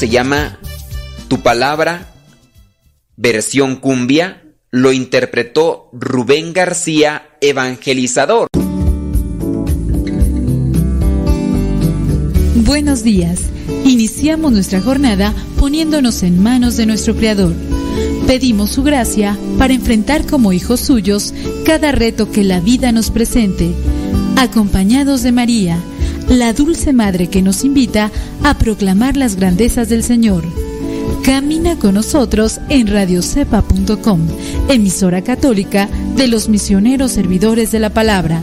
se llama Tu Palabra, versión cumbia, lo interpretó Rubén García Evangelizador. Buenos días. Iniciamos nuestra jornada poniéndonos en manos de nuestro Creador. Pedimos su gracia para enfrentar como hijos suyos cada reto que la vida nos presente, acompañados de María, la dulce Madre que nos invita a proclamar las grandezas del Señor. Camina con nosotros en radiocepa.com, emisora católica de los misioneros servidores de la palabra.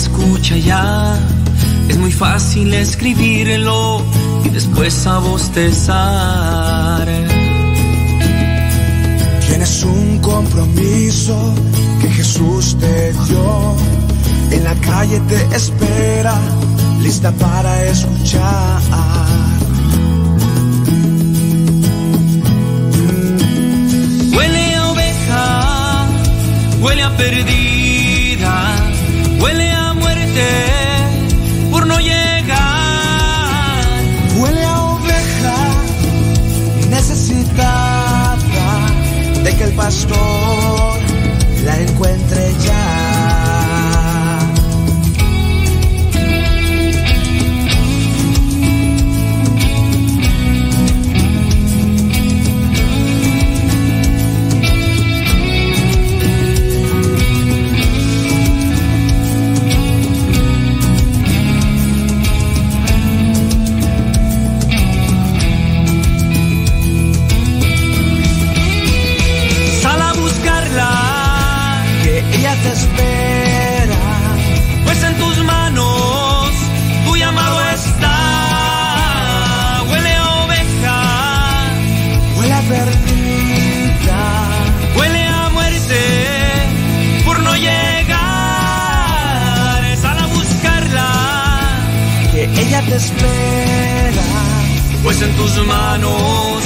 Escucha ya. Es muy fácil escribirlo y después a bostezar. Tienes un compromiso que Jesús te dio. En la calle te espera, lista para escuchar. Huele a oveja, huele a perdida Huele a por no llegar. Huele a oveja necesitada de que el pastor la encuentre ya. En tus manos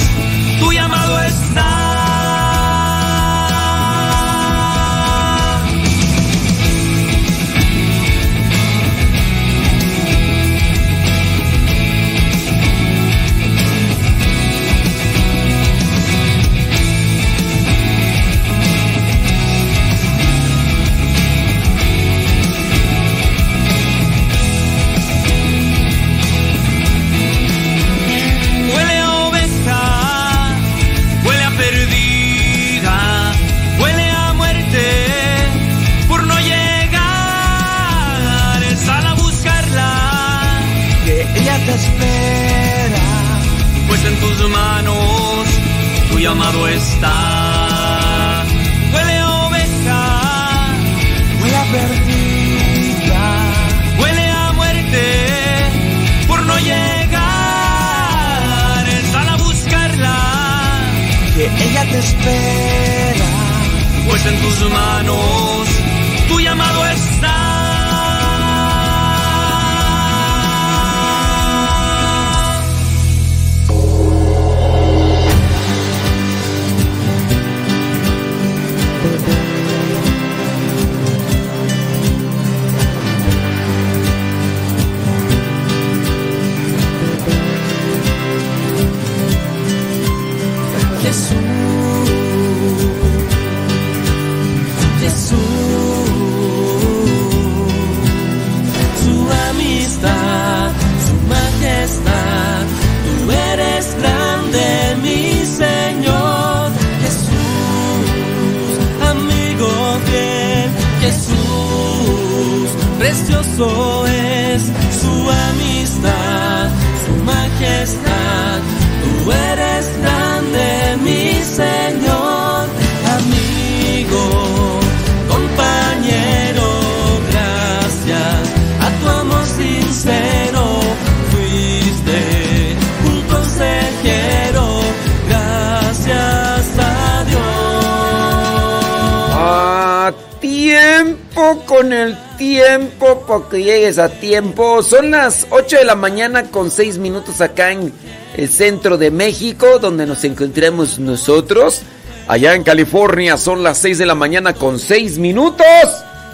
llegues a tiempo. Son las 8 de la mañana con 6 minutos acá en el centro de México, donde nos encontramos nosotros. Allá en California son las 6 de la mañana con 6 minutos.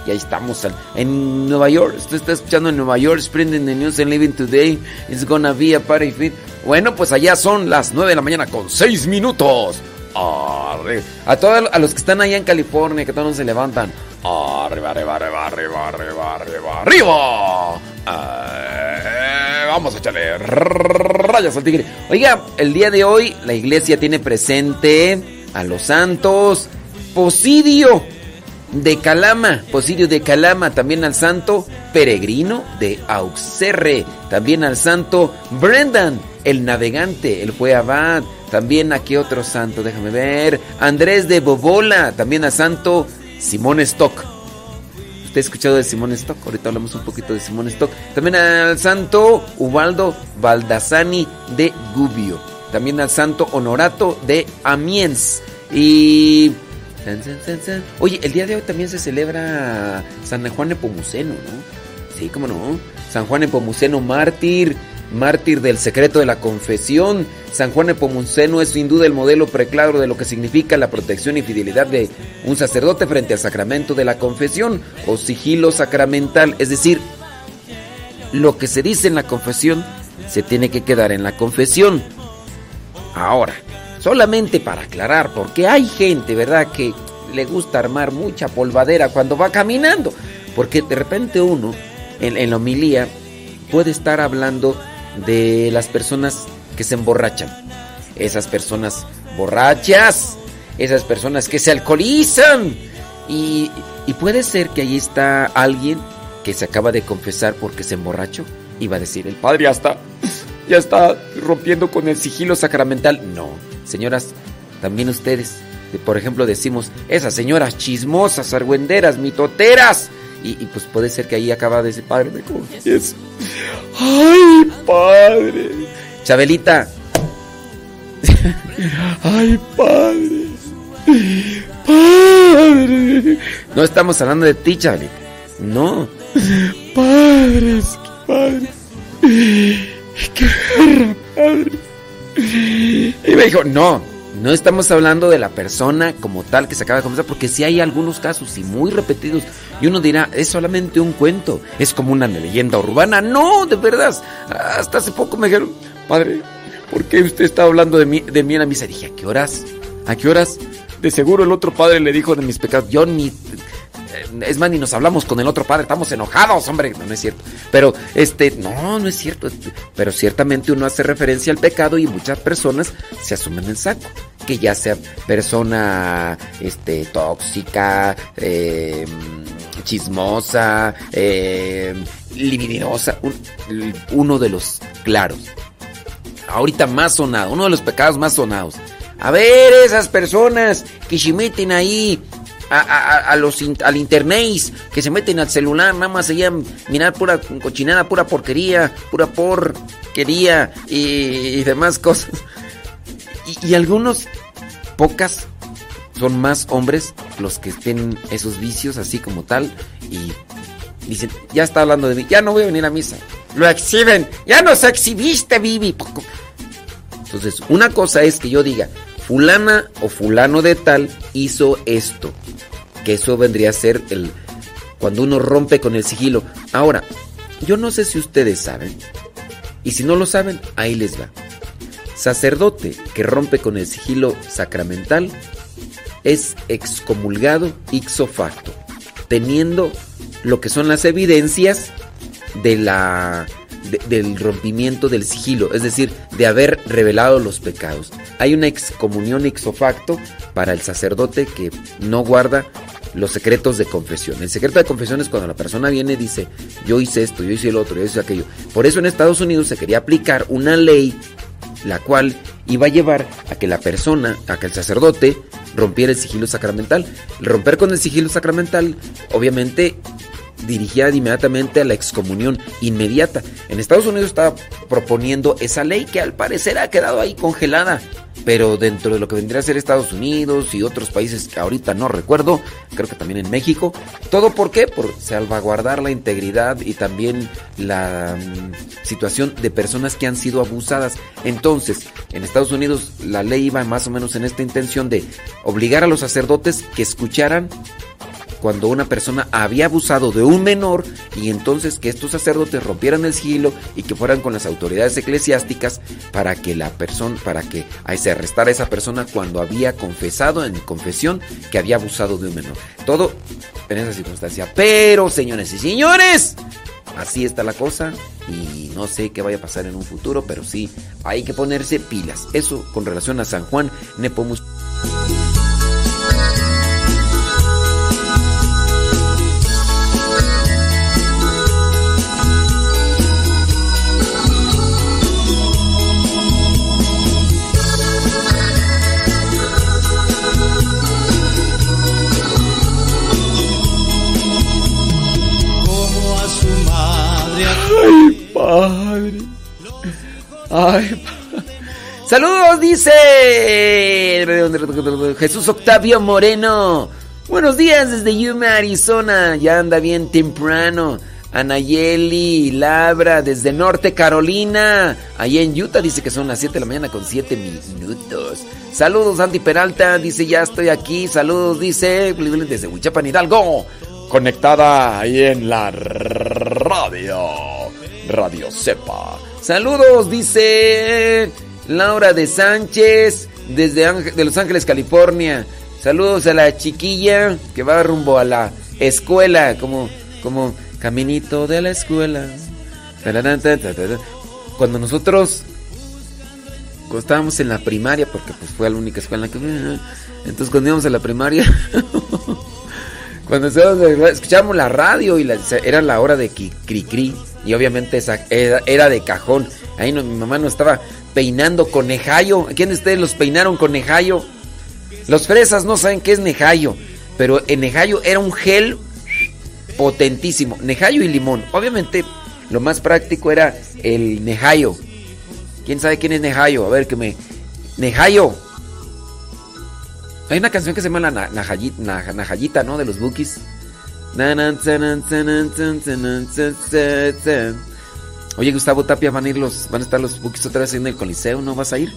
Y ahí estamos en, Nueva York. Usted está escuchando en Nueva York, Spreading the News and Living Today. It's gonna be a party fit. Bueno, pues allá son las 9 de la mañana con 6 minutos. A todos a los que están allá en California, que todos se levantan. Arriba, arriba, arriba, arriba, arriba, arriba, arriba. Eh, vamos a echarle rayas al tigre. Oiga, el día de hoy la iglesia tiene presente a los santos Posidio de Calama, Posidio de Calama, también al santo Peregrino de Auxerre, también al santo Brendan, el navegante, el fue abad, también a qué otro santo, déjame ver, Andrés de Bobola, también a santo Simón Stock. ¿Usted ha escuchado de Simón Stock? Ahorita hablamos un poquito de Simón Stock. También al santo Ubaldo Baldassani de Gubbio. También al santo Honorato de Amiens. Y... Oye, el día de hoy también se celebra San Juan Nepomuceno, ¿no? Sí, cómo no. San Juan Nepomuceno, mártir, mártir del secreto de la confesión. San Juan Nepomuceno es sin duda el modelo preclaro de lo que significa la protección y fidelidad de un sacerdote frente al sacramento de la confesión o sigilo sacramental. Es decir, lo que se dice en la confesión se tiene que quedar en la confesión. Ahora, solamente para aclarar, porque hay gente, ¿verdad?, que le gusta armar mucha polvadera cuando va caminando. Porque de repente uno, en, en la homilía, puede estar hablando de las personas que se emborrachan. Esas personas borrachas, esas personas que se alcoholizan. Y, puede ser que ahí está alguien que se acaba de confesar porque se emborrachó y va a decir, el padre ya está, ya está rompiendo con el sigilo sacramental. No, señoras, también ustedes, por ejemplo, decimos, esas señoras chismosas, argüenderas, mitoteras. Y, y, pues puede ser que ahí acaba de decir, padre, me confieso. ¡Ay, padre! Chabelita. ¡Ay, padre! ¡Padre! No estamos hablando de ti, Chabelita. No. Padre, padre. ¡Qué guerra, padre! Y me dijo, no, no estamos hablando de la persona como tal que se acaba de confesar, porque si hay algunos casos y muy repetidos, y uno dirá, es solamente un cuento, es como una leyenda urbana. No, de verdad. Hasta hace poco me dijeron, padre, ¿por qué usted está hablando de mí, de mí en la misa? dije, ¿a qué horas? ¿A qué horas? De seguro el otro padre le dijo de mis pecados. Yo ni. Es más, ni nos hablamos con el otro padre, estamos enojados, hombre. No, es cierto. Pero, este, no, no es cierto. Pero ciertamente uno hace referencia al pecado y muchas personas se asumen en saco. Que ya sea persona, este, tóxica, eh, chismosa, eh, libidinosa. Un, uno de los claros. Ahorita más sonado, uno de los pecados más sonados. A ver, esas personas que se meten ahí a, los, al internet, que se meten al celular, nada más allá mirar pura cochinada, pura porquería, pura porquería y, demás cosas. Y, algunos, pocas, son más hombres los que tienen esos vicios así como tal y dicen, ya está hablando de mí, ya no voy a venir a misa. Lo exhiben, ya nos exhibiste, Vivi. Entonces, una cosa es que yo diga, fulana o fulano de tal hizo esto. Que eso vendría a ser el cuando uno rompe con el sigilo. Ahora, yo no sé si ustedes saben, y si no lo saben, ahí les va. Sacerdote que rompe con el sigilo sacramental es excomulgado ixo facto, teniendo lo que son las evidencias de la de, del rompimiento del sigilo, es decir, de haber revelado los pecados. Hay una excomunión ixo facto para el sacerdote que no guarda los secretos de confesión. El secreto de confesión es cuando la persona viene y dice, yo hice esto, yo hice el otro, yo hice aquello. Por eso en Estados Unidos se quería aplicar una ley la cual iba a llevar a que la persona, a que el sacerdote rompiera el sigilo sacramental. romper con el sigilo sacramental, obviamente dirigía inmediatamente a la excomunión inmediata. En Estados Unidos estaba proponiendo esa ley que al parecer ha quedado ahí congelada. Pero dentro de lo que vendría a ser Estados Unidos y otros países que ahorita no recuerdo, creo que también en México, ¿todo por qué? Por salvaguardar la integridad y también la mm, situación de personas que han sido abusadas. Entonces, en Estados Unidos la ley iba más o menos en esta intención de obligar a los sacerdotes que escucharan cuando una persona había abusado de un menor y entonces que estos sacerdotes rompieran el sigilo y que fueran con las autoridades eclesiásticas para que la persona, para que se arrestara a esa persona cuando había confesado en confesión que había abusado de un menor. Todo en esa circunstancia. Pero, señores y señores, así está la cosa y no sé qué vaya a pasar en un futuro, pero sí hay que ponerse pilas. Eso con relación a San Juan Nepomuceno. Padre. Ay, Saludos, dice Jesús Octavio Moreno. Buenos días desde Yuma, Arizona. Ya anda bien temprano. Anayeli Labra desde Norte Carolina. Allí en Utah dice que son las 7 de la mañana con 7 minutos. Saludos, Andy Peralta. Dice ya estoy aquí. Saludos, dice desde Huichapan Hidalgo. Conectada ahí en la radio. Radio Cepa. Saludos, dice Laura de Sánchez, desde de Los Ángeles, California. Saludos a la chiquilla que va rumbo a la escuela, como, como caminito de la escuela. Cuando nosotros estábamos en la primaria, porque pues fue la única escuela en la que... Entonces cuando íbamos a la primaria, cuando escuchábamos la radio y era la hora de cri cri. Y obviamente esa era, de cajón. Ahí mi mamá nos estaba peinando con nejayo. ¿Quién de ustedes los peinaron con nejayo? Los fresas no saben qué es nejayo. Pero el nejayo era un gel potentísimo. Nejayo y limón. Obviamente lo más práctico era el nejayo. ¿Quién sabe quién es nejayo? A ver que me... Nejayo. Hay una canción que se llama La Najayita, ¿no? De los Bookies. Oye, Gustavo Tapia, van a ir los, van a estar los bookies otra vez en el Coliseo, ¿no vas a ir?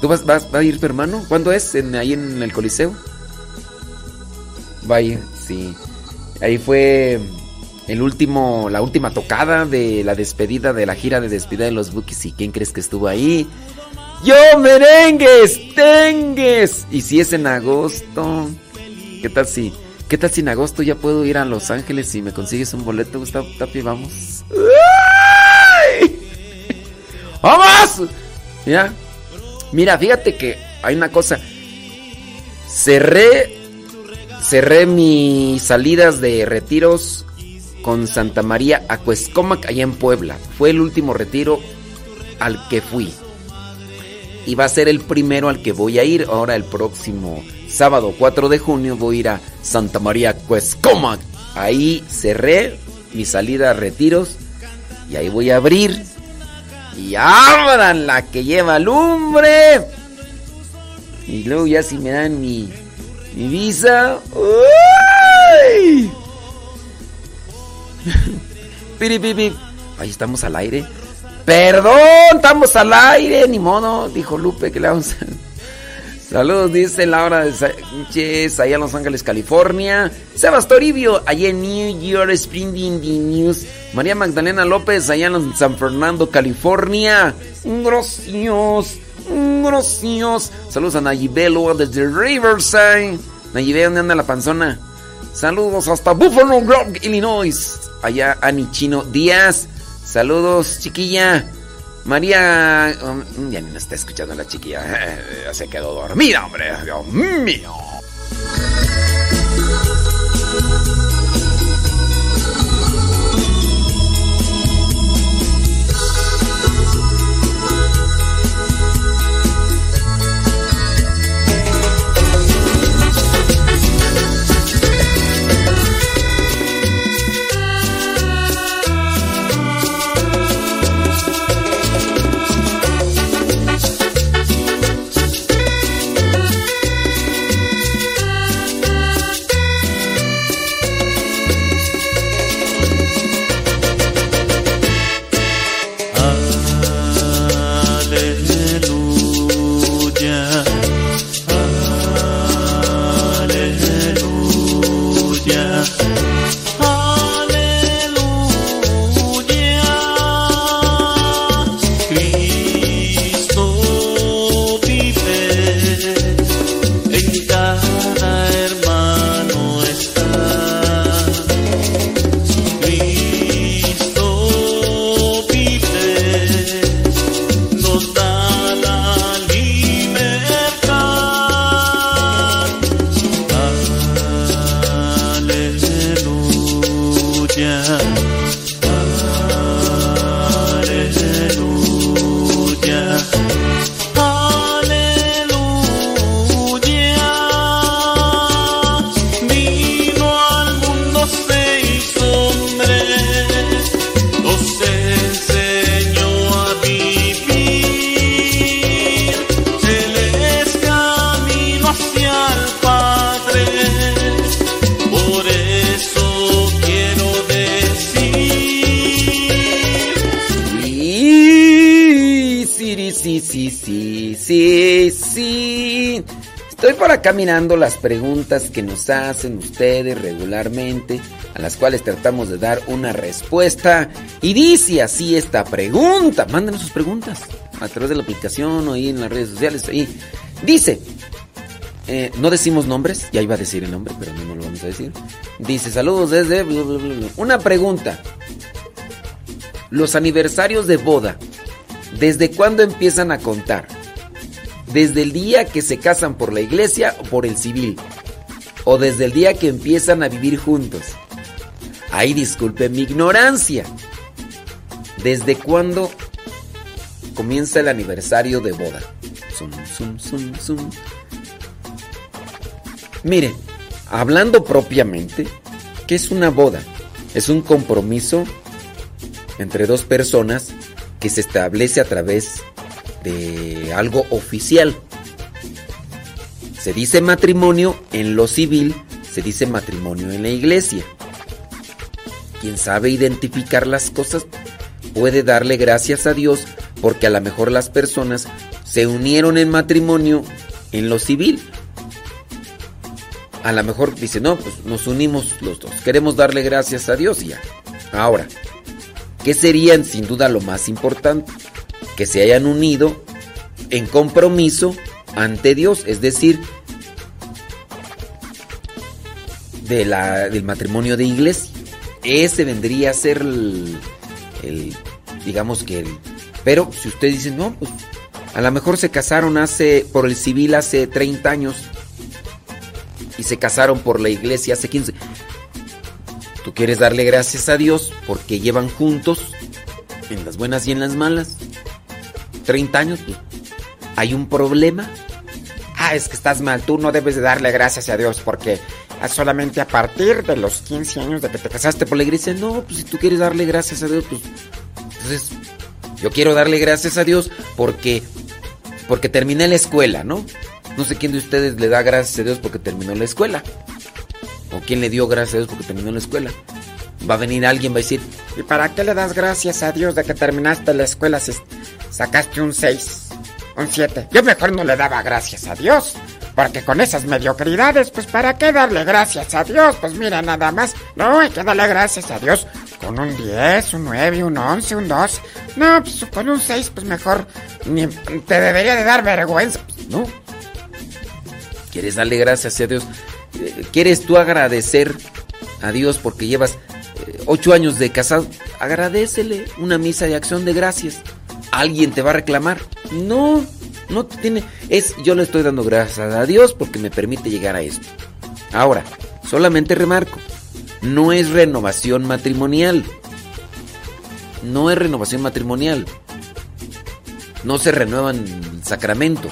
¿Tú vas, vas, a ir tu hermano? ¿Cuándo es? ¿En, ahí en el Coliseo. Vaya, sí. Ahí fue el último, la última tocada de la despedida de la gira de despedida de los Bookies. ¿Y quién crees que estuvo ahí? ¡Yo merengues! ¡Tengues! Y si es en agosto. ¿Qué tal si? ¿Qué tal si en agosto ya puedo ir a Los Ángeles y me consigues un boleto, Gustavo Tapi? Vamos. ¡Vamos! Mira, mira, fíjate que hay una cosa. Cerré, cerré mis salidas de retiros con Santa María a Cuescomac, allá en Puebla. Fue el último retiro al que fui. Y va a ser el primero al que voy a ir ahora el próximo sábado 4 de junio voy a ir a Santa María Cuescoma. Ahí cerré mi salida a retiros y ahí voy a abrir. Y abran la que lleva lumbre. Y luego ya si me dan mi, mi visa. ¡Uy! Ahí estamos al aire. Perdón, estamos al aire, ni modo, dijo Lupe que le vamos a... Saludos, dice Laura de Sánchez, allá en Los Ángeles, California. Sebas Toribio, allá en New York, Spring News. María Magdalena López, allá en San Fernando, California. Gracias, gracias. Saludos a Nayibelo desde Riverside. Nayibé, ¿dónde anda la panzona? Saludos hasta Buffalo Grove, Illinois. Allá Anichino Díaz. Saludos, chiquilla. María. Um, ya no está escuchando la chiquilla. se quedó dormida, hombre. Dios mío. Mirando las preguntas que nos hacen ustedes regularmente, a las cuales tratamos de dar una respuesta. Y dice así esta pregunta. Mándenos sus preguntas a través de la aplicación o ahí en las redes sociales. Ahí. Dice, eh, no decimos nombres, ya iba a decir el nombre, pero no, lo vamos a decir. Dice, saludos desde... Una pregunta. Los aniversarios de boda, ¿desde cuándo empiezan a contar? ¿Desde el día que se casan por la iglesia o por el civil? ¿O desde el día que empiezan a vivir juntos? Ay, disculpe mi ignorancia. ¿Desde cuándo comienza el aniversario de boda? Zum, zum, zum, zum. Mire, hablando propiamente, ¿qué es una boda? Es un compromiso entre dos personas que se establece a través de algo oficial. Se dice matrimonio en lo civil, se dice matrimonio en la iglesia. Quien sabe identificar las cosas puede darle gracias a Dios porque a lo mejor las personas se unieron en matrimonio en lo civil. A lo mejor dice, no, pues nos unimos los dos. Queremos darle gracias a Dios y ya. Ahora, ¿Qué serían sin duda lo más importante? Que se hayan unido en compromiso ante Dios, es decir, de la, del matrimonio de iglesia. Ese vendría a ser el, digamos que el... Pero si usted dice, no, pues a lo mejor se casaron hace, por el civil hace 30 años y se casaron por la iglesia hace 15. Tú quieres darle gracias a Dios porque llevan juntos en las buenas y en las malas. 30 años, pues, ¿hay un problema? Ah, es que estás mal, tú no debes de darle gracias a Dios porque solamente a partir de los 15 años de que te casaste por la iglesia, no, pues si tú quieres darle gracias a Dios, pues entonces yo quiero darle gracias a Dios porque porque terminé la escuela, ¿no? No sé quién de ustedes le da gracias a Dios porque terminó la escuela. ¿O quién le dio gracias a Dios porque terminó la escuela? Va a venir alguien, va a decir, ¿y para qué le das gracias a Dios de que terminaste la escuela si sacaste un 6, un 7? Yo mejor no le daba gracias a Dios. Porque con esas mediocridades, pues ¿para qué darle gracias a Dios? Pues mira, nada más. No, hay que darle gracias a Dios con un 10, un 9, un 11, un 2. No, pues con un 6, pues mejor ni te debería de dar vergüenza. Pues, no. ¿Quieres darle gracias a Dios? ¿Quieres tú agradecer a Dios porque llevas eh, ocho años de casado? Agradecele una misa de acción de gracias. ¿Alguien te va a reclamar? No, no tiene. Es yo le estoy dando gracias a Dios porque me permite llegar a esto. Ahora, solamente remarco, no es renovación matrimonial. No es renovación matrimonial. No se renuevan el sacramento.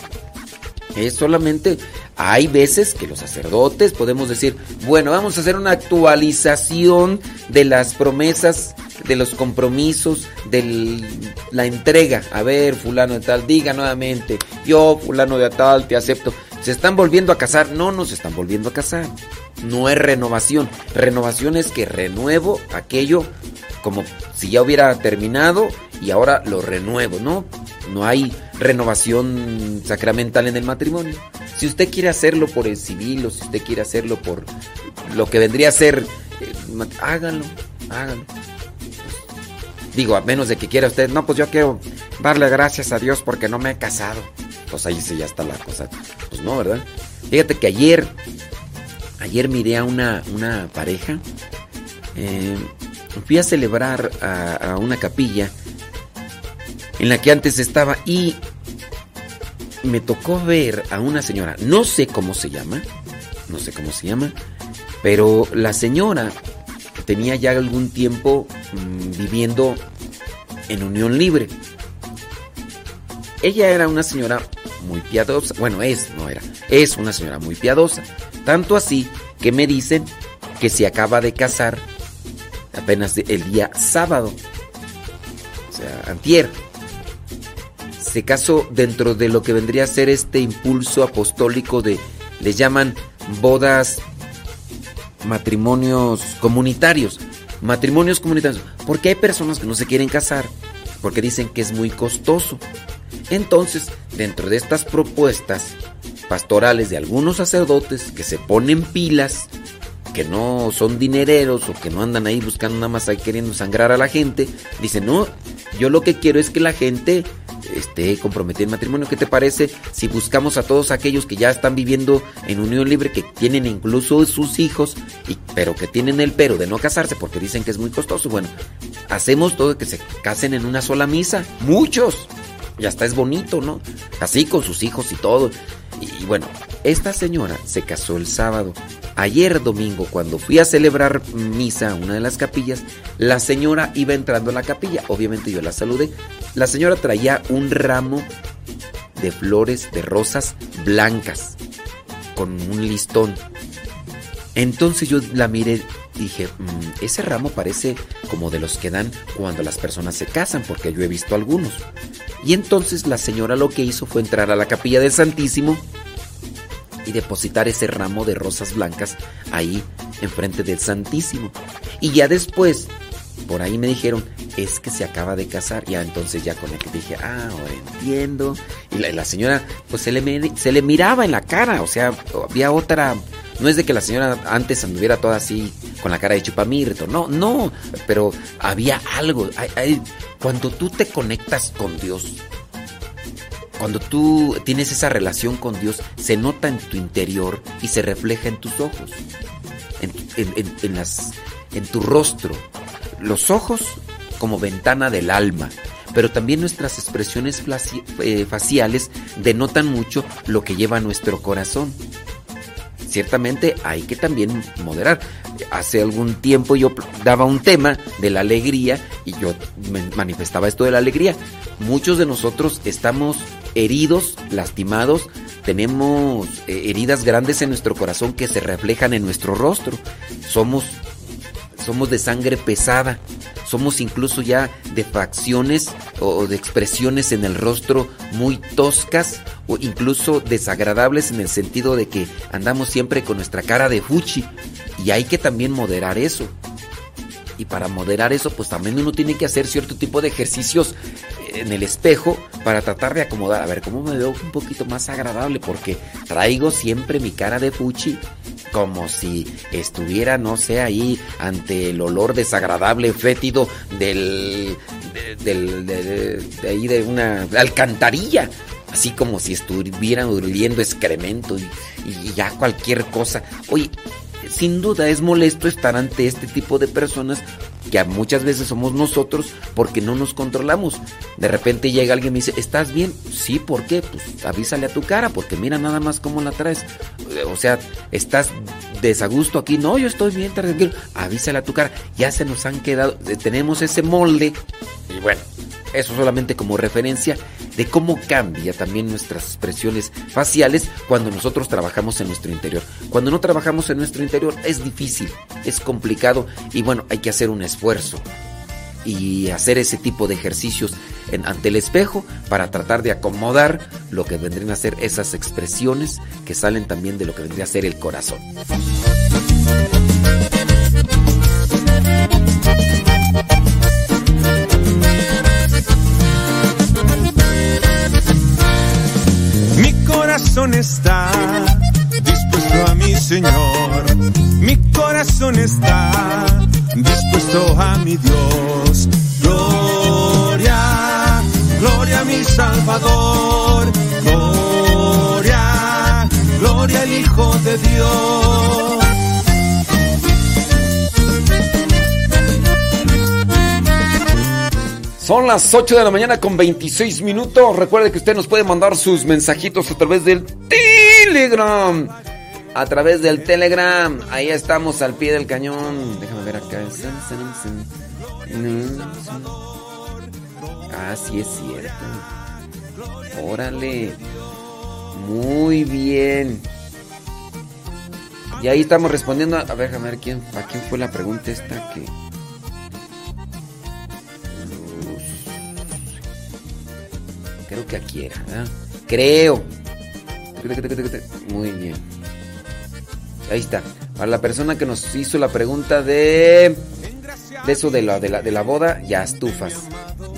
Es solamente hay veces que los sacerdotes podemos decir, bueno, vamos a hacer una actualización de las promesas, de los compromisos, de la entrega. A ver, fulano de tal, diga nuevamente, yo, fulano de tal, te acepto. ¿Se están volviendo a casar? No, no se están volviendo a casar. No es renovación. Renovación es que renuevo aquello como si ya hubiera terminado y ahora lo renuevo, ¿no? No hay renovación sacramental en el matrimonio. Si usted quiere hacerlo por el civil o si usted quiere hacerlo por lo que vendría a ser, eh, hágalo, hágalo. Digo, a menos de que quiera usted, no, pues yo quiero darle gracias a Dios porque no me he casado. Pues ahí sí ya está la cosa. Pues no, ¿verdad? Fíjate que ayer, ayer miré a una, una pareja. Eh, fui a celebrar a, a una capilla en la que antes estaba y me tocó ver a una señora, no sé cómo se llama, no sé cómo se llama, pero la señora tenía ya algún tiempo mm, viviendo en unión libre. Ella era una señora muy piadosa, bueno, es, no era, es una señora muy piadosa, tanto así que me dicen que se acaba de casar apenas el día sábado, o sea, antier se casó dentro de lo que vendría a ser este impulso apostólico de, le llaman bodas, matrimonios comunitarios. Matrimonios comunitarios. Porque hay personas que no se quieren casar porque dicen que es muy costoso. Entonces, dentro de estas propuestas pastorales de algunos sacerdotes que se ponen pilas, que no son dinereros o que no andan ahí buscando nada más ahí queriendo sangrar a la gente, dicen, no, yo lo que quiero es que la gente esté comprometida en matrimonio. ¿Qué te parece si buscamos a todos aquellos que ya están viviendo en unión libre, que tienen incluso sus hijos, y, pero que tienen el pero de no casarse porque dicen que es muy costoso? Bueno, hacemos todo que se casen en una sola misa. Muchos. Y hasta es bonito, ¿no? Así con sus hijos y todo. Y bueno, esta señora se casó el sábado. Ayer domingo, cuando fui a celebrar misa a una de las capillas, la señora iba entrando a la capilla. Obviamente yo la saludé. La señora traía un ramo de flores, de rosas blancas, con un listón. Entonces yo la miré y dije, mm, ese ramo parece como de los que dan cuando las personas se casan, porque yo he visto algunos. Y entonces la señora lo que hizo fue entrar a la capilla del Santísimo y depositar ese ramo de rosas blancas ahí enfrente del Santísimo. Y ya después, por ahí me dijeron, es que se acaba de casar. Ya entonces ya con el que dije, ah, ahora entiendo. Y la, señora, pues se le, se le miraba en la cara, o sea, había otra... No es de que la señora antes anduviera toda así con la cara de chupamirto, no, no, pero había algo. cuando tú te conectas con Dios, cuando tú tienes esa relación con Dios, se nota en tu interior y se refleja en tus ojos, en, tu rostro. Los ojos como ventana del alma, pero también nuestras expresiones eh, faciales denotan mucho lo que lleva nuestro corazón. Ciertamente hay que también moderar. Hace algún tiempo yo daba un tema de la alegría y yo manifestaba esto de la alegría. Muchos de nosotros estamos heridos, lastimados, tenemos eh, heridas grandes en nuestro corazón que se reflejan en nuestro rostro. Somos somos de sangre pesada, somos incluso ya de facciones o de expresiones en el rostro muy toscas o incluso desagradables en el sentido de que andamos siempre con nuestra cara de fuchi y hay que también moderar eso. Y para moderar eso, pues también uno tiene que hacer cierto tipo de ejercicios en el espejo para tratar de acomodar. A ver, ¿cómo me veo un poquito más agradable? Porque traigo siempre mi cara de fuchi como si estuviera, no sé, ahí ante el olor desagradable, fétido del, del, de, ahí de una alcantarilla. Así como si estuvieran oliendo excremento y, y ya cualquier cosa. Oye, sin duda es molesto estar ante este tipo de personas que muchas veces somos nosotros porque no nos controlamos. De repente llega alguien y me dice, ¿estás bien? Sí, ¿por qué? Pues avísale a tu cara porque mira nada más cómo la traes. O sea, estás desagusto aquí. No, yo estoy bien, tranquilo. Avísale a tu cara. Ya se nos han quedado, eh, tenemos ese molde. Y bueno, eso solamente como referencia de cómo cambia también nuestras expresiones faciales cuando nosotros trabajamos en nuestro interior. Cuando no trabajamos en nuestro interior es difícil, es complicado y bueno, hay que hacer un esfuerzo y hacer ese tipo de ejercicios ante el espejo para tratar de acomodar lo que vendrían a ser esas expresiones que salen también de lo que vendría a ser el corazón. Corazón está dispuesto a mi Señor. Mi corazón está dispuesto a mi Dios. Gloria, gloria a mi Salvador. Gloria, gloria al Hijo de Dios. Son las 8 de la mañana con 26 minutos. Recuerde que usted nos puede mandar sus mensajitos a través del Telegram. A través del Telegram. Ahí estamos al pie del cañón. Déjame ver acá. Ah, sí es cierto. Órale. Muy bien. Y ahí estamos respondiendo. A ver, déjame ver quién, a quién fue la pregunta esta que. Creo que aquí era, ¿verdad? Creo. Muy bien. Ahí está. Para la persona que nos hizo la pregunta de. De eso de la, de la, de la boda, ya estufas.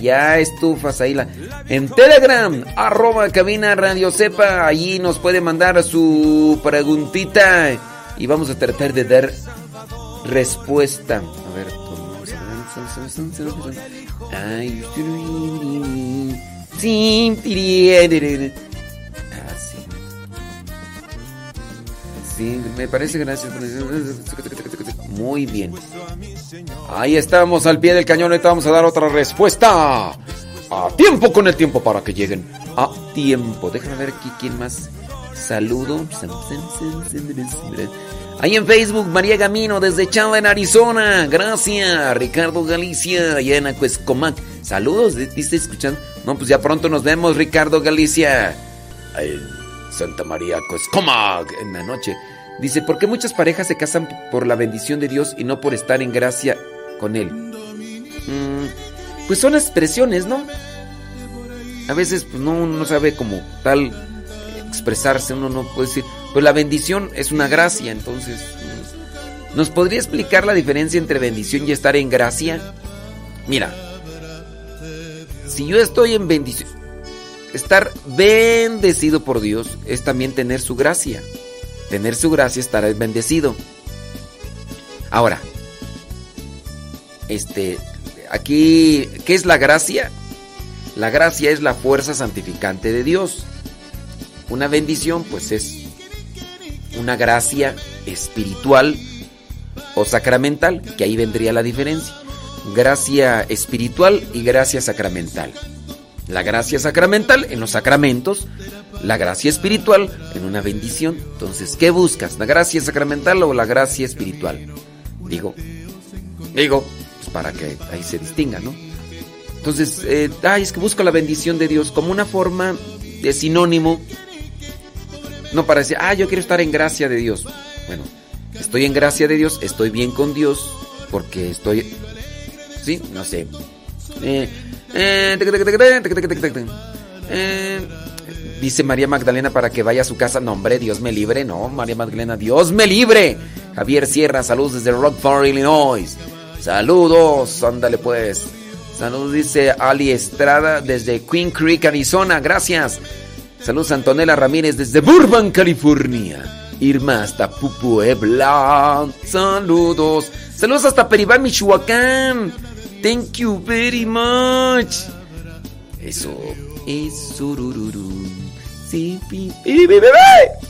Ya estufas ahí la. En Telegram, arroba cabina radio sepa. Allí nos puede mandar su preguntita. Y vamos a tratar de dar respuesta. A ver, Ay, sí, ah, sí. Me parece gracias. Muy bien. Ahí estamos al pie del cañón. Ahorita vamos a dar otra respuesta. A tiempo con el tiempo para que lleguen a tiempo. Déjame ver aquí quién más. Saludo. Ahí en Facebook, María Gamino desde Chava Arizona. Gracias. Ricardo Galicia, allá en Acuescomac. Saludos, ¿viste escuchando? No, pues ya pronto nos vemos, Ricardo Galicia. En Santa María Acuescomac en la noche. Dice, ¿por qué muchas parejas se casan por la bendición de Dios y no por estar en gracia con Él? Mm, pues son expresiones, ¿no? A veces pues, no, uno no sabe cómo tal expresarse, uno no puede decir, pues la bendición es una gracia, entonces, mm, ¿nos podría explicar la diferencia entre bendición y estar en gracia? Mira, si yo estoy en bendición, estar bendecido por Dios es también tener su gracia tener su gracia, estar bendecido. Ahora, este, aquí, ¿qué es la gracia? La gracia es la fuerza santificante de Dios. Una bendición, pues es una gracia espiritual o sacramental, que ahí vendría la diferencia. Gracia espiritual y gracia sacramental. La gracia sacramental en los sacramentos la gracia espiritual en una bendición. Entonces, ¿qué buscas? ¿La gracia sacramental o la gracia espiritual? Digo, digo, pues para que ahí se distinga, ¿no? Entonces, eh, ay, es que busco la bendición de Dios como una forma de sinónimo. No para decir, ah, yo quiero estar en gracia de Dios. Bueno, estoy en gracia de Dios, estoy bien con Dios, porque estoy. ¿Sí? No sé. Eh, eh, Dice María Magdalena para que vaya a su casa. No, hombre, Dios me libre. No, María Magdalena, Dios me libre. Javier Sierra, saludos desde Rockford, Illinois. Saludos, ándale pues. Saludos, dice Ali Estrada desde Queen Creek, Arizona. Gracias. Saludos, Antonella Ramírez desde Burbank, California. Irma hasta Puebla. Saludos. Saludos hasta Peribán, Michoacán. Thank you very much. Eso es surururu. Sí, pi, pi, bebé. que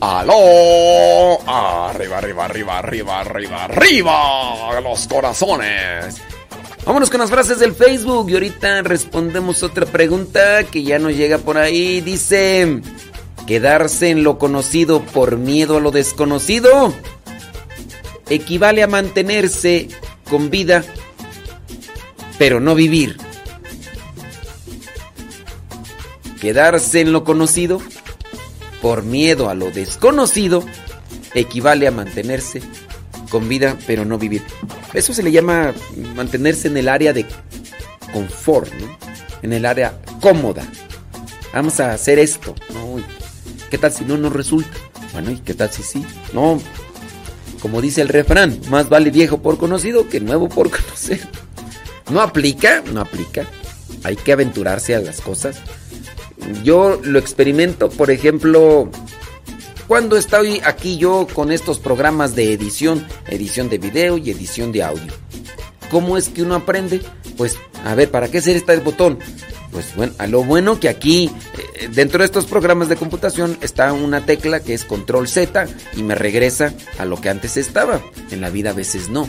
¡Aló! Arriba, arriba, arriba, arriba, arriba, arriba. Los corazones. Vámonos con las frases del Facebook y ahorita respondemos otra pregunta que ya nos llega por ahí. Dice, ¿quedarse en lo conocido por miedo a lo desconocido? equivale a mantenerse con vida, pero no vivir. Quedarse en lo conocido por miedo a lo desconocido equivale a mantenerse con vida, pero no vivir. Eso se le llama mantenerse en el área de confort. En el área cómoda. Vamos a hacer esto, ¿no? ¿Qué tal si no nos resulta? Bueno, ¿y qué tal si sí? No, como dice el refrán, más vale viejo por conocido que nuevo por conocer. No aplica, no aplica. Hay que aventurarse a las cosas. Yo lo experimento, por ejemplo, cuando estoy aquí yo con estos programas de edición, edición de video y edición de audio. ¿Cómo es que uno aprende? Pues, a ver, ¿para qué hacer este botón? Pues bueno, a lo bueno que aquí, eh, dentro de estos programas de computación, está una tecla que es control Z y me regresa a lo que antes estaba. En la vida a veces no.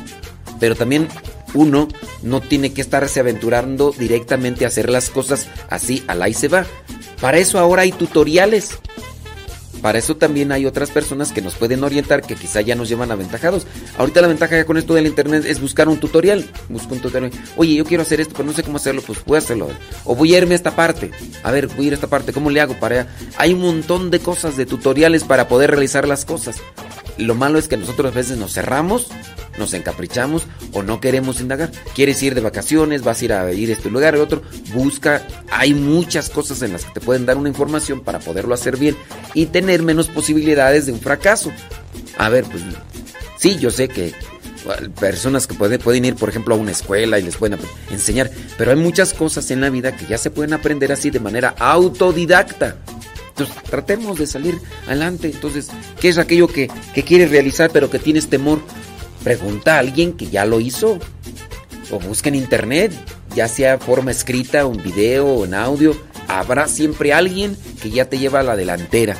Pero también uno no tiene que estarse aventurando directamente a hacer las cosas así, al ahí se va. Para eso ahora hay tutoriales. Para eso también hay otras personas que nos pueden orientar que quizá ya nos llevan aventajados. Ahorita la ventaja ya con esto del internet es buscar un tutorial. Busco un tutorial. Oye, yo quiero hacer esto, pero no sé cómo hacerlo. Pues voy a hacerlo. O voy a irme a esta parte. A ver, voy a ir a esta parte. ¿Cómo le hago para Hay un montón de cosas, de tutoriales para poder realizar las cosas. Lo malo es que nosotros a veces nos cerramos nos encaprichamos o no queremos indagar. Quieres ir de vacaciones, vas a ir a ir a este lugar, a otro, busca. Hay muchas cosas en las que te pueden dar una información para poderlo hacer bien y tener menos posibilidades de un fracaso. A ver, pues sí, yo sé que personas que pueden, pueden ir, por ejemplo, a una escuela y les pueden enseñar, pero hay muchas cosas en la vida que ya se pueden aprender así de manera autodidacta. Entonces, tratemos de salir adelante. Entonces, ¿qué es aquello que, que quieres realizar pero que tienes temor? Pregunta a alguien que ya lo hizo. O busca en internet, ya sea forma escrita, un video o en audio. Habrá siempre alguien que ya te lleva a la delantera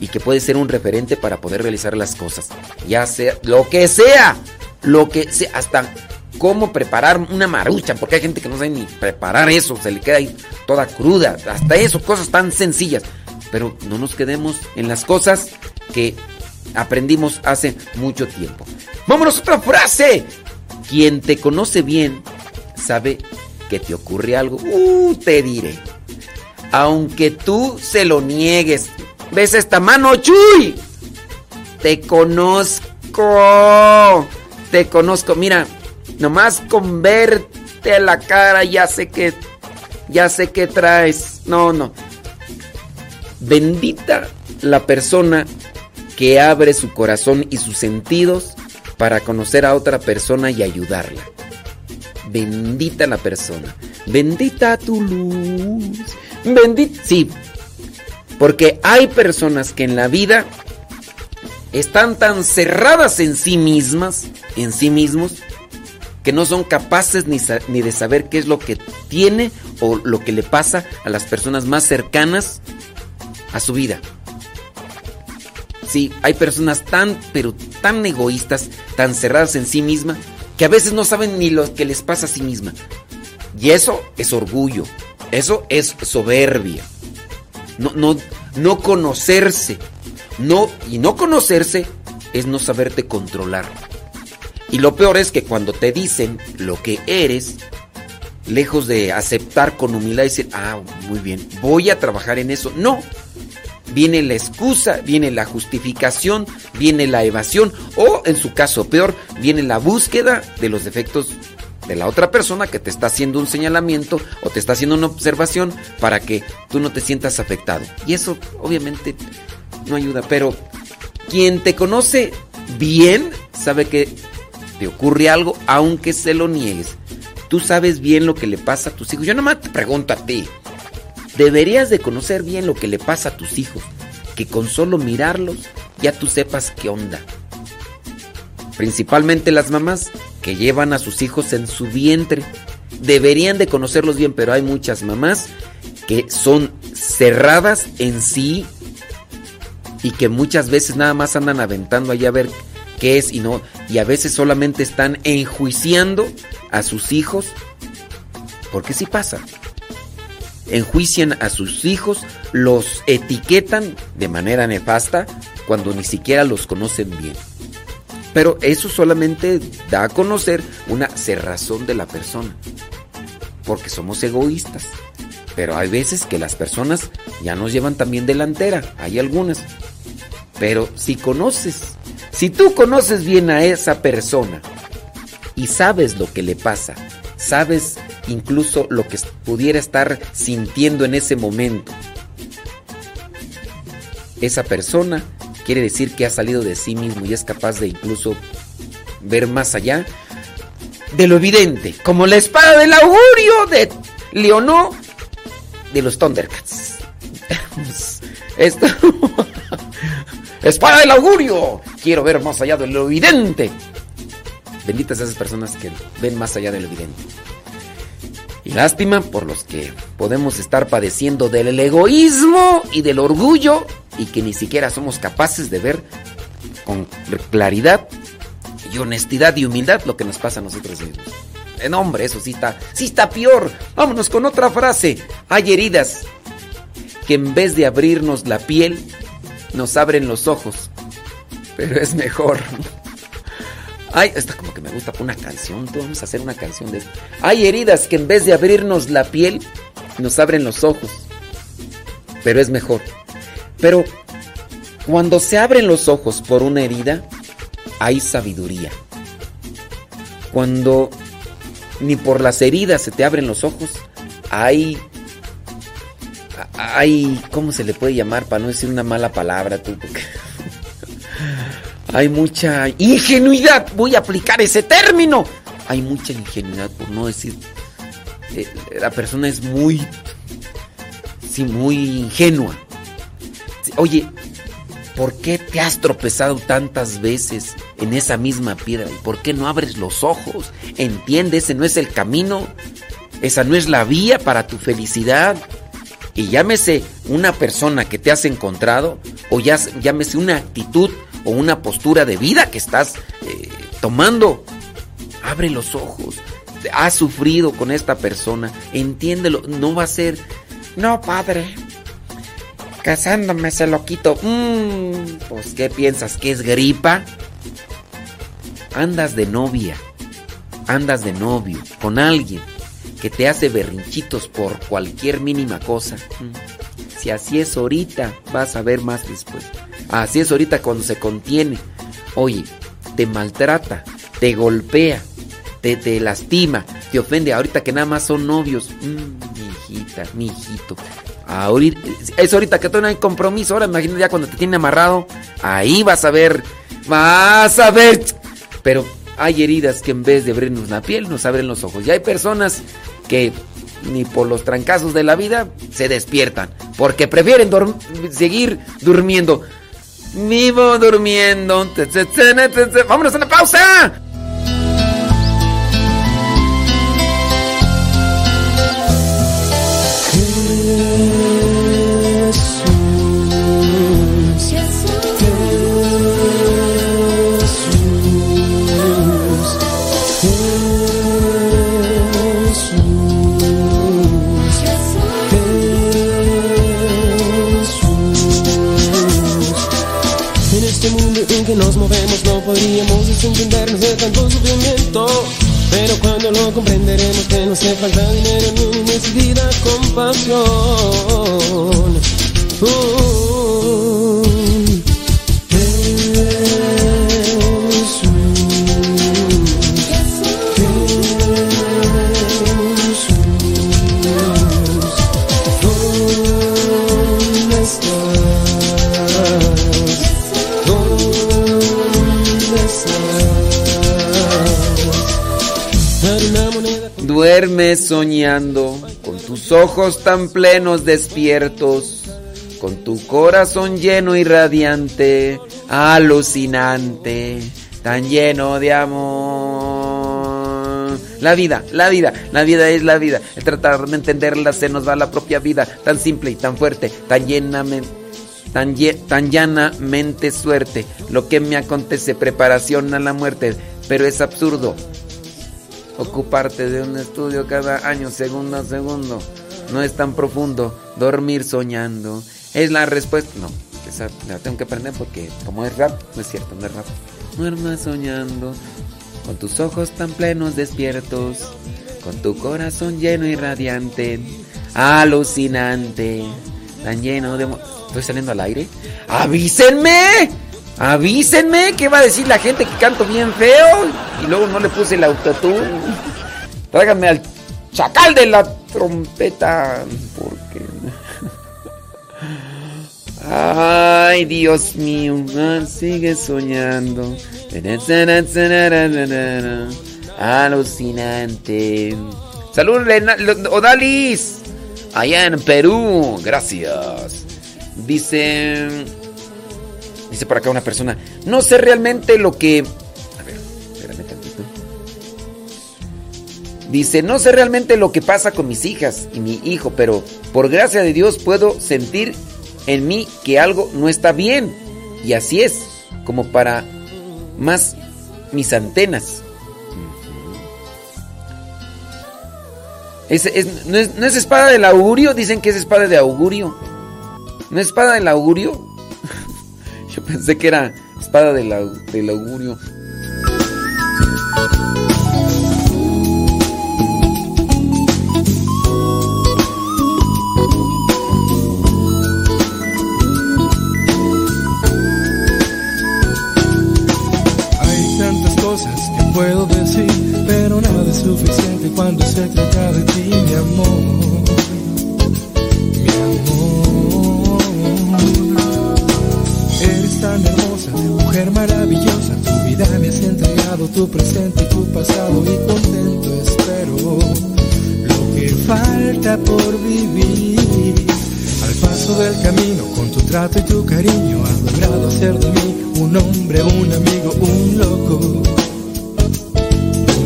y que puede ser un referente para poder realizar las cosas. Ya sea lo que sea, lo que sea, hasta cómo preparar una marucha, porque hay gente que no sabe ni preparar eso, se le queda ahí toda cruda, hasta eso, cosas tan sencillas. Pero no nos quedemos en las cosas que aprendimos hace mucho tiempo. Vámonos otra frase. Quien te conoce bien sabe que te ocurre algo. Uh, te diré. Aunque tú se lo niegues. ¿Ves esta mano, Chuy? Te conozco. Te conozco. Mira, nomás con verte la cara ya sé que ya sé que traes. No, no. Bendita la persona que abre su corazón y sus sentidos para conocer a otra persona y ayudarla. Bendita la persona. Bendita tu luz. Bendita. Sí. Porque hay personas que en la vida están tan cerradas en sí mismas, en sí mismos, que no son capaces ni, ni, de saber qué es lo que tiene o lo que le pasa a las personas más cercanas a su vida. Sí, hay personas tan, pero tan egoístas, tan cerradas en sí misma, que a veces no saben ni lo que les pasa a sí misma. Y eso es orgullo, eso es soberbia. No, no, no conocerse. No, y no conocerse es no saberte controlar. Y lo peor es que cuando te dicen lo que eres, lejos de aceptar con humildad y decir, ah, muy bien, voy a trabajar en eso. No, viene la excusa, viene la justificación, viene la evasión o en su caso peor, viene la búsqueda de los defectos de la otra persona que te está haciendo un señalamiento o te está haciendo una observación para que tú no te sientas afectado. Y eso obviamente no ayuda, pero quien te conoce bien sabe que te ocurre algo aunque se lo niegues. Tú sabes bien lo que le pasa a tus hijos. Yo nomás te pregunto a ti. Deberías de conocer bien lo que le pasa a tus hijos, que con solo mirarlos ya tú sepas qué onda. Principalmente las mamás que llevan a sus hijos en su vientre. Deberían de conocerlos bien, pero hay muchas mamás que son cerradas en sí y que muchas veces nada más andan aventando allá a ver qué es y no y a veces solamente están enjuiciando a sus hijos porque sí pasa enjuician a sus hijos, los etiquetan de manera nefasta cuando ni siquiera los conocen bien. Pero eso solamente da a conocer una cerrazón de la persona. Porque somos egoístas. Pero hay veces que las personas ya nos llevan también delantera. Hay algunas. Pero si conoces, si tú conoces bien a esa persona y sabes lo que le pasa, sabes incluso lo que pudiera estar sintiendo en ese momento, esa persona quiere decir que ha salido de sí mismo y es capaz de incluso ver más allá de lo evidente, como la espada del augurio de Leonó de los Thundercats. Esto. espada del augurio. Quiero ver más allá de lo evidente. Benditas esas personas que ven más allá de lo evidente. Y lástima por los que podemos estar padeciendo del egoísmo y del orgullo y que ni siquiera somos capaces de ver con claridad y honestidad y humildad lo que nos pasa a nosotros mismos. En hombre, eso sí está, sí está peor. Vámonos con otra frase. Hay heridas que en vez de abrirnos la piel, nos abren los ojos. Pero es mejor. Ay, esta como que me gusta una canción. Vamos a hacer una canción de Hay heridas que en vez de abrirnos la piel, nos abren los ojos. Pero es mejor. Pero cuando se abren los ojos por una herida, hay sabiduría. Cuando ni por las heridas se te abren los ojos, hay hay ¿cómo se le puede llamar para no decir una mala palabra tú? Hay mucha ingenuidad, voy a aplicar ese término. Hay mucha ingenuidad por no decir eh, la persona es muy sí, muy ingenua. Oye, ¿por qué te has tropezado tantas veces en esa misma piedra? ¿Y por qué no abres los ojos? Entiende, ese no es el camino. Esa no es la vía para tu felicidad. Y llámese una persona que te has encontrado o ya, llámese una actitud o una postura de vida que estás eh, tomando. Abre los ojos. Has sufrido con esta persona. Entiéndelo. No va a ser. No, padre. Casándome se lo quito. Mm, pues, ¿qué piensas? ¿Que es gripa? Andas de novia. Andas de novio con alguien que te hace berrinchitos por cualquier mínima cosa. Mm. Si así es ahorita, vas a ver más después. Así es ahorita cuando se contiene. Oye, te maltrata, te golpea, te, lastima, te ofende. Ahorita que nada más son novios. Mm, mi hijita, mi hijito. Ahorita, es ahorita que todavía no hay compromiso. Ahora imagínate ya cuando te tiene amarrado. Ahí vas a ver. Vas a ver. Pero hay heridas que en vez de abrirnos la piel nos abren los ojos. Y hay personas que ni por los trancazos de la vida se despiertan. Porque prefieren seguir durmiendo. Vivo durmiendo. Vámonos a la pausa. No podríamos desentendernos de tanto sufrimiento. Pero cuando lo comprenderemos que no hace falta dinero ni necesidad compasión. Uh, Duerme soñando, con tus ojos tan plenos despiertos, con tu corazón lleno y radiante, alucinante, tan lleno de amor. La vida, la vida, la vida es la vida. El tratar de entenderla se nos va la propia vida, tan simple y tan fuerte, tan llenamente. Tan, tan llanamente suerte, lo que me acontece, preparación a la muerte, pero es absurdo, ocuparte de un estudio cada año, segundo a segundo. No es tan profundo. Dormir soñando. Es la respuesta. No, esa la tengo que aprender porque como es rap, no es cierto, no es rap. duermas soñando, con tus ojos tan plenos despiertos, con tu corazón lleno y radiante, alucinante, tan lleno de... ¿Estoy saliendo al aire? ¡Avísenme! ¡Avísenme! ¿Qué va a decir la gente que canto bien feo? Y luego no le puse el autotune. Tráiganme al chacal de la trompeta. Porque... Ay, Dios mío, sigue soñando. Alucinante. Salud, Odalis. Allá en Perú. Gracias. Dice. Dice por acá una persona. No sé realmente lo que. A ver, espérame tantito. Dice, no sé realmente lo que pasa con mis hijas y mi hijo, pero por gracia de Dios puedo sentir en mí que algo no está bien. Y así es, como para más mis antenas. ¿Es, no, es, ¿No es espada del augurio? Dicen que es espada de augurio. ¿No es espada del augurio? Yo pensé que era espada del, del augurio. Tu presente y tu pasado, y contento espero lo que falta por vivir. Al paso del camino, con tu trato y tu cariño, has logrado hacer de mí un hombre, un amigo, un loco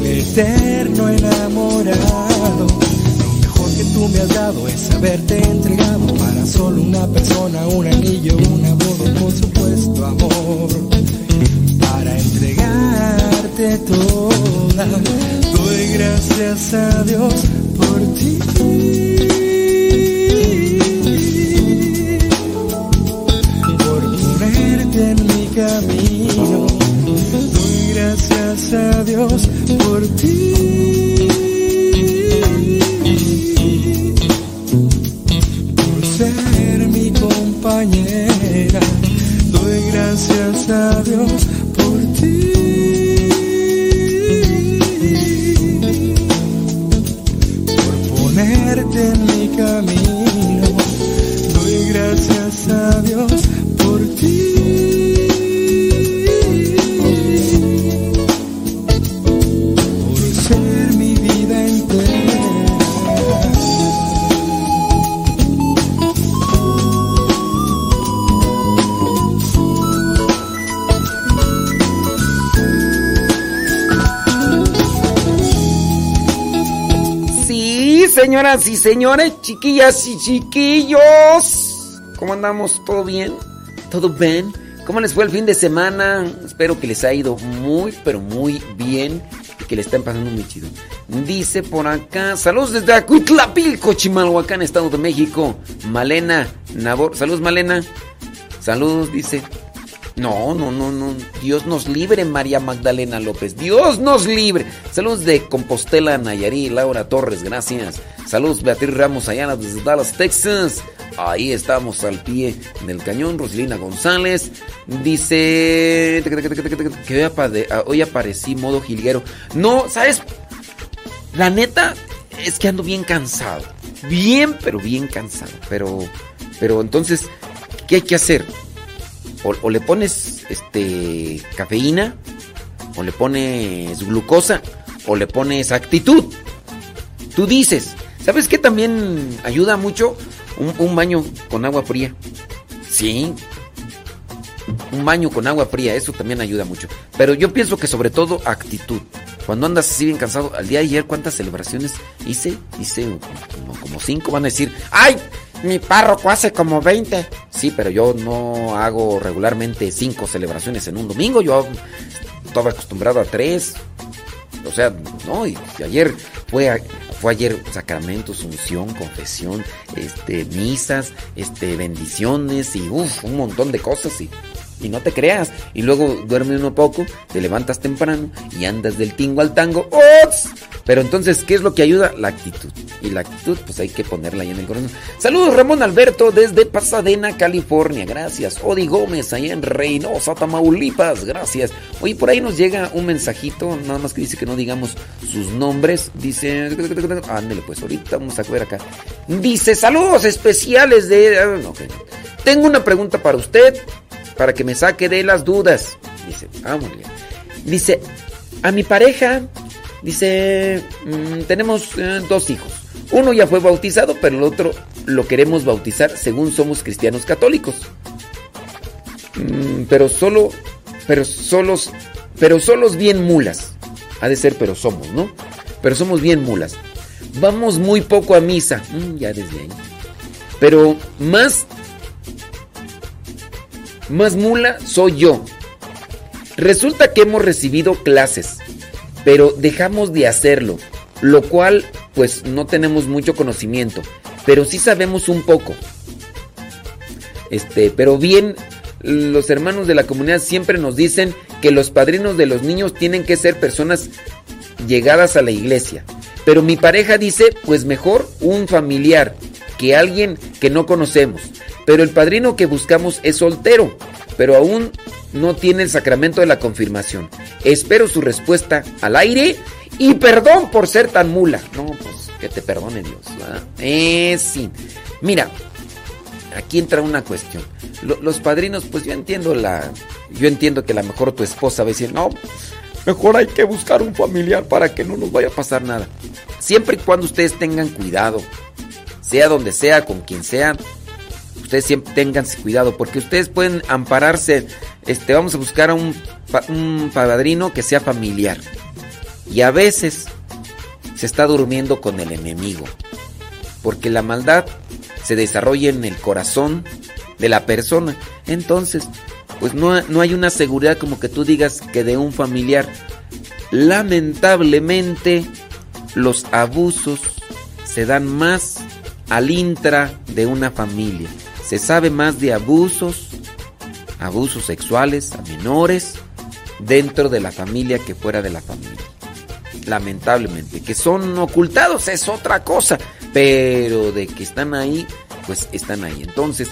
eterno enamorado. Lo mejor que tú me has dado es haberte entregado para solo una persona, un anillo, una doy gracias a Dios señores, chiquillas y chiquillos. ¿Cómo andamos? ¿Todo bien? ¿Todo bien? ¿Cómo les fue el fin de semana? Espero que les haya ido muy, pero muy bien que le estén pasando muy chido. Dice por acá, saludos desde Acuitlapilco, Chimalhuacán, Estado de México. Malena Nabor, saludos Malena. Saludos, dice. No, no, no, no. Dios nos libre, María Magdalena López. Dios nos libre. Saludos de Compostela, Nayarí, Laura Torres, gracias. Saludos Beatriz Ramos Ayana desde Dallas, Texas. Ahí estamos al pie del cañón. Rosilina González dice que hoy aparecí modo jilguero. No, ¿sabes? La neta es que ando bien cansado. Bien, pero bien cansado. Pero, pero entonces, ¿qué hay que hacer? O, le pones este cafeína, o le pones glucosa, o le pones actitud. Tú dices, ¿sabes qué también ayuda mucho? Un, baño con agua fría. Sí. Un baño con agua fría, eso también ayuda mucho. Pero yo pienso que sobre todo actitud. Cuando andas así bien cansado, al día de ayer, ¿cuántas celebraciones hice? Hice como, cinco. Van a decir, ¡ay! Mi párroco hace como 20. Sí, pero yo no hago regularmente cinco celebraciones en un domingo. Yo estaba acostumbrado a tres. O sea, no, y ayer fue, fue ayer sacramentos, unción, confesión, este, misas, este, bendiciones y un montón de cosas. Y Y no te creas. Y luego duerme uno poco, te levantas temprano y andas del tingo al tango. ¡Ops! Pero entonces, ¿qué es lo que ayuda? La actitud. Y la actitud, pues hay que ponerla ahí en el corazón. Saludos, Ramón Alberto, desde Pasadena, California. Gracias. Odi Gómez, allá en Reynosa, Tamaulipas. Gracias. Oye, por ahí nos llega un mensajito, nada más que dice que no digamos sus nombres. Dice. Ándele, pues ahorita vamos a ver acá. Dice: Saludos especiales de. Ah. Tengo una pregunta para usted para que me saque de las dudas. Dice, ah, muy bien. Dice, a mi pareja, dice, mmm, tenemos eh, dos hijos. Uno ya fue bautizado, pero el otro lo queremos bautizar según somos cristianos católicos. Mm, pero solo, pero solos, pero solos bien mulas. Ha de ser, pero somos, ¿no? Pero somos bien mulas. Vamos muy poco a misa. Mm, ya desde ahí. Pero más más mula soy yo. Resulta que hemos recibido clases, pero dejamos de hacerlo, lo cual pues no tenemos mucho conocimiento, pero sí sabemos un poco. Este, pero bien, los hermanos de la comunidad siempre nos dicen que los padrinos de los niños tienen que ser personas llegadas a la iglesia. Pero mi pareja dice, pues mejor un familiar que alguien que no conocemos. Pero el padrino que buscamos es soltero, pero aún no tiene el sacramento de la confirmación. Espero su respuesta al aire y perdón por ser tan mula. No, pues que te perdone Dios. Eh, sí. Mira, aquí entra una cuestión. los padrinos, pues yo entiendo la. Yo entiendo que a lo mejor tu esposa va a decir, no, mejor hay que buscar un familiar para que no nos vaya a pasar nada. Siempre y cuando ustedes tengan cuidado, sea donde sea, con quien sea, ustedes siempre tengan cuidado, porque ustedes pueden ampararse, este, vamos a buscar a un, un padrino que sea familiar. Y a veces se está durmiendo con el enemigo, porque la maldad se desarrolla en el corazón de la persona. Entonces, pues no, no hay una seguridad como que tú digas que de un familiar. Lamentablemente, los abusos se dan más al intra de una familia se sabe más de abusos, abusos sexuales a menores dentro de la familia que fuera de la familia. Lamentablemente, que son ocultados es otra cosa, pero de que están ahí, pues están ahí. Entonces,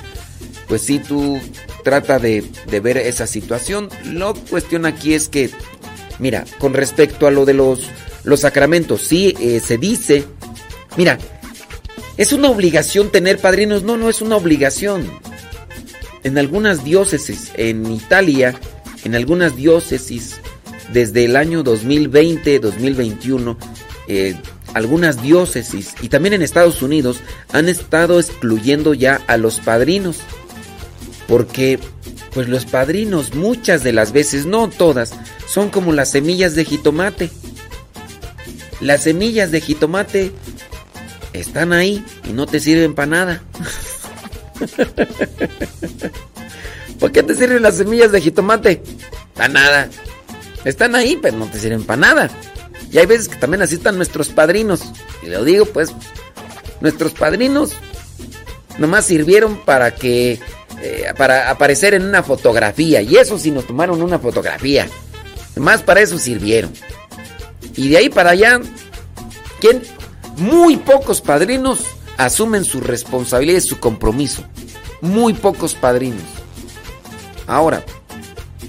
pues si tú trata de, ver esa situación, la cuestión aquí es que, mira, con respecto a lo de los, los sacramentos, sí eh, se dice, mira, ¿Es una obligación tener padrinos? No, no es una obligación. En algunas diócesis, en Italia, en algunas diócesis, desde el año 2020-2021, eh, algunas diócesis y también en Estados Unidos han estado excluyendo ya a los padrinos. Porque, pues los padrinos muchas de las veces, no todas, son como las semillas de jitomate. Las semillas de jitomate están ahí y no te sirven para nada. ¿Por qué te sirven las semillas de jitomate? Para nada. Están ahí, pero no te sirven para nada. Y hay veces que también así están nuestros padrinos. Y lo digo, pues, nuestros padrinos nomás sirvieron para que. Eh, para aparecer en una fotografía. Y eso sí nos tomaron una fotografía. Nomás para eso sirvieron. Y de ahí para allá. ¿Quién, muy pocos padrinos asumen su responsabilidad y su compromiso. Muy pocos padrinos. Ahora,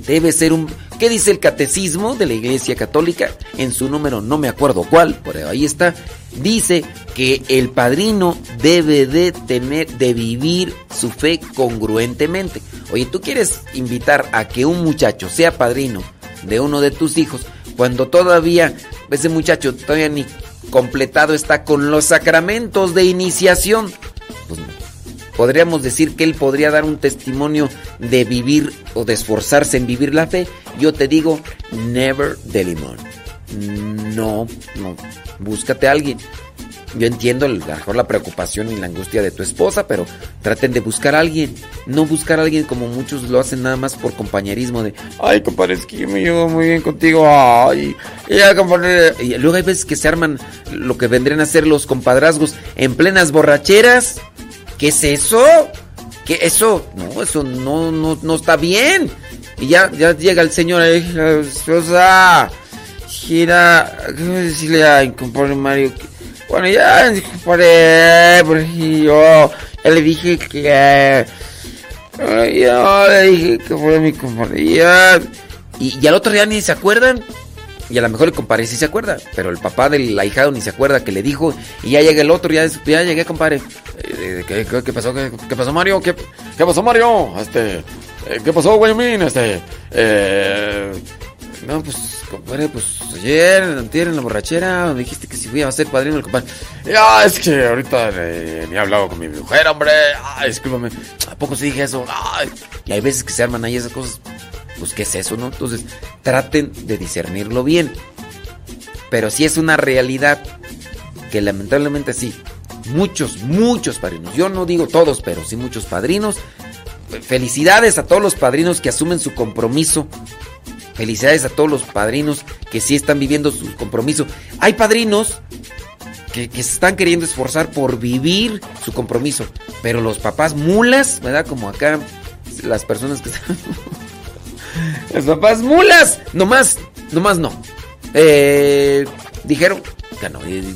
debe ser un... ¿Qué dice el catecismo de la Iglesia Católica? En su número, no me acuerdo cuál, pero ahí está. Dice que el padrino debe de tener, de vivir su fe congruentemente. Oye, tú quieres invitar a que un muchacho sea padrino de uno de tus hijos cuando todavía ese muchacho todavía ni completado está con los sacramentos de iniciación. Pues, podríamos decir que él podría dar un testimonio de vivir o de esforzarse en vivir la fe. Yo te digo, never de limón. No, no, búscate a alguien. Yo entiendo mejor la preocupación y la angustia de tu esposa, pero traten de buscar a alguien. No buscar a alguien como muchos lo hacen nada más por compañerismo de, ay, compadre, es que me llevo muy bien contigo, ay, ya, compadre. Y luego hay veces que se arman lo que vendrían a ser los compadrazgos en plenas borracheras. ¿Qué es eso? que eso, no, eso no, no, no está bien. Y ya, ya llega el señor ahí, o sea, gira, ¿qué decirle a compadre Mario? Bueno, ya, compadre, yo, ya le dije que, yo le dije que fue mi y, y al otro día ni se acuerdan. Y a lo mejor el compadre sí se acuerda, pero el papá del ahijado ni se acuerda que le dijo. Y ya llega el otro, ya, ya llegué, compadre. Eh, ¿Qué, qué, pasó? ¿Qué, ¿Qué, pasó, Mario? ¿Qué, pasó, Mario? Este, eh, ¿Qué pasó, Guayamín? Este, eh, no, pues, compadre, pues ayer, antier en la borrachera, me dijiste que si fui a ser padrino el compadre. Ya, es que ahorita eh, ni he hablado con mi mujer, hombre. Ay, discúlpame. ¿A poco sí dije eso? Ay. Y hay veces que se arman ahí esas cosas pues ¿qué es eso, no? Entonces, traten de discernirlo bien. Pero si es una realidad que lamentablemente sí, muchos, muchos padrinos, yo no digo todos, pero sí muchos padrinos. Felicidades a todos los padrinos que asumen su compromiso. Felicidades a todos los padrinos que sí están viviendo su compromiso. Hay padrinos que, se están queriendo esforzar por vivir su compromiso. Pero los papás mulas, ¿verdad? Como acá las personas que están... Los papás mulas. Nomás, nomás no. Eh, dijeron que no. Y,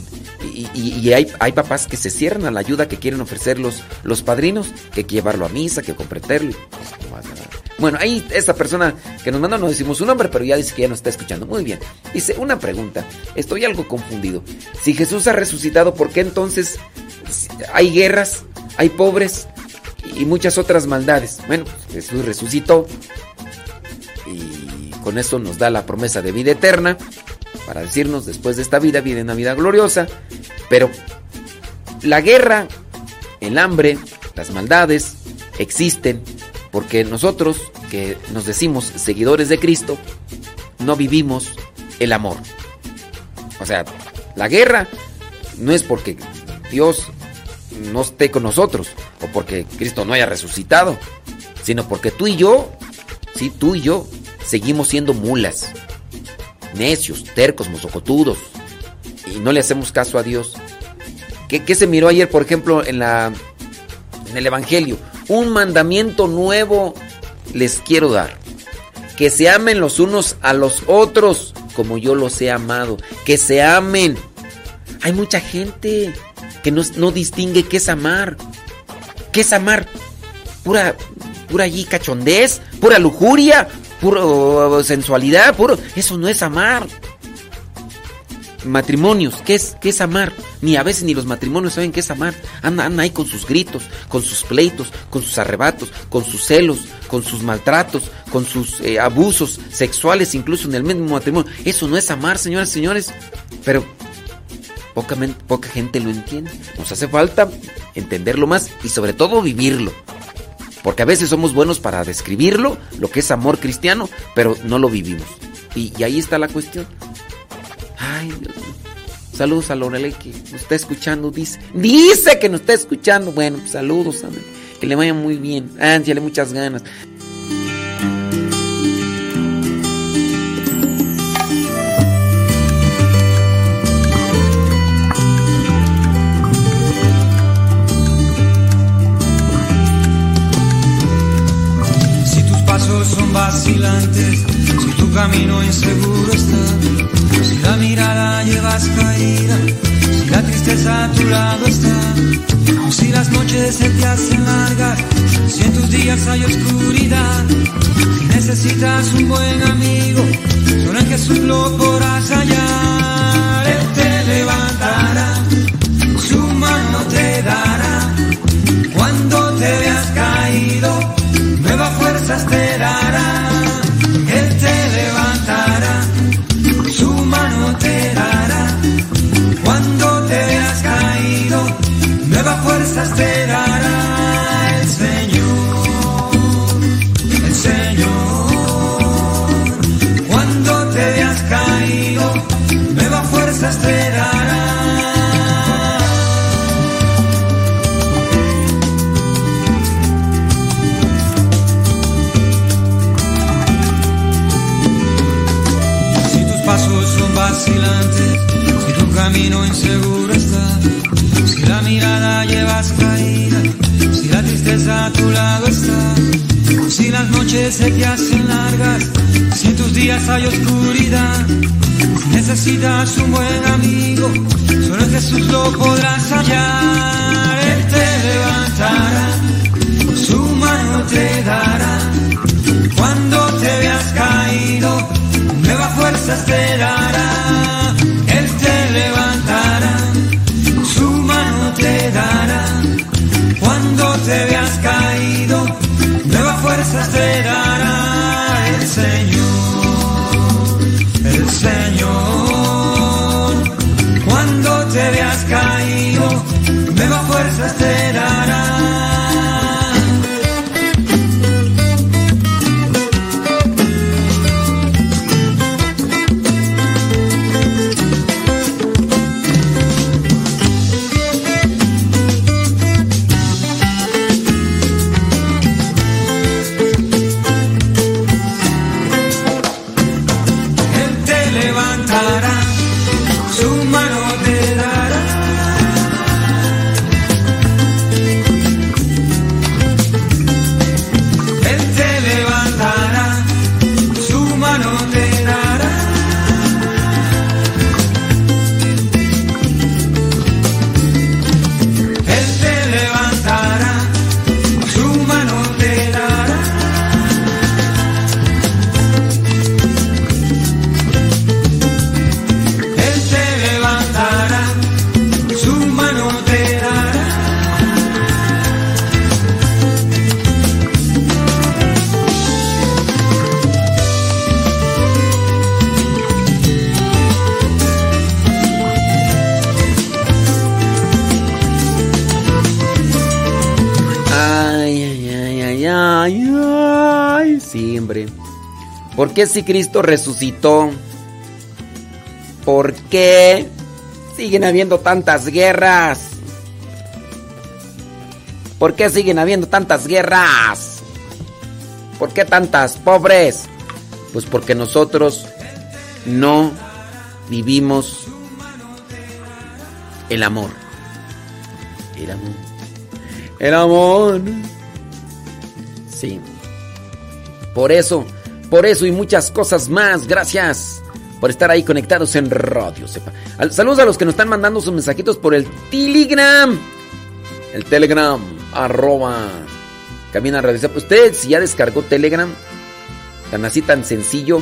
y, hay, papás que se cierran a la ayuda que quieren ofrecer los, los padrinos, que hay que llevarlo a misa, que comprenderlo. Bueno, ahí esta persona que nos mandó, no decimos su nombre, pero ya dice que ya nos está escuchando. Muy bien. Dice, una pregunta. Estoy algo confundido. Si Jesús ha resucitado, ¿por qué entonces hay guerras, hay pobres y muchas otras maldades? Bueno, Jesús resucitó y con eso nos da la promesa de vida eterna para decirnos después de esta vida viene una vida gloriosa, pero la guerra, el hambre, las maldades existen porque nosotros que nos decimos seguidores de Cristo no vivimos el amor. O sea, la guerra no es porque Dios no esté con nosotros o porque Cristo no haya resucitado, sino porque tú y yo, sí, tú y yo seguimos siendo mulas, necios, tercos, mozocotudos, y no le hacemos caso a Dios. ¿Qué, ¿Qué, se miró ayer, por ejemplo, en, la, en el Evangelio? Un mandamiento nuevo les quiero dar. Que se amen los unos a los otros como yo los he amado. Que se amen. Hay mucha gente que no, no distingue qué es amar. ¿Qué es amar? Pura, pura allí cachondez, pura lujuria, puro sensualidad, puro. Eso no es amar. Matrimonios, ¿qué es, qué es amar? Ni a veces ni los matrimonios saben qué es amar. Andan, ahí con sus gritos, con sus pleitos, con sus arrebatos, con sus celos, con sus maltratos, con sus eh, abusos sexuales, incluso en el mismo matrimonio. Eso no es amar, señoras y señores. Pero poca, gente lo entiende. Nos hace falta entenderlo más y sobre todo vivirlo. Porque a veces somos buenos para describirlo, lo que es amor cristiano, pero no lo vivimos. Y ahí está la cuestión. Saludos a Lorelei que nos está escuchando, dice. Dice que nos está escuchando. Bueno, pues saludos. Que le vaya muy bien. Ánciale muchas ganas. Si tus pasos son vacilantes, si tu camino inseguro está, si la mirada llevas caída, si la tristeza a tu lado está, si las noches se te hacen largas, si en tus días hay oscuridad, si necesitas un buen amigo, solo en Jesús lo podrás hallar. Él te levantará, su mano te dará, cuando te veas caído, nuevas fuerzas te fuerzas te dará. El Señor, el Señor, cuando te veas caído, nuevas fuerzas te dará. Si tus pasos son vacilantes, si tu camino inseguro está, si la tristeza a tu lado noches se te hacen largas, si en tus días hay oscuridad, si necesitas un buen amigo, solo en Jesús lo podrás hallar. Él te levantará, su mano te dará, cuando te veas caído, nuevas fuerzas te dará. Te veas caído, nuevas fuerzas te dará el Señor, el Señor. Cuando te veas caído, nuevas fuerzas te dará. Qué si Cristo resucitó? ¿Por qué siguen habiendo tantas guerras? ¿Por qué siguen habiendo tantas guerras? ¿Por qué tantas pobres? Pues porque nosotros no vivimos el amor. El amor. El amor. Sí. Por eso, por eso y muchas cosas más. Gracias por estar ahí conectados en Radio Sepa. Al- Saludos a los que nos están mandando sus mensajitos por el Telegram. El Telegram, arroba Camina Radio. Usted, si ya descargó Telegram, tan así tan sencillo,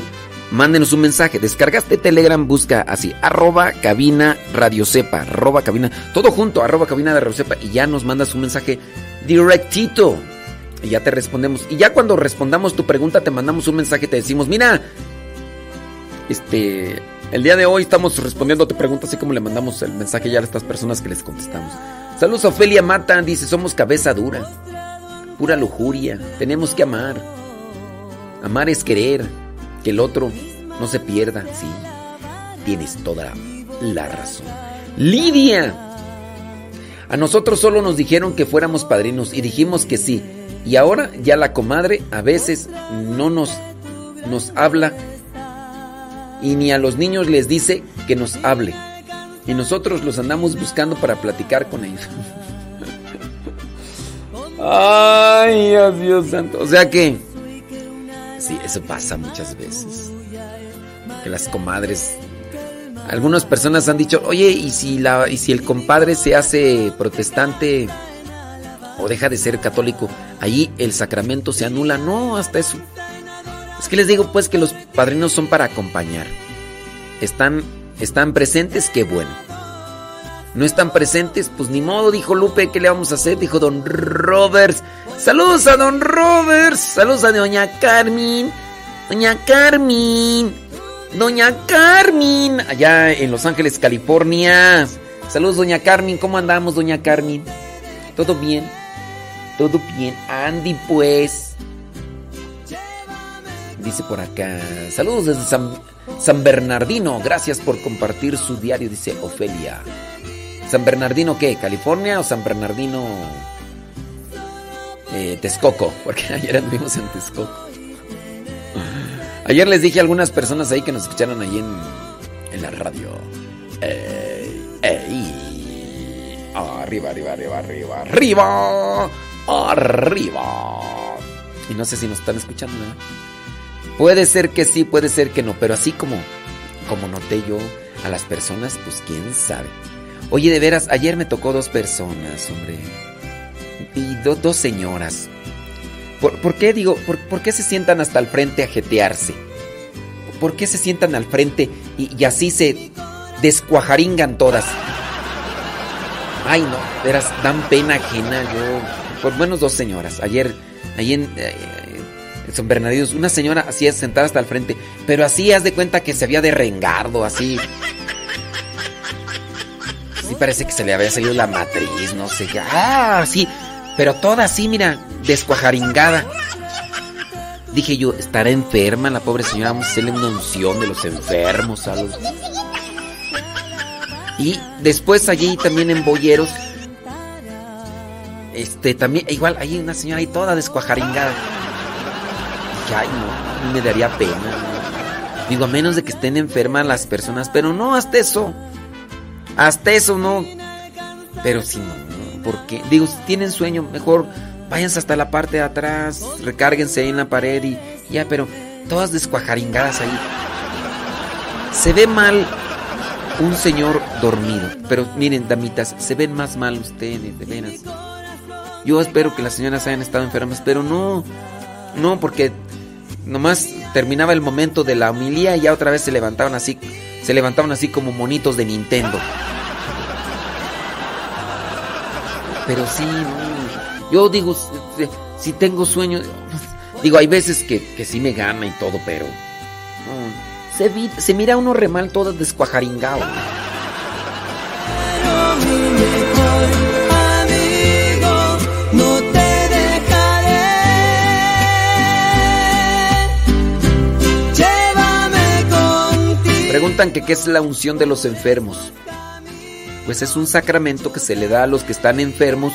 mándenos un mensaje. Descargaste Telegram, busca así, arroba cabina radio sepa, arroba cabina, todo junto, arroba cabina de radio sepa, y ya nos mandas un mensaje directito. Y ya te respondemos. Y ya cuando respondamos tu pregunta, te mandamos un mensaje, te decimos, mira, este, el día de hoy estamos respondiendo a tu pregunta, así como le mandamos el mensaje ya a estas personas que les contestamos. Saludos a Ofelia Mata, dice, somos cabeza dura, pura lujuria, tenemos que amar. Amar es querer, que el otro no se pierda, sí. Tienes toda la razón. Lidia. A nosotros solo nos dijeron que fuéramos padrinos y dijimos que sí. Y ahora ya la comadre a veces no nos, nos habla y ni a los niños les dice que nos hable. Y nosotros los andamos buscando para platicar con ellos. Ay, Dios santo. O sea que... Sí, eso pasa muchas veces. Que las comadres... Algunas personas han dicho, oye, ¿y si, la, y si el compadre se hace protestante o deja de ser católico, ahí el sacramento se anula? No, hasta eso. Es que les digo pues que los padrinos son para acompañar. Están, están presentes, qué bueno. No están presentes, pues ni modo, dijo Lupe, ¿qué le vamos a hacer? Dijo Don Roberts. Saludos a Don Roberts. Saludos a Doña Carmen. Doña Carmen. Doña Carmen. Allá en Los Ángeles, California. Saludos, Doña Carmen. ¿Cómo andamos, Doña Carmen? ¿Todo bien? Todo bien. Andy, pues. Dice por acá. Saludos desde San, Bernardino. Gracias por compartir su diario, dice Ofelia. ¿San Bernardino qué? ¿California o San Bernardino eh, Texcoco? Porque ayer anduvimos en Texcoco. Ayer les dije a algunas personas ahí que nos escucharon ahí en, en la radio. Ey, ey. Arriba, arriba, arriba, arriba, arriba. Arriba. Y no sé si nos están escuchando, ¿verdad? Puede ser que sí, puede ser que no, pero así como, como noté yo a las personas, pues quién sabe. Oye, de veras, ayer me tocó dos personas, hombre. Y dos señoras. ¿Por, qué digo, por, por, qué se sientan hasta el frente a jetearse? ¿Por qué se sientan al frente y, así se descuajaringan todas? Ay, no, veras, dan pena ajena. Yo, por menos dos señoras. Ayer, ahí en, eh, en San Bernardino, una señora así sentada hasta el frente, pero así haz de cuenta que se había derrengado, así. Sí parece que se le había salido la matriz, no sé. Ah, sí, pero toda así, mira, descuajaringada. Dije yo, ¿estará enferma la pobre señora? Vamos a hacerle una unción de los enfermos, algo. Y después allí también en Boyeros, este, también, igual, hay una señora ahí toda descuajaringada. Dije, ay, no, me daría pena. Digo, a menos de que estén enfermas las personas, pero no, hasta eso. Hasta eso no. Pero si no, porque, digo, si tienen sueño, mejor váyanse hasta la parte de atrás, recárguense ahí en la pared y ya, pero todas descuajaringadas ahí. Se ve mal un señor dormido. Pero miren, damitas, se ven más mal ustedes, de veras. Yo espero que las señoras hayan estado enfermas, pero no, no, porque nomás terminaba el momento de la homilía y ya otra vez se levantaban así, se levantaban así como monitos de Nintendo. Pero sí, yo digo, si, tengo sueño, digo, hay veces que, que sí me gana y todo, pero se, mira uno re mal todo descuajaringado. Que qué es la unción de los enfermos. Pues es un sacramento que se le da a los que están enfermos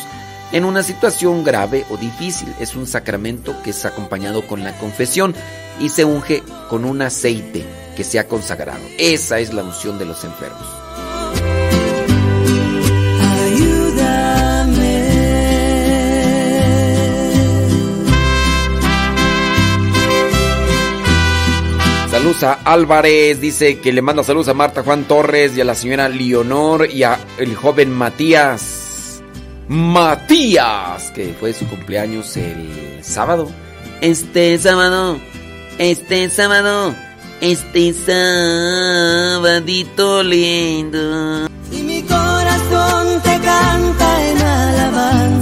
en una situación grave o difícil. Es un sacramento que es acompañado con la confesión y se unge con un aceite que se ha consagrado. Esa es la unción de los enfermos. Saludos a Álvarez, dice que le manda saludos a Marta Juan Torres y a la señora Leonor y a el joven Matías. Matías, que fue su cumpleaños el sábado. Este sábado, este sábado este sabadito lindo. Y mi corazón te canta en alabanza.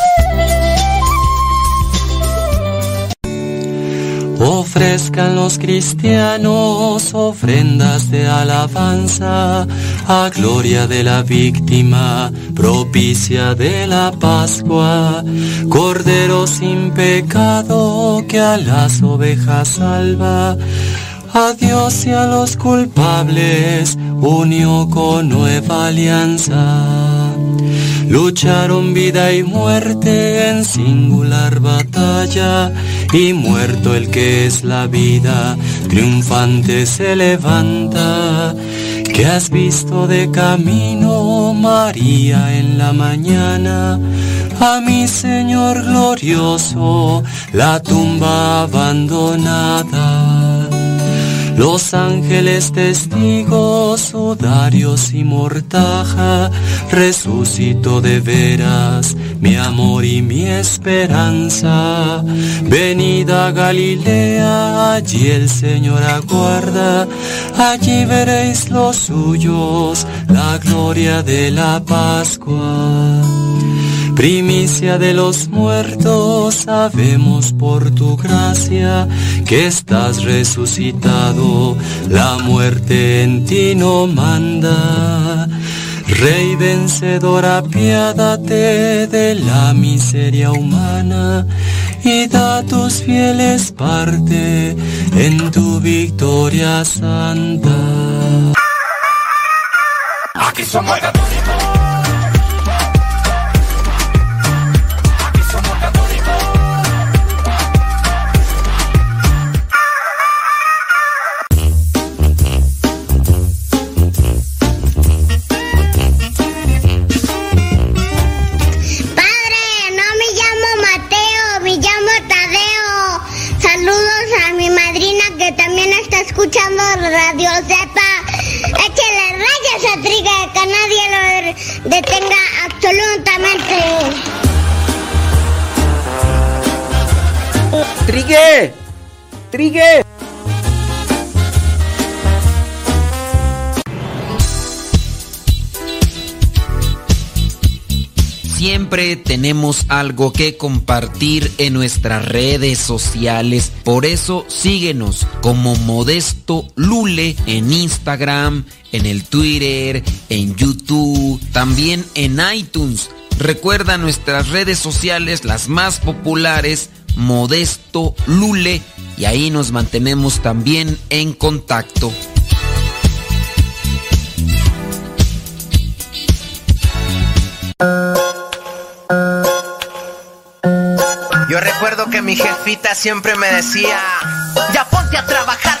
Ofrezcan los cristianos ofrendas de alabanza a gloria de la víctima propicia de la Pascua, Cordero sin pecado que a las ovejas salva. A Dios y a los culpables unió con nueva alianza. Lucharon vida y muerte en singular batalla y muerto el que es la vida, triunfante se levanta. Que has visto de camino, María, en la mañana? A mi Señor glorioso, la tumba abandonada. Los ángeles testigos, sudarios y mortaja, resucitó de veras mi amor y mi esperanza. Venida Galilea, allí el Señor aguarda, allí veréis los suyos, la gloria de la Pascua. Primicia de los muertos, sabemos por tu gracia que estás resucitado, la muerte en ti no manda. Rey vencedor, apiádate de la miseria humana y da tus fieles parte en tu victoria santa. Aquí somos Siempre tenemos algo que compartir en nuestras redes sociales. Por eso síguenos como Modesto Lule en Instagram, en el Twitter, en YouTube, también en iTunes. Recuerda nuestras redes sociales, las más populares, Modesto Lule, y ahí nos mantenemos también en contacto. Yo recuerdo que mi jefita siempre me decía, ya ponte a trabajar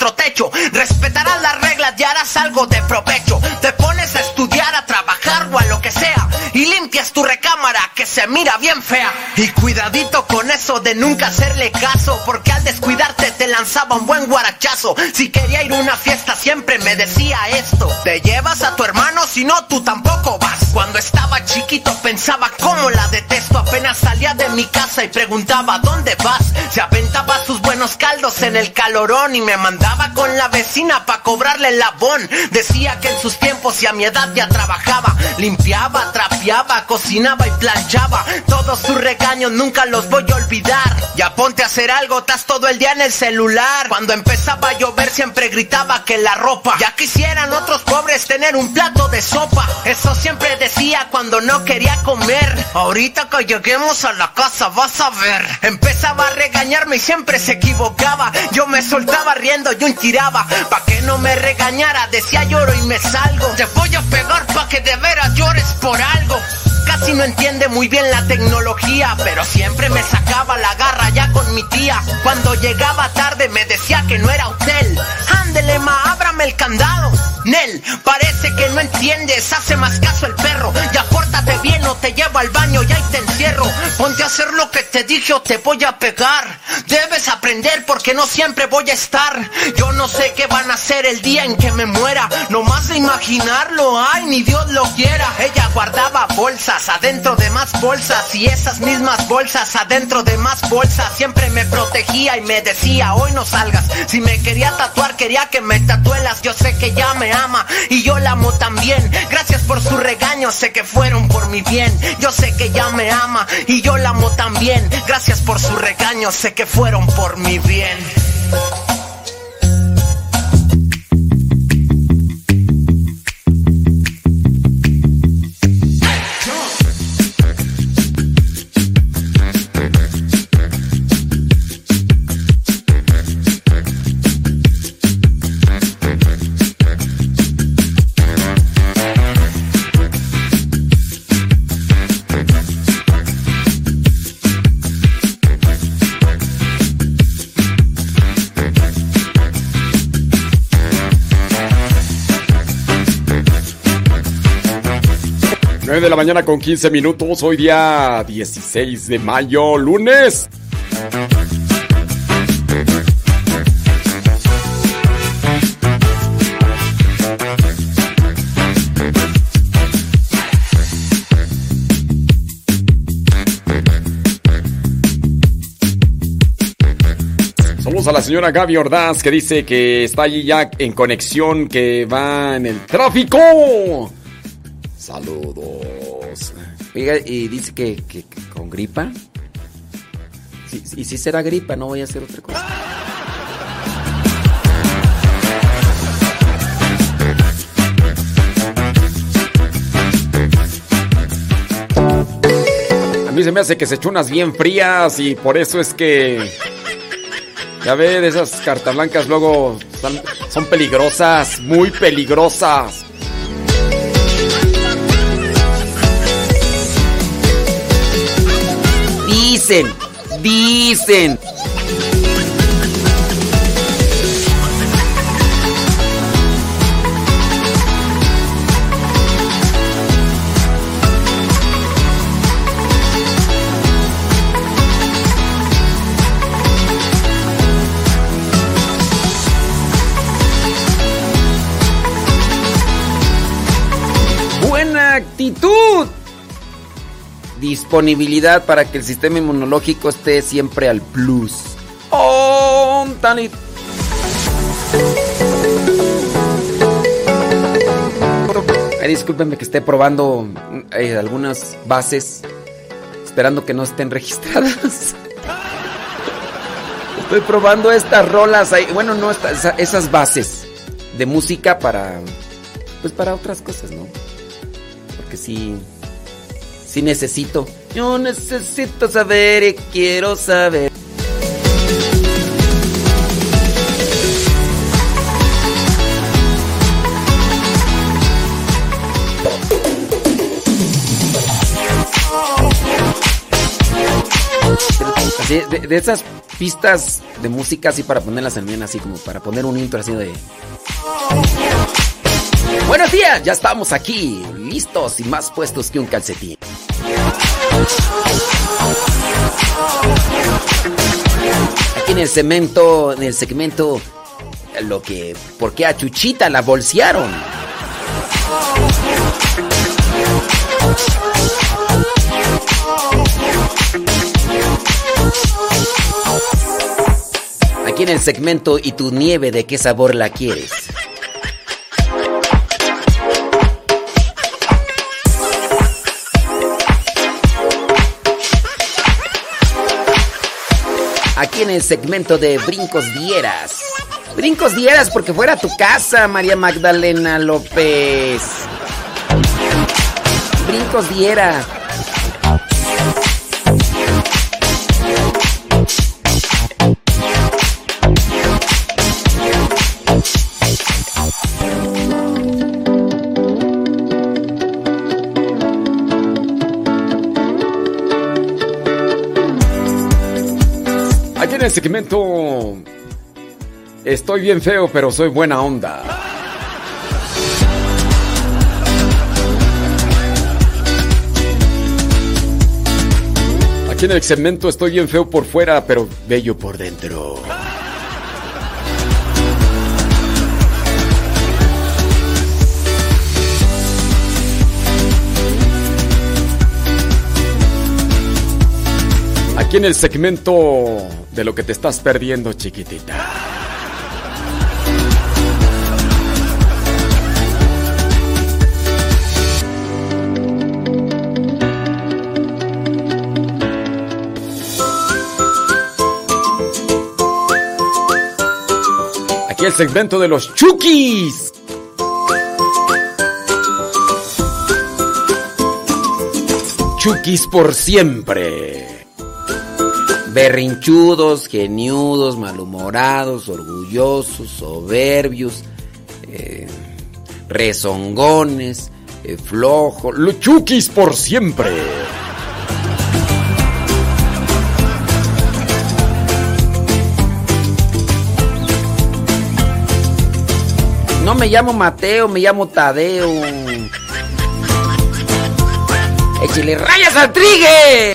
techo. Respetarás las reglas y harás algo de provecho. Te pones a estudiar, a trabajar o a lo que sea y limpias tu recámara que se mira bien fea. Y cuidadito con eso de nunca hacerle caso, porque al descuidarte te lanzaba un buen guarachazo. Si quería ir a una fiesta siempre me decía esto, te llevas a tu hermano si no tú tampoco vas. Cuando estaba chiquito pensaba cómo la detesto, apenas salía de mi casa y preguntaba ¿dónde vas? Se aventaba sus buenos caldos en el calorón y me mandaba con la vecina pa' cobrarle el labón. Decía que en sus tiempos y a mi edad ya trabajaba, limpiaba, trapeaba, cocinaba y planchaba. Todos sus regaños nunca los voy a olvidar. Ya ponte a hacer algo, estás todo el día en el celular. Cuando empezaba a llover siempre gritaba que la ropa. Ya quisieran otros pobres tener un plato de sopa. Eso siempre decía cuando no quería comer. Ahorita que lleguemos a la casa vas a ver. Empezaba a regañarme y siempre se equivocaba. Yo me soltaba riendo y un tiraba. Pa' que no me regañara, decía lloro y me salgo. Te voy a pegar pa' que de veras llores por algo. Casi no entiende muy bien la tecnología, pero siempre me sacaba la garra ya con mi tía. Cuando llegaba tarde me decía que no era hotel. Ándele, ma, ábrame el candado. Nel, parece que no entiendes, hace más caso el perro. Ya pórtate bien o te llevo al baño y ahí te encierro. Ponte a hacer lo que te dije o te voy a pegar. Debes aprender porque no siempre voy a estar. Yo no sé qué van a hacer el día en que me muera. No más de imaginarlo, ay, ni Dios lo quiera. Ella guardaba bolsas adentro de más bolsas y esas mismas bolsas adentro de más bolsas. Siempre me protegía y me decía, hoy no salgas. Si me quería tatuar, quería que me tatuelas. Yo sé que ya me ama y yo la amo también. Gracias por su regaño, sé que fueron por mi bien. Yo sé que ya me ama y yo la amo también. Gracias por su regaño, sé que fueron por mi bien. 9 de la mañana con 15 minutos, hoy día 16 de mayo, lunes. A la señora Gaby Ordaz que dice que está allí ya en conexión, que va en el tráfico. Saludos. Oiga, y dice que, que- que con gripa. Sí, y si será gripa, no voy a hacer otra cosa. A mí se me hace que se echó unas bien frías y por eso es que. Ya ve, de esas cartas blancas luego son peligrosas, muy peligrosas. Dicen, dicen. Disponibilidad para que el sistema inmunológico esté siempre al plus. Oh, Tani. Ay, discúlpenme que esté probando eh, algunas bases, esperando que no estén registradas. Estoy probando estas rolas ahí, bueno, no estas- esas bases de música para, pues para otras cosas, ¿no? Porque sí, sí necesito. Yo necesito saber y quiero saber. Así, de, de esas pistas de música así para ponerlas en bien, así como para poner un intro así de... Buenos días, ya estamos aquí, listos y más puestos que un calcetín. Aquí en el cemento, en el segmento, lo que, ¿por qué a Chuchita la bolsearon? Aquí en el segmento, ¿y tu nieve de qué sabor la quieres? Aquí en el segmento de Brincos Dieras. Brincos Dieras porque fuera tu casa, María Magdalena López. Brincos Diera. En el segmento Estoy bien feo, pero soy buena onda. Aquí en el segmento estoy bien feo por fuera, pero bello por dentro. Aquí en el segmento de lo que te estás perdiendo, chiquitita. Aquí el segmento de los Chukis. Chukis por siempre. Berrinchudos, geniudos, malhumorados, orgullosos, soberbios, eh, rezongones, eh, flojos. Los Chukis por siempre. No me llamo Mateo, me llamo Tadeo. Échale rayas al trigue.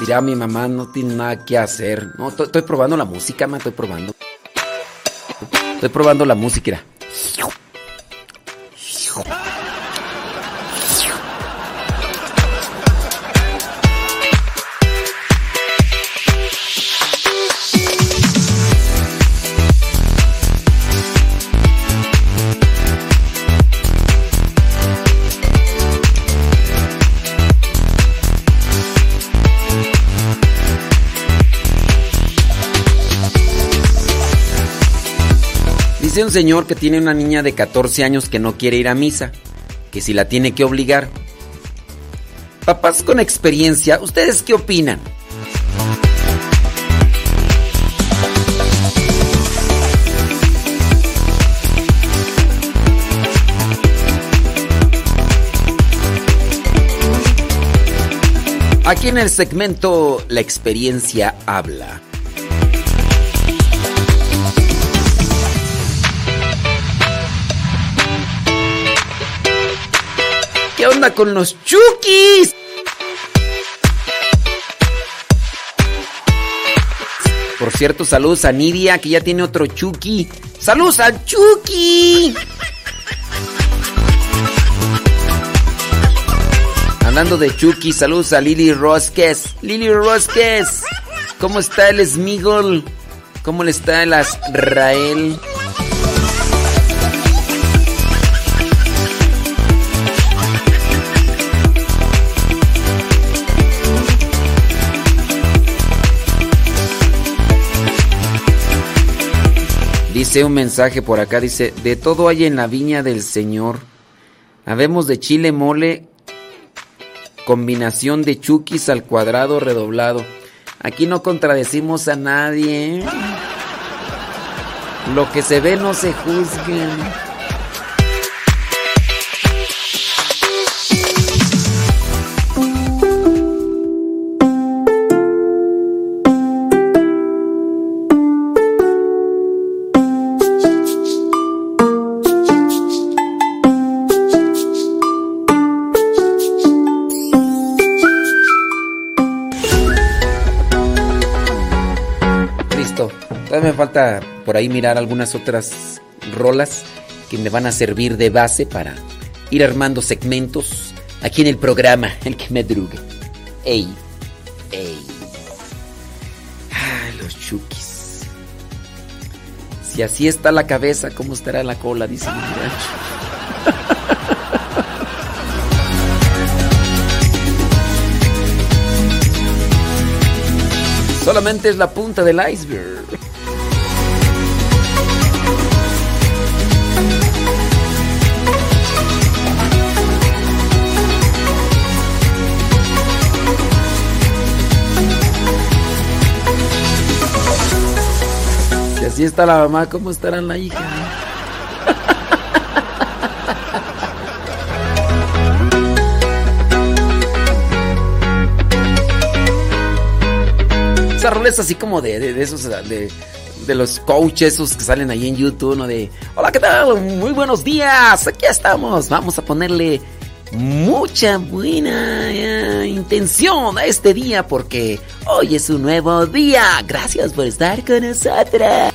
Dirá mi mamá, no tiene nada que hacer. No, estoy, probando la música, me estoy probando. Estoy probando la música. mira. Dice un señor que tiene una niña de 14 años que no quiere ir a misa, que si la tiene que obligar. Papás con experiencia, ¿ustedes qué opinan? Aquí en el segmento La experiencia habla. ¿Qué onda con los chukis? Por cierto, saludos a Nidia, que ya tiene otro chuki. ¡Saludos al chuki! Hablando de chuki, saludos a Lili Rosques. Lili Rosques, ¿cómo está el Smigol? ¿Cómo le está el Azrael? Dice un mensaje por acá, dice, de todo hay en la viña del Señor. Habemos de chile mole, combinación de chukis al cuadrado redoblado. Aquí no contradecimos a nadie. ¿eh? Lo que se ve no se juzgue. Todavía me falta por ahí mirar algunas otras rolas que me van a servir de base para ir armando segmentos aquí en el programa, el que me drugue. Ey, ey. Ay, los chukis. Si así está la cabeza, ¿cómo estará la cola? Dice mi rancho. Solamente es la punta del iceberg. Así está la mamá, ¿cómo estará la hija? Esa rola es así como de, de, esos, de, de los coaches esos que salen ahí en YouTube, ¿no? De, hola, ¿qué tal? Muy buenos días, aquí estamos. Vamos a ponerle mucha buena eh, intención a este día porque hoy es un nuevo día. Gracias por estar con nosotros.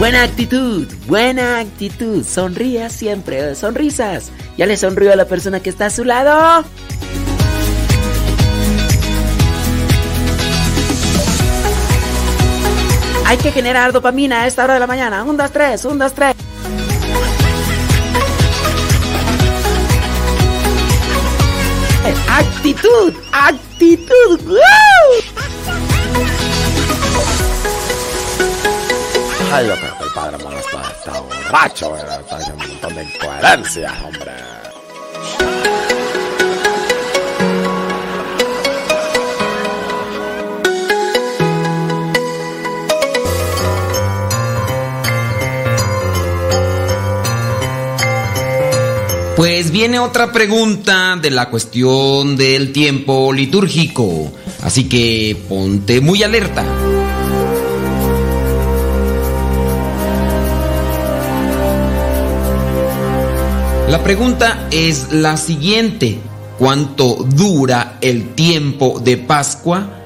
Buena actitud, buena actitud. Sonría siempre, sonrisas. ¿Ya le sonrió a la persona que está a su lado? Hay que generar dopamina a esta hora de la mañana. Un, dos, tres, un, dos, tres. Actitud, actitud. ¡Woo! Ay, yo que el padre está, está borracho, ¿verdad? Está haciendo un montón de incoherencias, hombre. Pues viene otra pregunta de la cuestión del tiempo litúrgico. Así que ponte muy alerta. La pregunta es la siguiente. ¿Cuánto dura el tiempo de Pascua?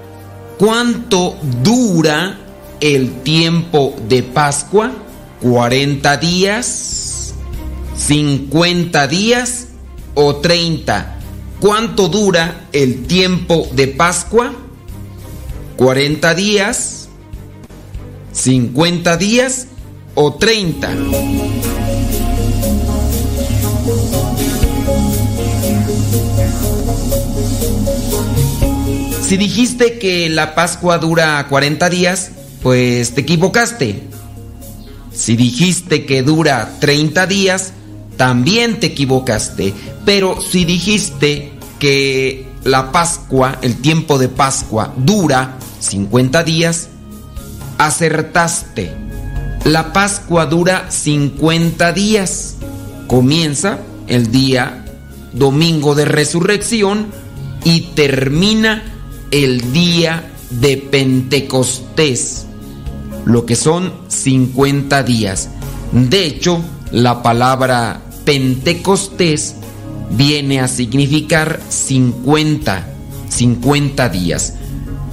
¿Cuánto dura el tiempo de Pascua? ¿40 días? ¿50 días? ¿O 30? ¿Cuánto dura el tiempo de Pascua? ¿40 días? ¿50 días? ¿O 30? Si dijiste que la Pascua dura 40 días, pues te equivocaste. Si dijiste que dura 30 días, también te equivocaste. Pero si dijiste que la Pascua, el tiempo de Pascua, dura 50 días, acertaste. La Pascua dura 50 días. Comienza el día domingo de resurrección y termina el día de Pentecostés, lo que son 50 días. De hecho, la palabra Pentecostés viene a significar 50, 50 días.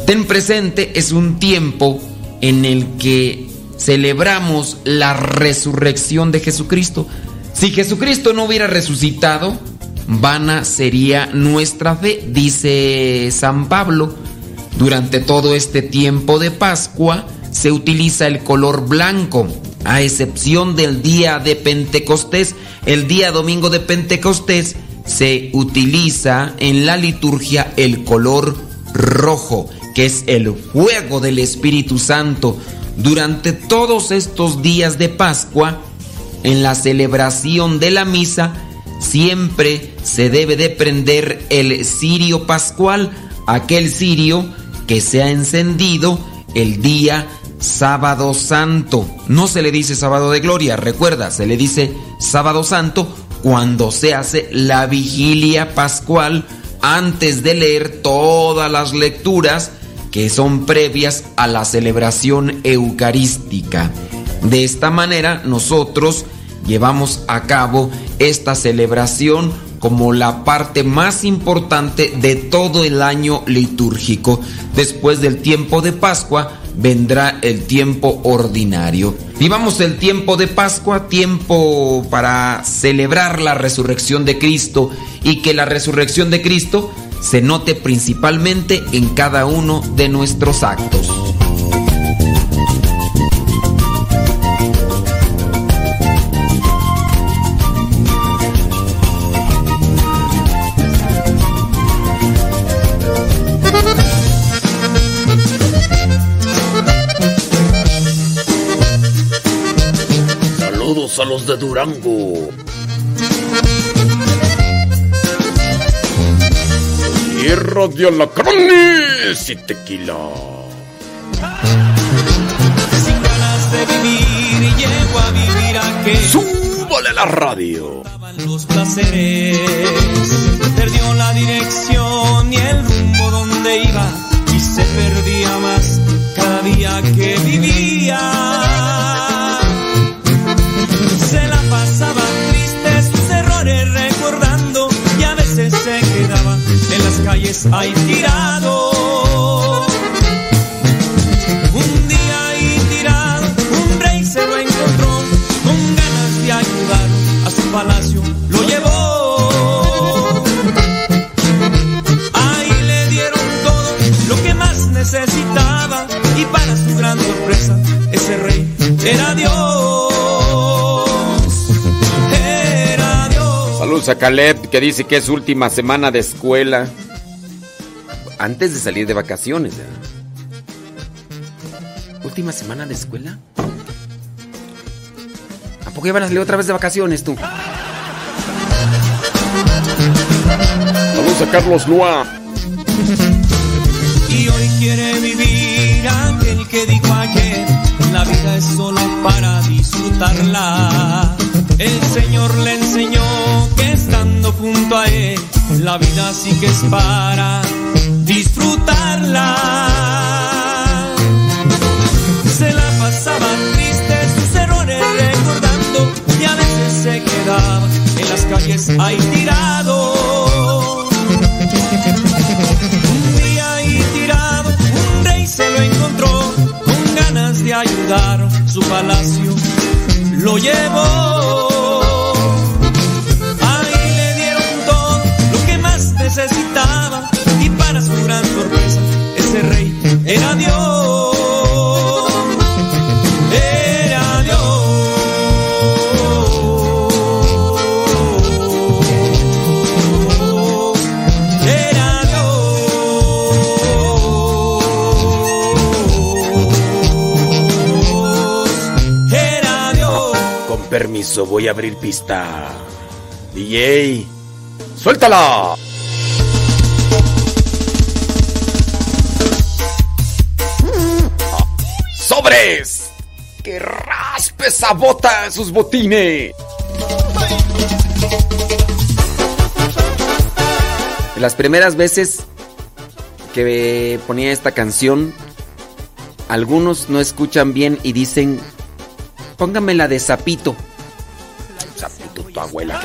Ten presente, es un tiempo en el que celebramos la resurrección de Jesucristo. Si Jesucristo no hubiera resucitado, vana sería nuestra fe, dice San Pablo. Durante todo este tiempo de Pascua se utiliza el color blanco, a excepción del día de Pentecostés. El día domingo de Pentecostés se utiliza en la liturgia el color rojo, que es el fuego del Espíritu Santo. Durante todos estos días de Pascua, en la celebración de la misa, siempre se debe de prender el cirio pascual, aquel cirio que se ha encendido el día sábado santo. No se le dice sábado de gloria, recuerda, se le dice sábado santo cuando se hace la vigilia pascual antes de leer todas las lecturas que son previas a la celebración eucarística. De esta manera nosotros llevamos a cabo esta celebración como la parte más importante de todo el año litúrgico. Después del tiempo de Pascua vendrá el tiempo ordinario. Vivamos el tiempo de Pascua, tiempo para celebrar la resurrección de Cristo y que la resurrección de Cristo se note principalmente en cada uno de nuestros actos. Saludos a los de Durango. Tierra de alacranes y tequila. Sin ganas de vivir, llego a vivir aquí. ¡Súbale la radio! Los placeres. Perdió la dirección y el rumbo donde iba. Y se perdía más cada día que vivía. Pasaba triste, sus errores recordando. Y a veces se quedaba en las calles ahí tirado. Un día ahí tirado, un rey se lo encontró con ganas de ayudar a su palacio. Lo llevó. Ahí le dieron todo lo que más necesitaba y para su gran sorpresa ese rey era Dios. Saludos a Caleb que dice que es última semana de escuela. Antes de salir de vacaciones. ¿eh? ¿Última semana de escuela? ¿A poco ya van a salir otra vez de vacaciones tú? Saludos a Carlos Lua. Y hoy quiere vivir aquel que dijo ayer, la vida es solo para disfrutarla. El Señor le enseñó que estando junto a Él, la vida sí que es para disfrutarla. Se la pasaba triste, sus errores recordando, y a veces se quedaba en las calles ahí tirado. Un día ahí tirado, un rey se lo encontró con ganas de ayudar su palacio. Lo llevó. Necesitaba y para su gran sorpresa ese rey era Dios. Era Dios. Era Dios. Era Dios. Con permiso, voy a abrir pista. DJ, suéltala. ¡Que raspe esa bota, sus botines! Las primeras veces que ponía esta canción, algunos no escuchan bien y dicen, póngame la de Zapito. Zapito, tu abuela.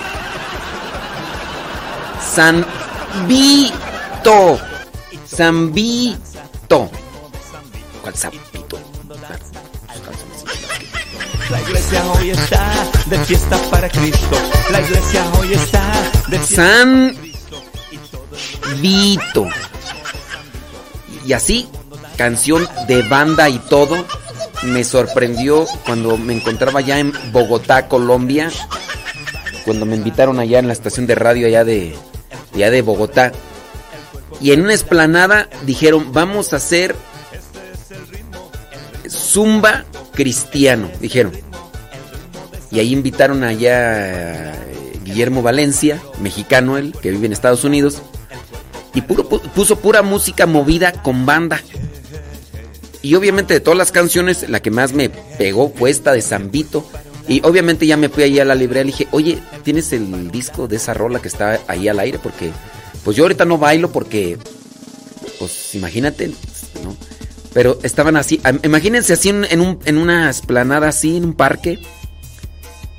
San Vito. San Vito. ¿Cuál Zapito? La iglesia hoy está de fiesta para Cristo. La iglesia hoy está de fiesta San Vito. Y así, canción de banda y todo, me sorprendió cuando me encontraba ya en Bogotá, Colombia, cuando me invitaron allá en la estación de radio allá de, allá de Bogotá. Y en una esplanada dijeron, vamos a hacer zumba cristiano, dijeron. Y ahí invitaron allá a Guillermo Valencia, mexicano él, que vive en Estados Unidos. Y puso pura música movida con banda. Y obviamente de todas las canciones, la que más me pegó fue esta de Zambito. Y obviamente ya me fui ahí a la librería y dije, oye, ¿tienes el disco de esa rola que está ahí al aire? Porque, pues yo ahorita no bailo porque, pues imagínate. Pero estaban así, imagínense así en, un- en una esplanada así, en un parque,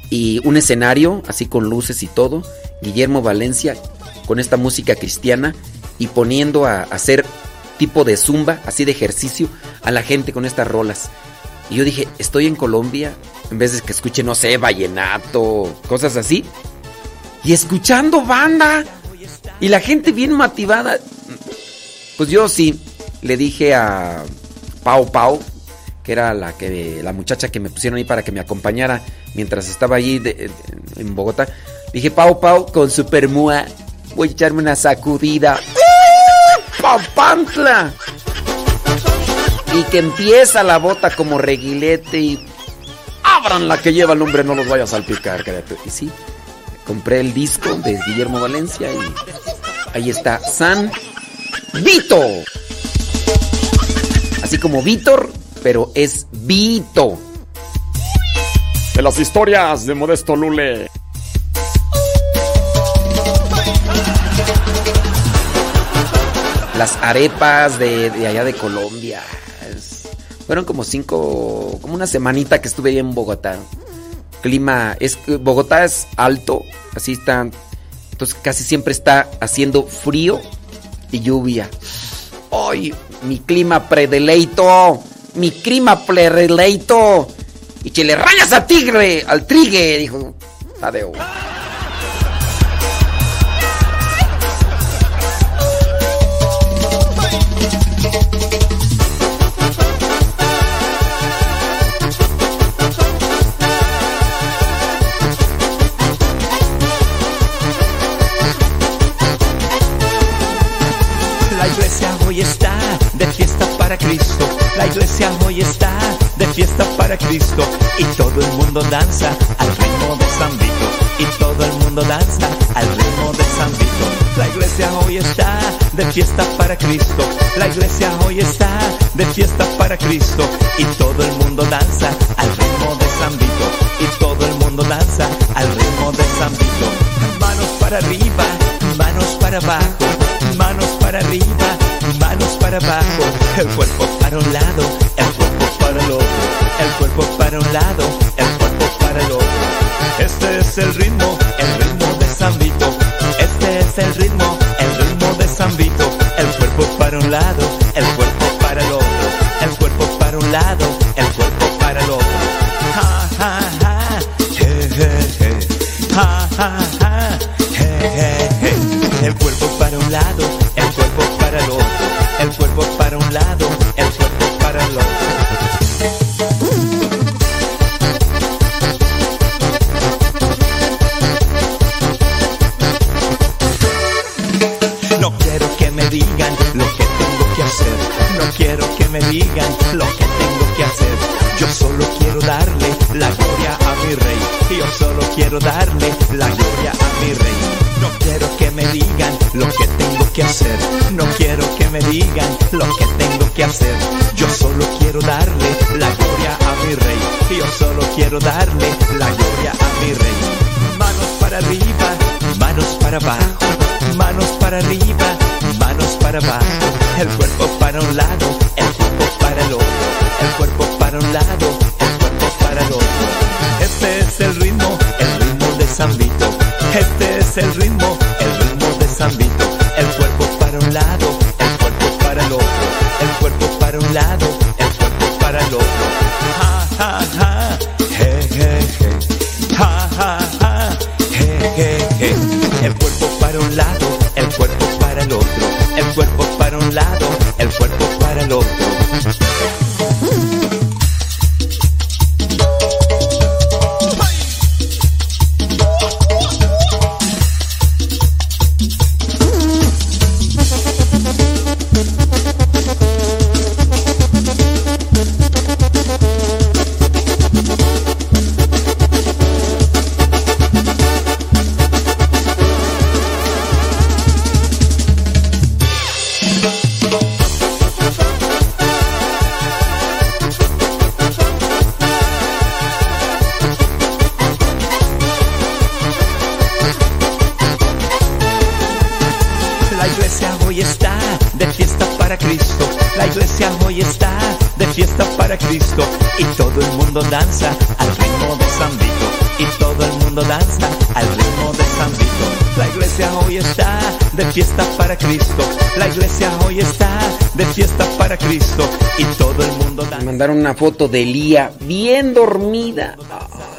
y un escenario así con luces y todo, Guillermo Valencia con esta música cristiana y poniendo a, a hacer tipo de zumba, así de ejercicio, a la gente con estas rolas. Y yo dije, estoy en Colombia, en vez de que escuche, no sé, vallenato, cosas así, y escuchando banda, y la gente bien motivada. Pues yo sí, le dije a Pau Pau, que era la que la muchacha que me pusieron ahí para que me acompañara mientras estaba allí en Bogotá. Dije, Pau Pau, con Super Mua, voy a echarme una sacudida. ¡Uh! ¡Papantla! Y que empieza la bota como reguilete y abran la que lleva el hombre, no los vaya a salpicar, criatura. Y sí, compré el disco de Guillermo Valencia y ahí está San Vito. Así como Víctor, pero es Vito. De las historias de Modesto Lule. Las arepas de, de allá de Colombia. Es- fueron como cinco, como una semanita que estuve ahí en Bogotá. Clima, es Bogotá es alto, así está. Entonces casi siempre está haciendo frío y lluvia. ¡Ay! Mi clima predeleito. Mi clima predeleito. Y que le rayas a tigre, al trigue, dijo Tadeo. La iglesia hoy está de fiesta para Cristo. La iglesia hoy está de fiesta para Cristo. Y todo el mundo danza al ritmo de San. Y todo el mundo danza al ritmo de San. La iglesia hoy está de fiesta para Cristo. La iglesia hoy está de fiesta para Cristo. Y todo el mundo danza al ritmo de San. Y todo el mundo danza al ritmo de San. Manos para arriba, manos para abajo, manos para arriba, manos para abajo, el cuerpo para un el cuerpo para el otro, el cuerpo para un lado, el cuerpo para el otro. Este es el ritmo, el ritmo de San Vito. Este es el ritmo, el ritmo de San Vito. El cuerpo para un lado, el cuerpo para el otro, el cuerpo para un lado, el cuerpo para el otro. El cuerpo para un lado, digan lo que tengo que hacer. Yo solo quiero darle la gloria a mi rey. Yo solo quiero darle la gloria a mi rey. No quiero que me digan lo que tengo que hacer. No quiero que me digan lo que tengo que hacer. Yo solo quiero darle la gloria a mi rey. Yo solo quiero darle la gloria a mi rey. Manos para arriba, manos para abajo, manos para arriba, manos para abajo, el cuerpo para un lado, el cuerpo para el otro, el cuerpo para un lado, el cuerpo para el otro. Este es el ritmo, el ritmo de San Vito. Este es el ritmo, mandaron una foto de Lía bien dormida.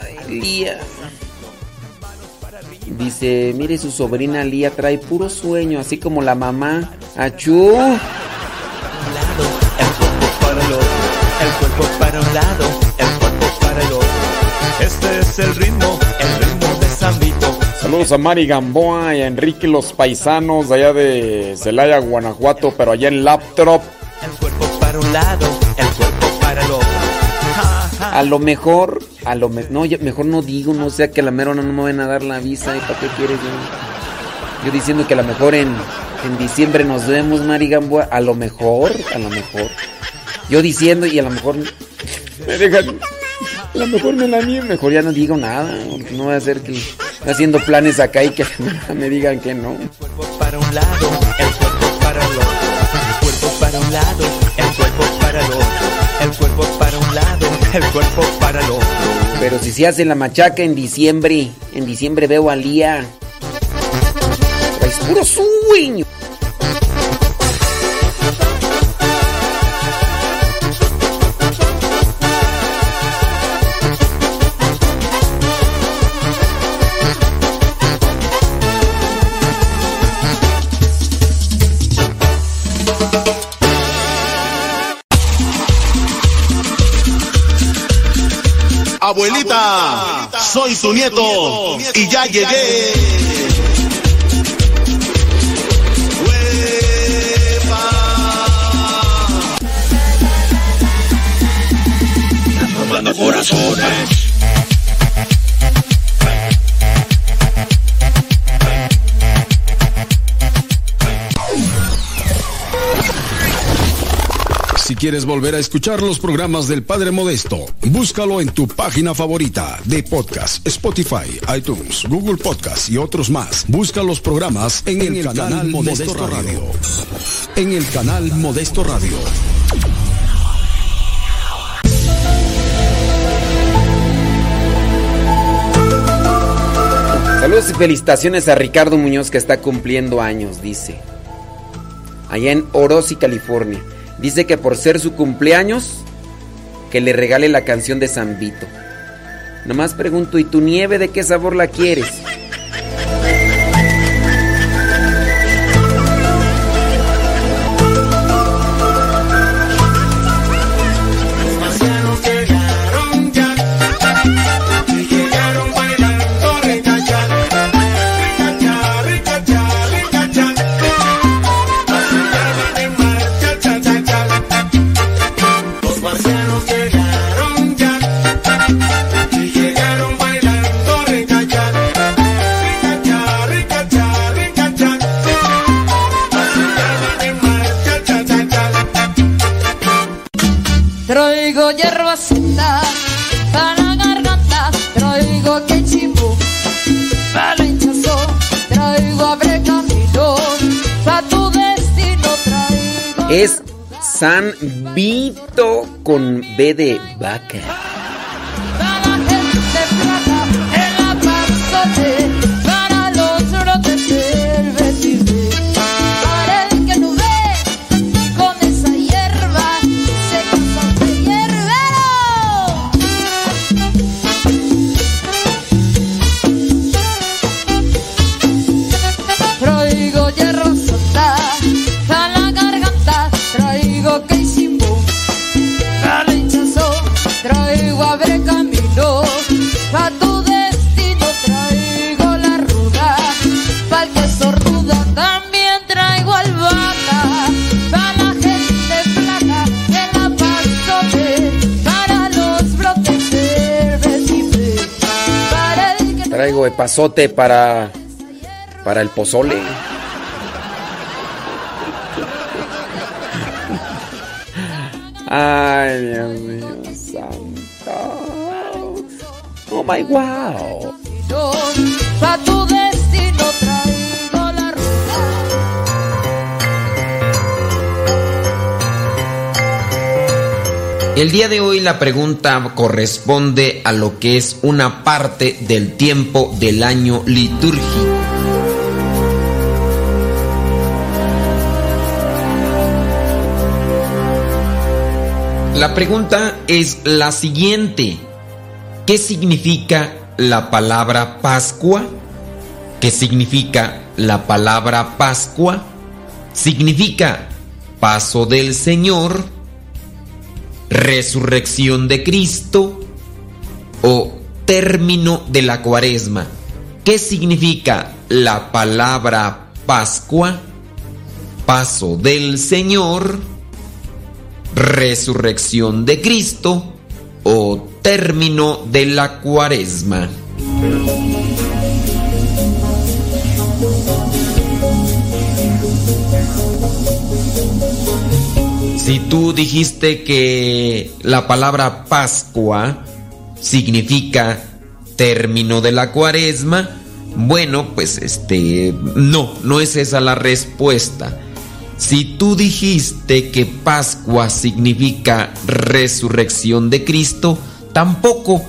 Ay, Lía. Dice, mire su sobrina Lía trae puro sueño, así como la mamá. Achú. para el otro, el cuerpo para un lado, el cuerpo para el otro. Este es el ritmo, el ritmo de San Vito. Saludos a Mari Gamboa y a Enrique los paisanos de allá de Celaya, Guanajuato, pero allá en Laptop. A lo mejor, a lo me- no, mejor no digo, no sea que a la mera no me van a dar la visa y para qué quieres. yo? Yo diciendo que a lo mejor en, en diciembre nos vemos, Mari Gamboa. A lo mejor, a lo mejor. Yo diciendo y a lo mejor me dejan. A lo mejor me la niego. Mejor ya no digo nada. No voy a hacer que haciendo planes acá y que me digan que no. para un lado, el cuerpo para el otro, el cuerpo para un lado, el cuerpo para el otro, el cuerpo para el otro. Pero si se hace la machaca en diciembre, en diciembre veo a Lía. Es puro swing. Soy su nieto y ya llegué. Tomando corazones. Quieres volver a escuchar los programas del Padre Modesto, búscalo en tu página favorita de podcast, Spotify, iTunes, Google Podcast y otros más. Busca los programas en, el, canal, Modesto, Radio. En el canal Modesto Radio. Saludos y felicitaciones a Ricardo Muñoz que está cumpliendo años, dice. Allá en Orosi, California. Dice que por ser su cumpleaños, que le regale la canción de San Vito. Nomás pregunto, ¿y tu nieve de qué sabor la quieres? Es San Vito con B de vaca. Traigo epazote para para el pozole. Ay, Dios mío, santo. Oh my wow. El día de hoy la pregunta corresponde a lo que es una parte del tiempo del año litúrgico. La pregunta es la siguiente. ¿Qué significa la palabra Pascua? ¿Qué significa la palabra Pascua? Significa paso del Señor, resurrección de Cristo o término de la cuaresma. ¿Qué significa la palabra Pascua? Paso del Señor, resurrección de Cristo o término de la cuaresma. Si tú dijiste que la palabra Pascua significa término de la cuaresma, bueno, pues este, no, no es esa la respuesta. Si tú dijiste que Pascua significa resurrección de Cristo, tampoco,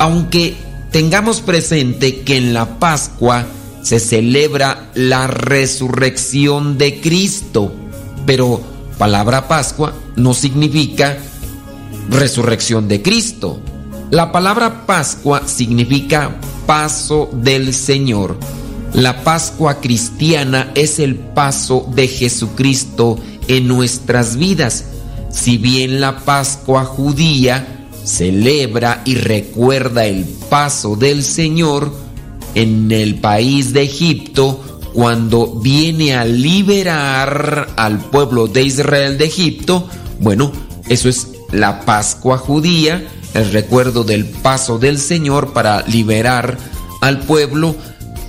aunque tengamos presente que en la Pascua se celebra la resurrección de Cristo, pero palabra Pascua no significa resurrección de Cristo. La palabra Pascua significa paso del Señor. La Pascua cristiana es el paso de Jesucristo en nuestras vidas. Si bien la Pascua judía celebra y recuerda el paso del Señor en el país de Egipto cuando viene a liberar al pueblo de Israel de Egipto, bueno, eso es la Pascua judía, el recuerdo del paso del Señor para liberar al pueblo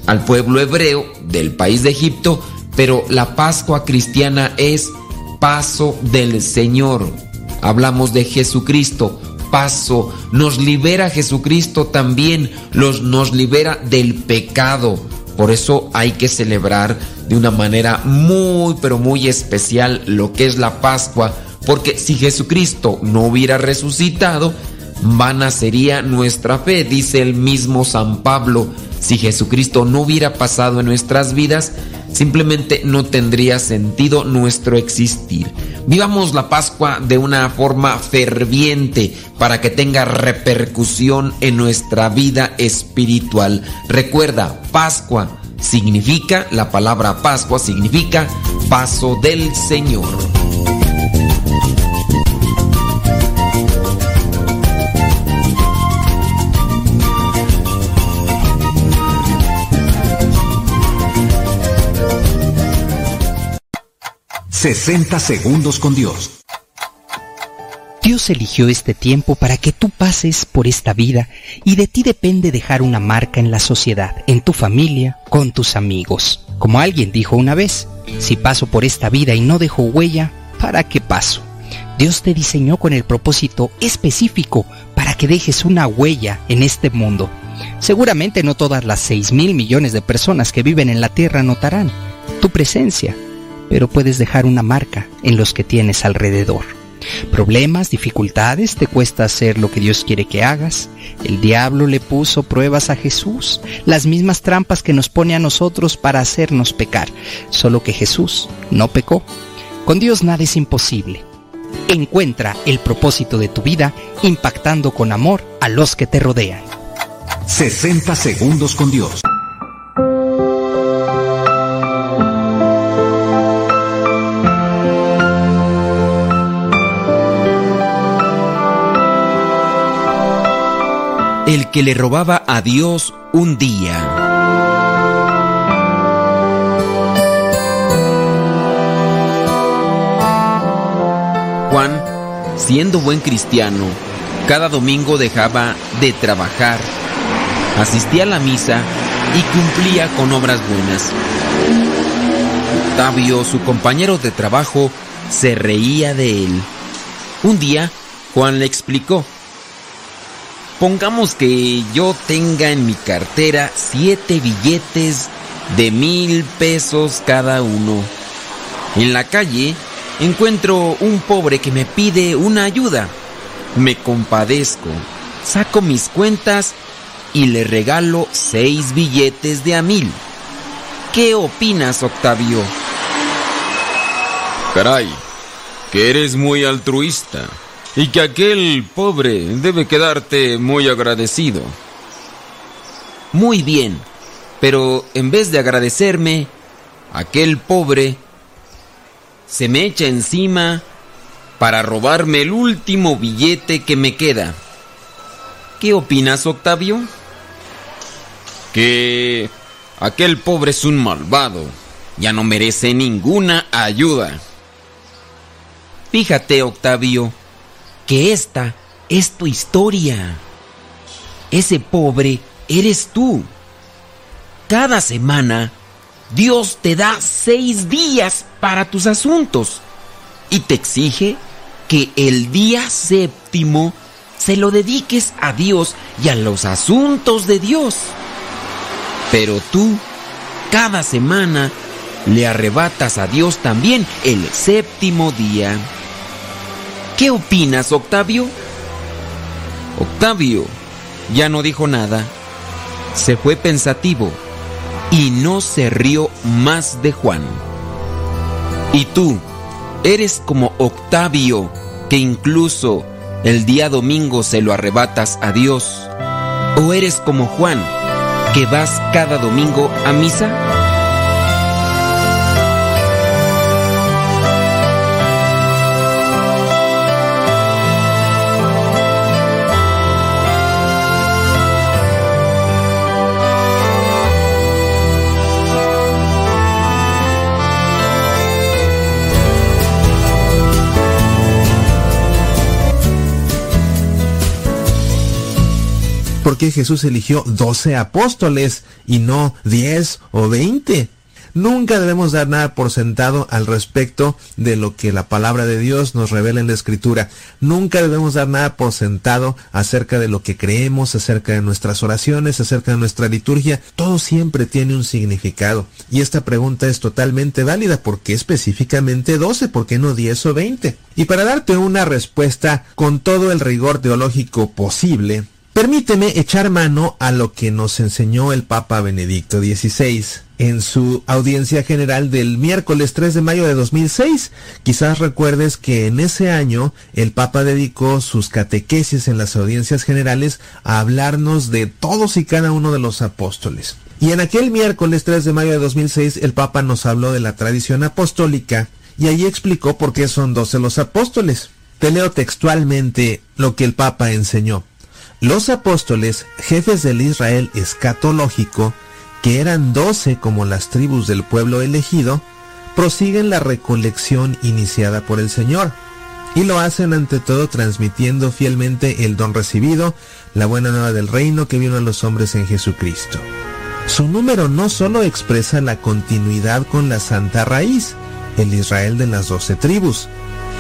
al pueblo hebreo del país de Egipto, pero la Pascua cristiana es paso del Señor. Hablamos de Jesucristo, paso. Nos libera Jesucristo también, los, nos libera del pecado. Por eso hay que celebrar de una manera muy, pero muy especial lo que es la Pascua. Porque si Jesucristo no hubiera resucitado, vana sería nuestra fe, dice el mismo San Pablo. Si Jesucristo no hubiera pasado en nuestras vidas, simplemente no tendría sentido nuestro existir. Vivamos la Pascua de una forma ferviente para que tenga repercusión en nuestra vida espiritual. Recuerda, Pascua significa, la palabra Pascua significa paso del Señor. ...60 segundos con Dios. Dios eligió este tiempo para que tú pases por esta vida y de ti depende dejar una marca en la sociedad, en tu familia, con tus amigos. Como alguien dijo una vez, si paso por esta vida y no dejo huella, ¿para qué paso? Dios te diseñó con el propósito específico para que dejes una huella en este mundo. Seguramente no todas las 6 mil millones de personas que viven en la Tierra notarán tu presencia, pero puedes dejar una marca en los que tienes alrededor. Problemas, dificultades, te cuesta hacer lo que Dios quiere que hagas. El diablo le puso pruebas a Jesús, las mismas trampas que nos pone a nosotros para hacernos pecar, solo que Jesús no pecó. Con Dios nada es imposible. Encuentra el propósito de tu vida impactando con amor a los que te rodean. 60 segundos con Dios. El que le robaba a Dios un día. Juan, siendo buen cristiano, cada domingo dejaba de trabajar, asistía a la misa y cumplía con obras buenas. Octavio, su compañero de trabajo, se reía de él. Un día, Juan le explicó, Pongamos que yo tenga en mi cartera siete billetes de mil pesos cada uno. En la calle encuentro un pobre que me pide una ayuda. Me compadezco, saco mis cuentas y le regalo seis billetes de a mil. ¿Qué opinas, Octavio? Caray, que eres muy altruista y que aquel pobre debe quedarte muy agradecido. Muy bien, pero en vez de agradecerme, aquel pobre se me echa encima para robarme el último billete que me queda. ¿Qué opinas, Octavio? Que aquel pobre es un malvado. Ya no merece ninguna ayuda. Fíjate, Octavio, que esta es tu historia. Ese pobre eres tú. Cada semana Dios te da seis días para tus asuntos y te exige que el día séptimo se lo dediques a Dios y a los asuntos de Dios. Pero tú, cada semana, le arrebatas a Dios también el séptimo día. ¿Qué opinas, Octavio? Octavio ya no dijo nada. Se fue pensativo y no se rió más de Juan. Y tú, eres como Octavio, que incluso el día domingo se lo arrebatas a Dios. ¿O eres como Juan, que vas cada domingo a misa? ¿Por qué Jesús eligió 12 apóstoles y no 10 o 20? Nunca debemos dar nada por sentado al respecto de lo que la palabra de Dios nos revela en la escritura. Nunca debemos dar nada por sentado acerca de lo que creemos, acerca de nuestras oraciones, acerca de nuestra liturgia. Todo siempre tiene un significado. Y esta pregunta es totalmente válida. ¿Por qué específicamente 12? ¿Por qué no 10 o 20? Y para darte una respuesta con todo el rigor teológico posible, Permíteme echar mano a lo que nos enseñó el Papa Benedicto XVI en su audiencia general del miércoles 3 de mayo de 2006. Quizás recuerdes que en ese año el Papa dedicó sus catequesis en las audiencias generales a hablarnos de todos y cada uno de los apóstoles. Y en aquel miércoles 3 de mayo de 2006 el Papa nos habló de la tradición apostólica y allí explicó por qué son 12 los apóstoles. Te leo textualmente lo que el Papa enseñó. Los apóstoles, jefes del Israel escatológico, que eran doce como las tribus del pueblo elegido, prosiguen la recolección iniciada por el Señor, y lo hacen ante todo transmitiendo fielmente el don recibido, la buena nueva del reino que vino a los hombres en Jesucristo. Su número no solo expresa la continuidad con la santa raíz, el Israel de las doce tribus,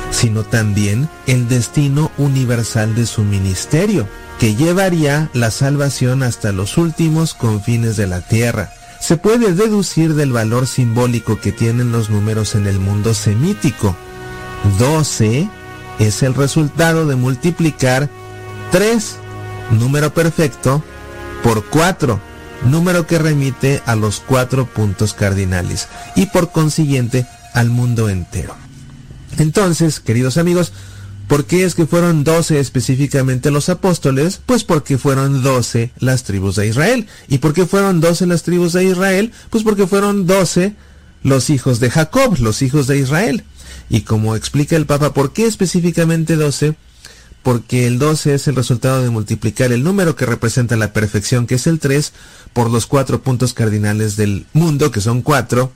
sino también el destino universal de su ministerio, que llevaría la salvación hasta los últimos confines de la tierra. Se puede deducir del valor simbólico que tienen los números en el mundo semítico. 12 es el resultado de multiplicar 3, número perfecto, por 4, número que remite a los cuatro puntos cardinales y por consiguiente al mundo entero. Entonces, queridos amigos, ¿Por qué es que fueron doce específicamente los apóstoles? Pues porque fueron doce las tribus de Israel. ¿Y por qué fueron doce las tribus de Israel? Pues porque fueron doce los hijos de Jacob, los hijos de Israel. Y como explica el Papa, ¿por qué específicamente doce? Porque el doce es el resultado de multiplicar el número que representa la perfección, que es el tres, por los cuatro puntos cardinales del mundo, que son cuatro,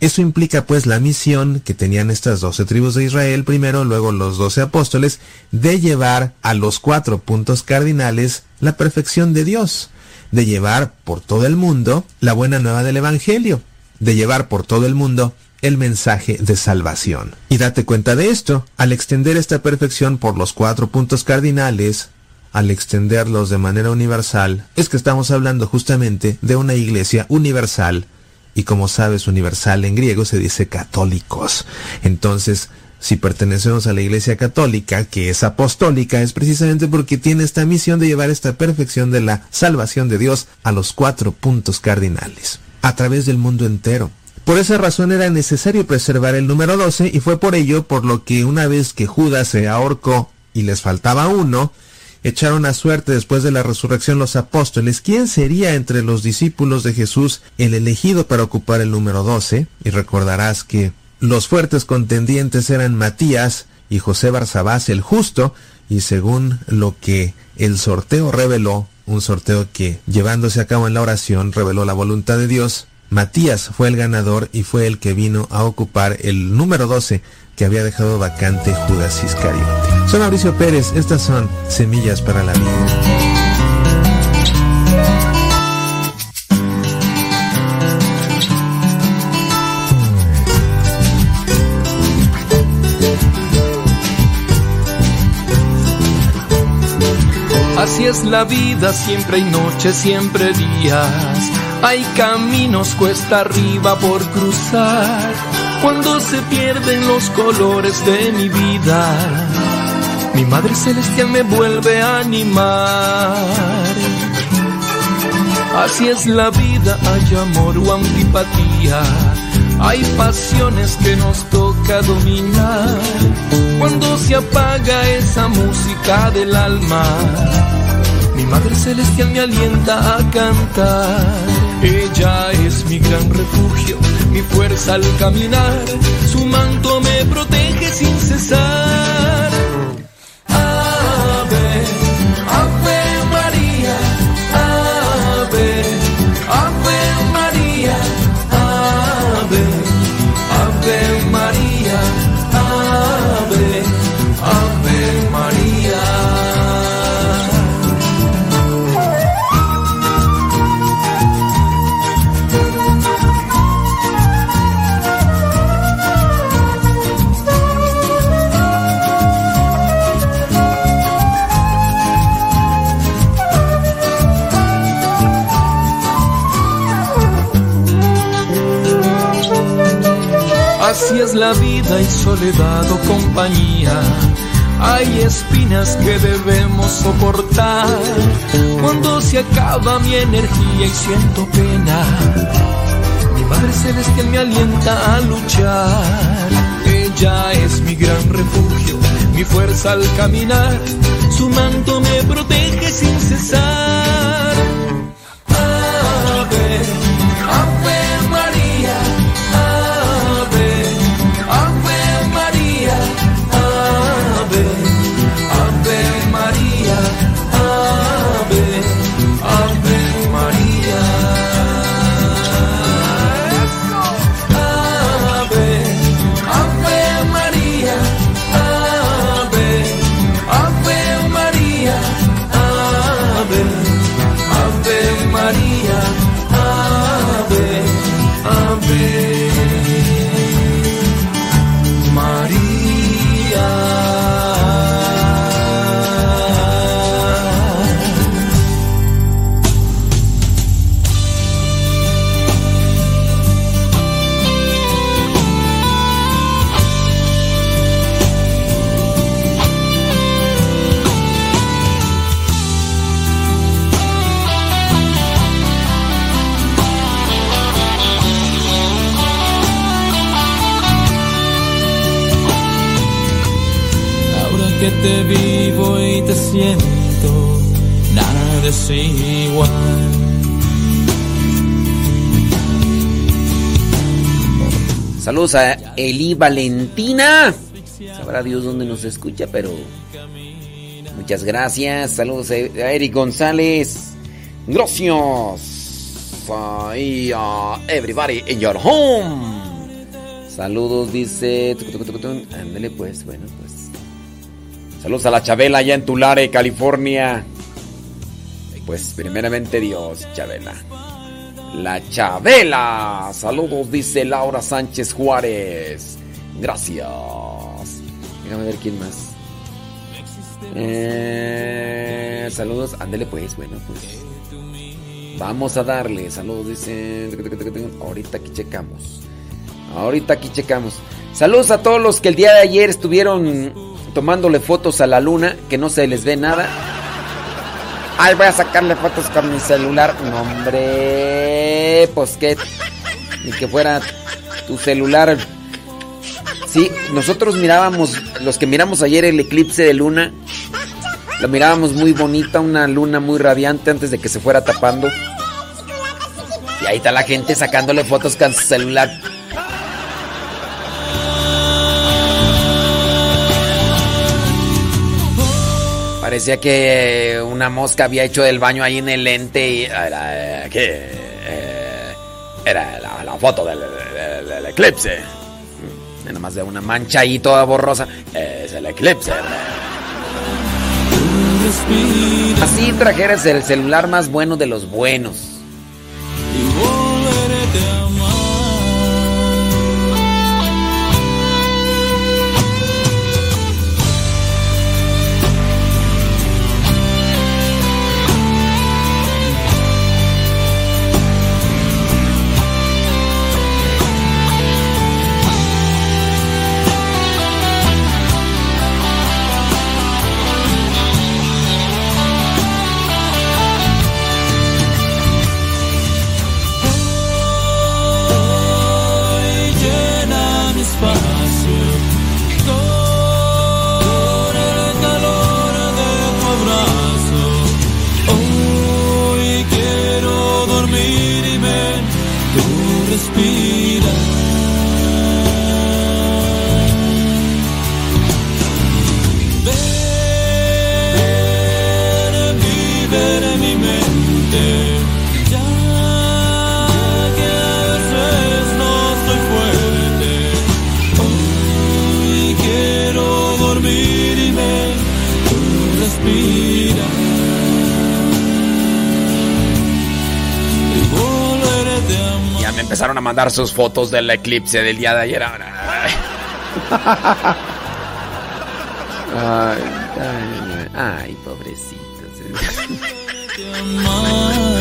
eso implica pues la misión que tenían estas doce tribus de Israel primero, luego los doce apóstoles, de llevar a los cuatro puntos cardinales la perfección de Dios, de llevar por todo el mundo la buena nueva del Evangelio, de llevar por todo el mundo el mensaje de salvación. Y date cuenta de esto, al extender esta perfección por los cuatro puntos cardinales, al extenderlos de manera universal, es que estamos hablando justamente de una iglesia universal y como sabes, universal en griego se dice católicos. Entonces, si pertenecemos a la Iglesia Católica, que es apostólica, es precisamente porque tiene esta misión de llevar esta perfección de la salvación de Dios a los cuatro puntos cardinales, a través del mundo entero. Por esa razón era necesario preservar el número 12 y fue por ello por lo que una vez que Judas se ahorcó y les faltaba uno, echaron a suerte después de la resurrección los apóstoles, ¿quién sería entre los discípulos de Jesús el elegido para ocupar el número 12? Y recordarás que los fuertes contendientes eran Matías y José Barsabás el justo, y según lo que el sorteo reveló, un sorteo que llevándose a cabo en la oración reveló la voluntad de Dios, Matías fue el ganador y fue el que vino a ocupar el número 12 que había dejado vacante Judas Iscario. Soy Mauricio Pérez, estas son Semillas para la Vida. Así es la vida, siempre hay noches, siempre días. Hay caminos cuesta arriba por cruzar. Cuando se pierden los colores de mi vida, mi Madre Celestial me vuelve a animar. Así es la vida, hay amor o antipatía. Hay pasiones que nos toca dominar. Cuando se apaga esa música del alma, mi Madre Celestial me alienta a cantar. Ella es mi gran refugio, mi fuerza al caminar. Su manto me protege sin cesar. Es la vida y soledad o compañía. Hay espinas que debemos soportar. Cuando se acaba mi energía y siento pena, mi Madre Celestial me alienta a luchar. Ella es mi gran refugio, mi fuerza al caminar. Su manto me protege sin cesar. Te vivo y te siento, nada es. Saludos a Eli Valentina. Sabrá Dios dónde nos escucha, pero muchas gracias. Saludos a Eric González. Gracias. Y a everybody in your home. Saludos, dice. Ándale, pues, bueno, pues. Saludos a la Chabela allá en Tulare, California. Pues, primeramente Dios, Chabela. La Chabela. Saludos, dice Laura Sánchez Juárez. Gracias. Déjame ver quién más. Eh, saludos. Ándele pues, bueno, pues. Vamos a darle. Saludos, dice. Ahorita aquí checamos. Ahorita aquí checamos. Saludos a todos los que el día de ayer estuvieron tomándole fotos a la luna, que no se les ve nada. Ay, voy a sacarle fotos con mi celular. No, hombre, pues que. Ni que fuera tu celular. Sí, nosotros mirábamos, los que miramos ayer el eclipse de luna, lo mirábamos muy bonita, una luna muy radiante antes de que se fuera tapando. Y ahí está la gente sacándole fotos con su celular. Parecía que una mosca había hecho del baño ahí en el lente y era, eh, ¿qué? Eh, era la, foto del, eclipse. Mm, Nada más de una mancha ahí toda borrosa. Es el eclipse. Así trajeras el celular más bueno de los buenos. Sus fotos del eclipse del día de ayer. Ay. Ay, ay, ay, ay, pobrecitos.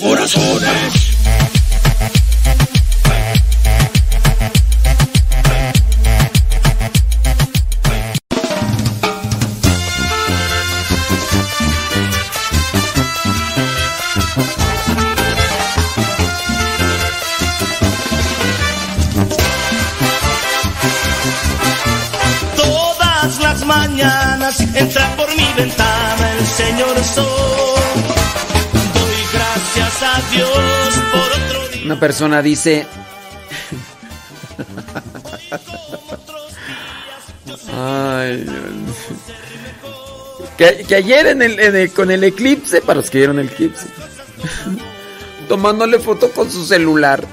corazones. Una persona dice. Ay, que ayer en el, en el- con el eclipse, para los que vieron el eclipse, tomándole foto con su celular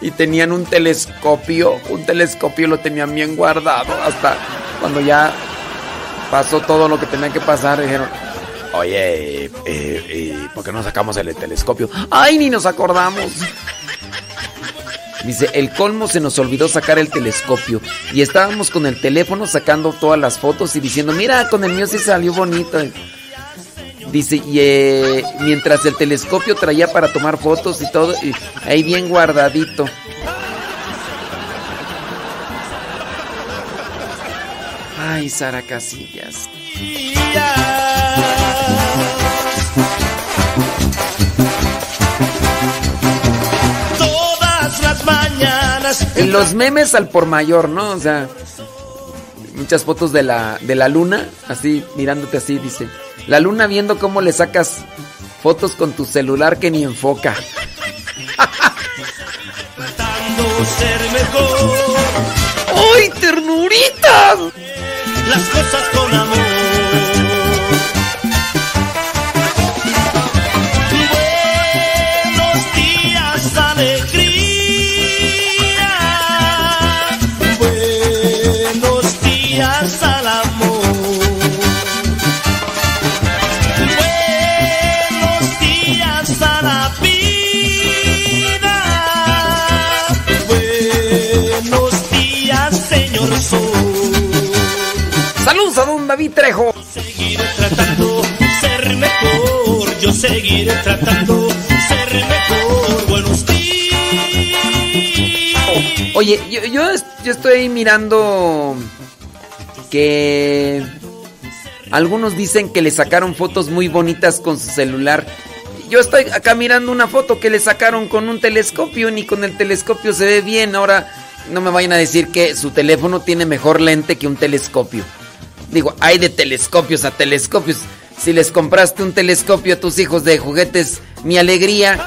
y tenían un telescopio, un telescopio lo tenían bien guardado hasta cuando ya pasó todo lo que tenía que pasar, dijeron, oye, eh, eh, ¿por qué no sacamos el telescopio? Ay, ni nos acordamos. Dice, el colmo se nos olvidó sacar el telescopio y estábamos con el teléfono sacando todas las fotos y diciendo, mira, con el mío sí salió bonito. Dice, y eh, mientras el telescopio traía para tomar fotos y todo, ahí bien guardadito. Ay, Sara Casillas. Las mañanas. En los memes al por mayor, ¿no? O sea, muchas fotos de la, de la luna, así, mirándote así, dice. La luna viendo cómo le sacas fotos con tu celular que ni enfoca. Tratando ser mejor. ¡Ay, ternuritas! Las cosas con amor. Buenos días, alegría. ¡Saludos a don David Trejo! Seguiré tratando ser mejor. Yo seguiré tratando ser mejor. Buenos días. Oye, yo, yo, yo estoy mirando que algunos dicen que le sacaron fotos muy bonitas con su celular. Yo estoy acá mirando una foto que le sacaron con un telescopio, ni con el telescopio se ve bien. Ahora no me vayan a decir que su teléfono tiene mejor lente que un telescopio. Digo, hay de telescopios a telescopios. Si les compraste un telescopio a tus hijos de juguetes, mi alegría.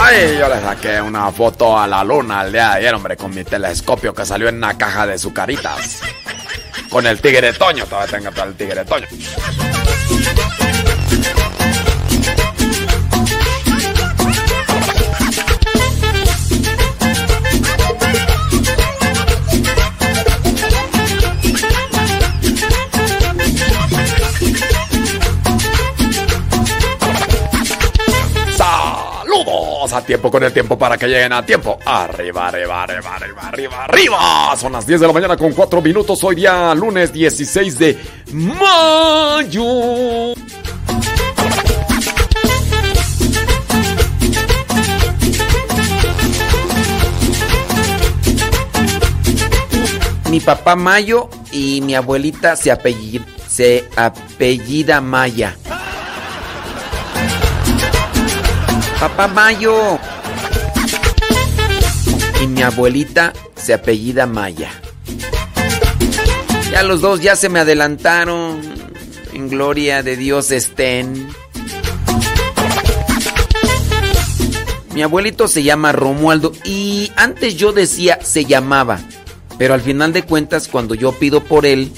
Ay, yo le saqué una foto a la luna el día de ayer, hombre, con mi telescopio que salió en una caja de sucaritas. Con el tigre Toño, todavía tengo todo el tigre Toño. A tiempo con el tiempo para que lleguen a tiempo. Arriba, arriba, arriba, arriba, arriba, arriba. Son las 10 de la mañana con 4 minutos. Hoy día lunes 16 de mayo. Mi papá Mayo y mi abuelita se apellida, se apellida Maya. Papá Mayo. Y mi abuelita se apellida Maya. Ya los dos ya se me adelantaron. En gloria de Dios estén. Mi abuelito se llama Romualdo y antes yo decía se llamaba, pero al final de cuentas cuando yo pido por él,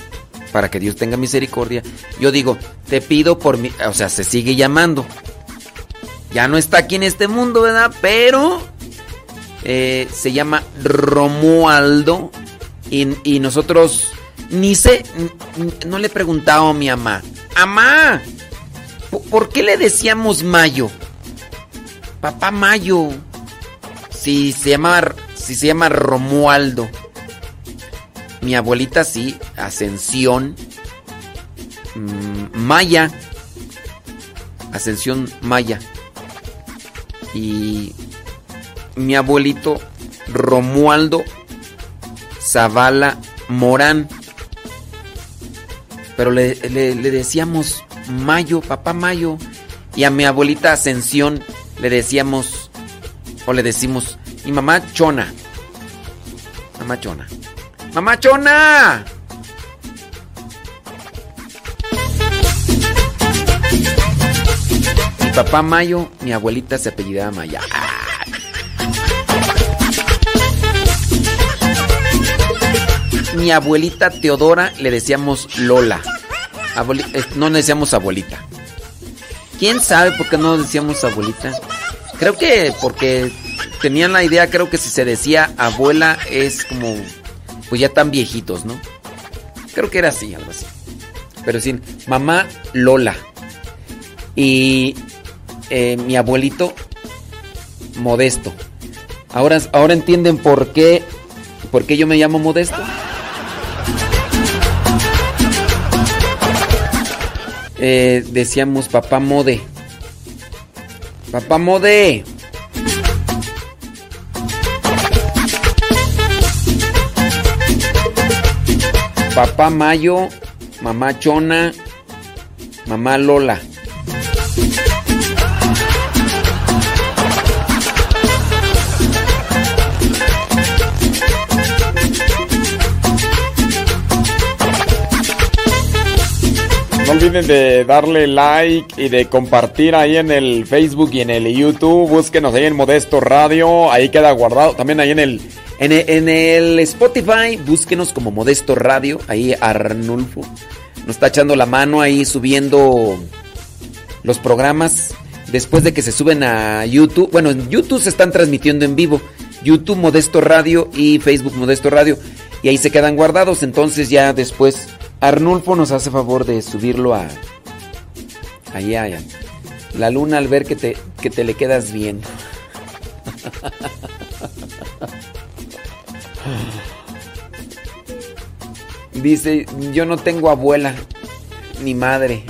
para que Dios tenga misericordia, yo digo, te pido por mi, o sea, se sigue llamando. Ya no está aquí en este mundo, ¿verdad? Pero eh, se llama Romualdo y, y nosotros ni sé, no le he preguntado a mi mamá, mamá, ¿por qué le decíamos Mayo? Papá Mayo. Si se llama, si se llama Romualdo. Mi abuelita sí, Ascensión mm, Maya. Ascensión Maya. Y mi abuelito Romualdo Zavala Morán. Pero le, le, decíamos Mayo, papá Mayo. Y a mi abuelita Ascensión le decíamos o le decimos mi mamá Chona. Mamá Chona. Mamá Chona. Papá Mayo, mi abuelita se apellidaba Maya. Mi abuelita Teodora le decíamos Lola. Eh, no le decíamos abuelita. ¿Quién sabe por qué no decíamos abuelita? Creo que porque tenían la idea, creo que si se decía abuela es como, pues ya tan viejitos, ¿no? Creo que era así, algo así. Pero sin mamá Lola. Y eh, mi abuelito Modesto. Ahora, ahora entienden por qué, por qué yo me llamo Modesto. Eh, decíamos papá Mode. Papá Mode. Papá Mayo, mamá Chona, mamá Lola. No olviden de darle like y de compartir ahí en el Facebook y en el YouTube. Búsquenos ahí en Modesto Radio. Ahí queda guardado. También ahí en el, en el, Spotify, búsquenos como Modesto Radio. Ahí Arnulfo nos está echando la mano ahí subiendo los programas. Después de que se suben a YouTube. Bueno, en YouTube se están transmitiendo en vivo. YouTube Modesto Radio y Facebook Modesto Radio. Y ahí se quedan guardados. Entonces ya después Arnulfo nos hace favor de subirlo a... Allá, allá. La luna al ver que te, que te le quedas bien. Dice, yo no tengo abuela ni madre.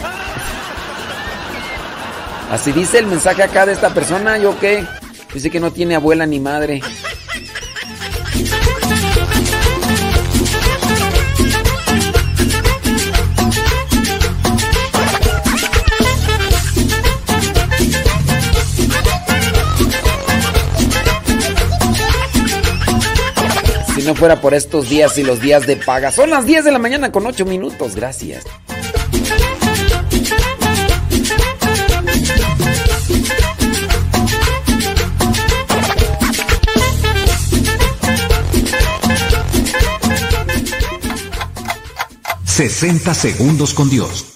Así dice el mensaje acá de esta persona, ¿yo qué? Dice que no tiene abuela ni madre. Si no fuera por estos días y los días de paga. Son las 10 de la mañana con 8 minutos. Gracias. ...60 segundos con Dios.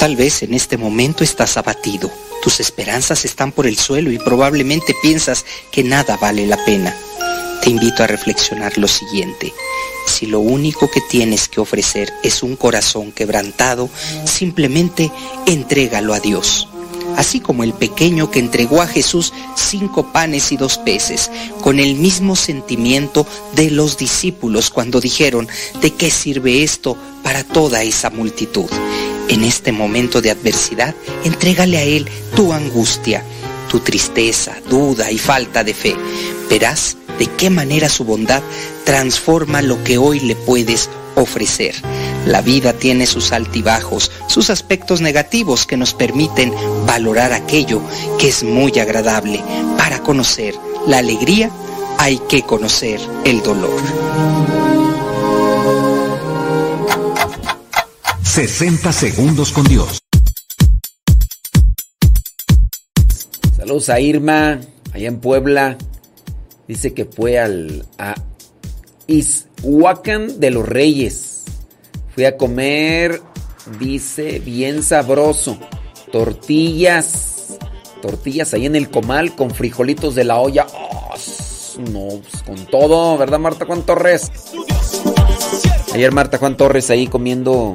Tal vez en este momento estás abatido tus esperanzas están por el suelo y probablemente piensas que nada vale la pena. Te invito a reflexionar lo siguiente. Si lo único que tienes que ofrecer es un corazón quebrantado, simplemente entrégalo a Dios. Así como el pequeño que entregó a Jesús cinco panes y dos peces, con el mismo sentimiento de los discípulos cuando dijeron, ¿de qué sirve esto para toda esa multitud? En este momento de adversidad, entrégale a Él tu angustia, tu tristeza, duda y falta de fe. Verás de qué manera su bondad transforma lo que hoy le puedes ofrecer. La vida tiene sus altibajos, sus aspectos negativos que nos permiten valorar aquello que es muy agradable para conocer la alegría hay que conocer el dolor. 60 segundos con Dios. Saludos a Irma, allá en Puebla. Dice que fue al a de los Reyes. Fui a comer, dice, bien sabroso. Tortillas. Tortillas ahí en el comal con frijolitos de la olla. Oh, no, pues con todo, ¿verdad, Marta Juan Torres? Ayer Marta Juan Torres ahí comiendo.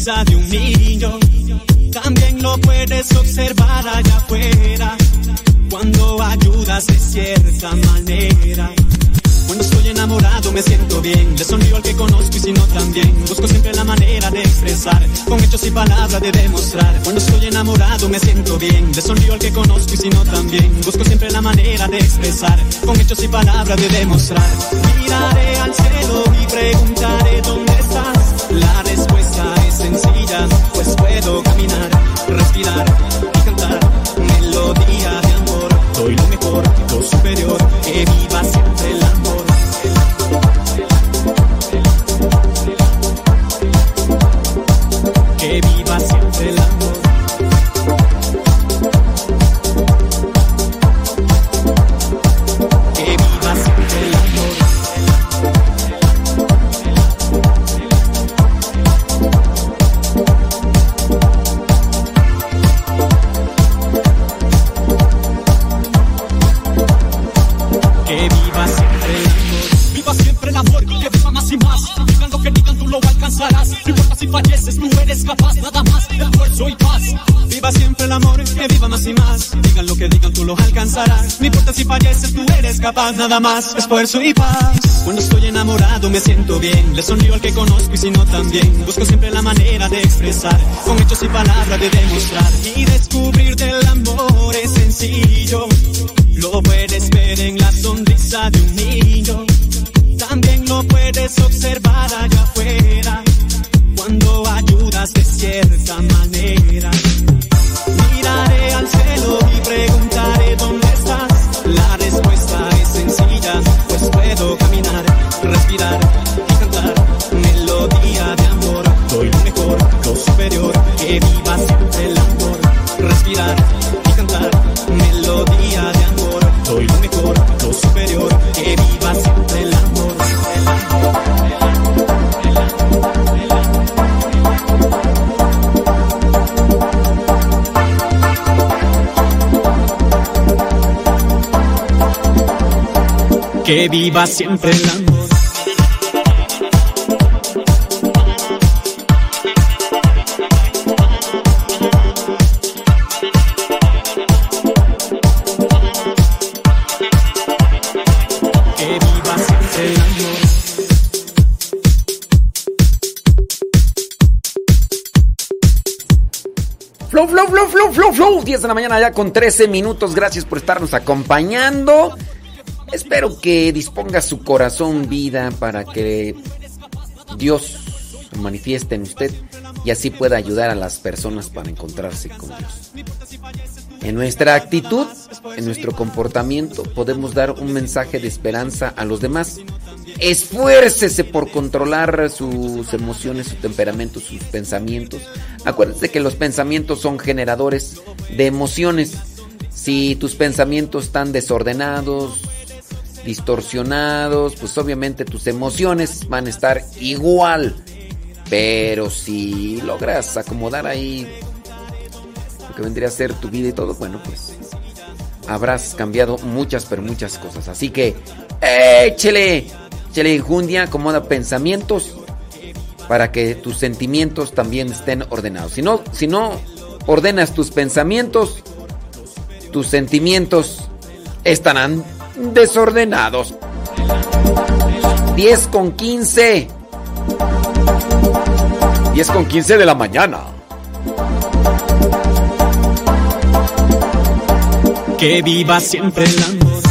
Sonrisa de un niño. También lo puedes observar allá afuera. Cuando ayudas de cierta manera. Cuando estoy enamorado me siento bien. Le sonrío al que conozco y si no también. Busco siempre la manera de expresar. Con hechos y palabras de demostrar. Cuando estoy enamorado me siento bien. Le sonrío al que conozco y si no también. Busco siempre la manera de expresar. Con hechos y palabras de demostrar. Miraré al cielo y preguntaré dónde caminar, respirar y cantar. Melodía de amor. Doy lo mejor, lo superior. Nada más, esfuerzo y paz. Cuando estoy enamorado me siento bien. Le sonrío al que conozco y si no también. Busco siempre la manera de expresar. Con hechos y palabras de demostrar. Y descubrir del amor es sencillo. Lo puedes ver en la sonrisa de un niño. También lo puedes observar allá afuera. Cuando ayudas de cierta manera. Que viva siempre el amor. Que viva siempre el amor. Flow, flow, flow, flow, flow, flow. 10 de la mañana ya con 13 minutos. Gracias por estarnos acompañando. Espero que disponga su corazón vida para que Dios se manifieste en usted y así pueda ayudar a las personas para encontrarse con Dios. En nuestra actitud, en nuestro comportamiento, podemos dar un mensaje de esperanza a los demás. Esfuércese por controlar sus emociones, su temperamento, sus pensamientos. Acuérdese que los pensamientos son generadores de emociones. Si tus pensamientos están desordenados, distorsionados, pues obviamente tus emociones van a estar igual. Pero si logras acomodar ahí lo que vendría a ser tu vida y todo, bueno, pues habrás cambiado muchas, pero muchas cosas. Así que échele, échele enjundia, acomoda pensamientos para que tus sentimientos también estén ordenados. Si no, si no ordenas tus pensamientos, tus sentimientos estarán desordenados. 10 con 15. 10 con 15 de la mañana. Que viva siempre el amor.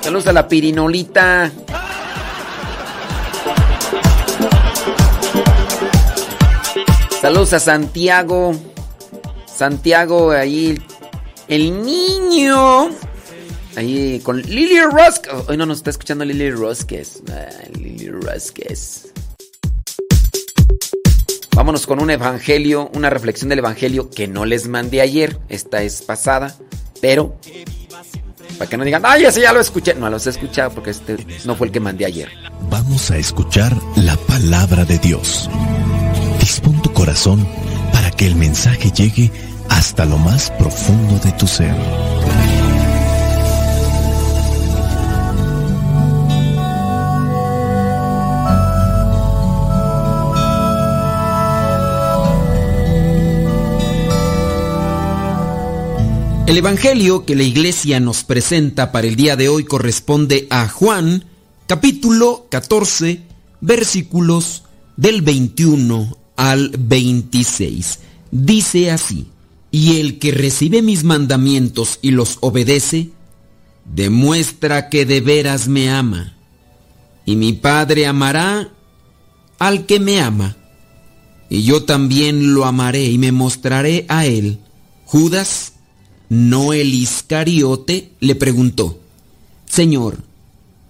Saludos a la pirinolita. Saludos a Santiago. Santiago, ahí el niño. Ahí con Lily Rusk. Hoy no nos está escuchando Lily Ruskes. Lily Ruskes. Vámonos con un evangelio, una reflexión del evangelio que no les mandé ayer. Esta es pasada. Pero, para que no digan, ay, ese ya lo escuché. No los he escuchado porque este no fue el que mandé ayer. Vamos a escuchar la palabra de Dios. Dispón tu corazón para que el mensaje llegue hasta lo más profundo de tu ser. El Evangelio que la iglesia nos presenta para el día de hoy corresponde a Juan, capítulo 14, versículos del 21 al 26. Dice así, y el que recibe mis mandamientos y los obedece, demuestra que de veras me ama. Y mi Padre amará al que me ama. Y yo también lo amaré y me mostraré a él. Judas, no el Iscariote, le preguntó, Señor,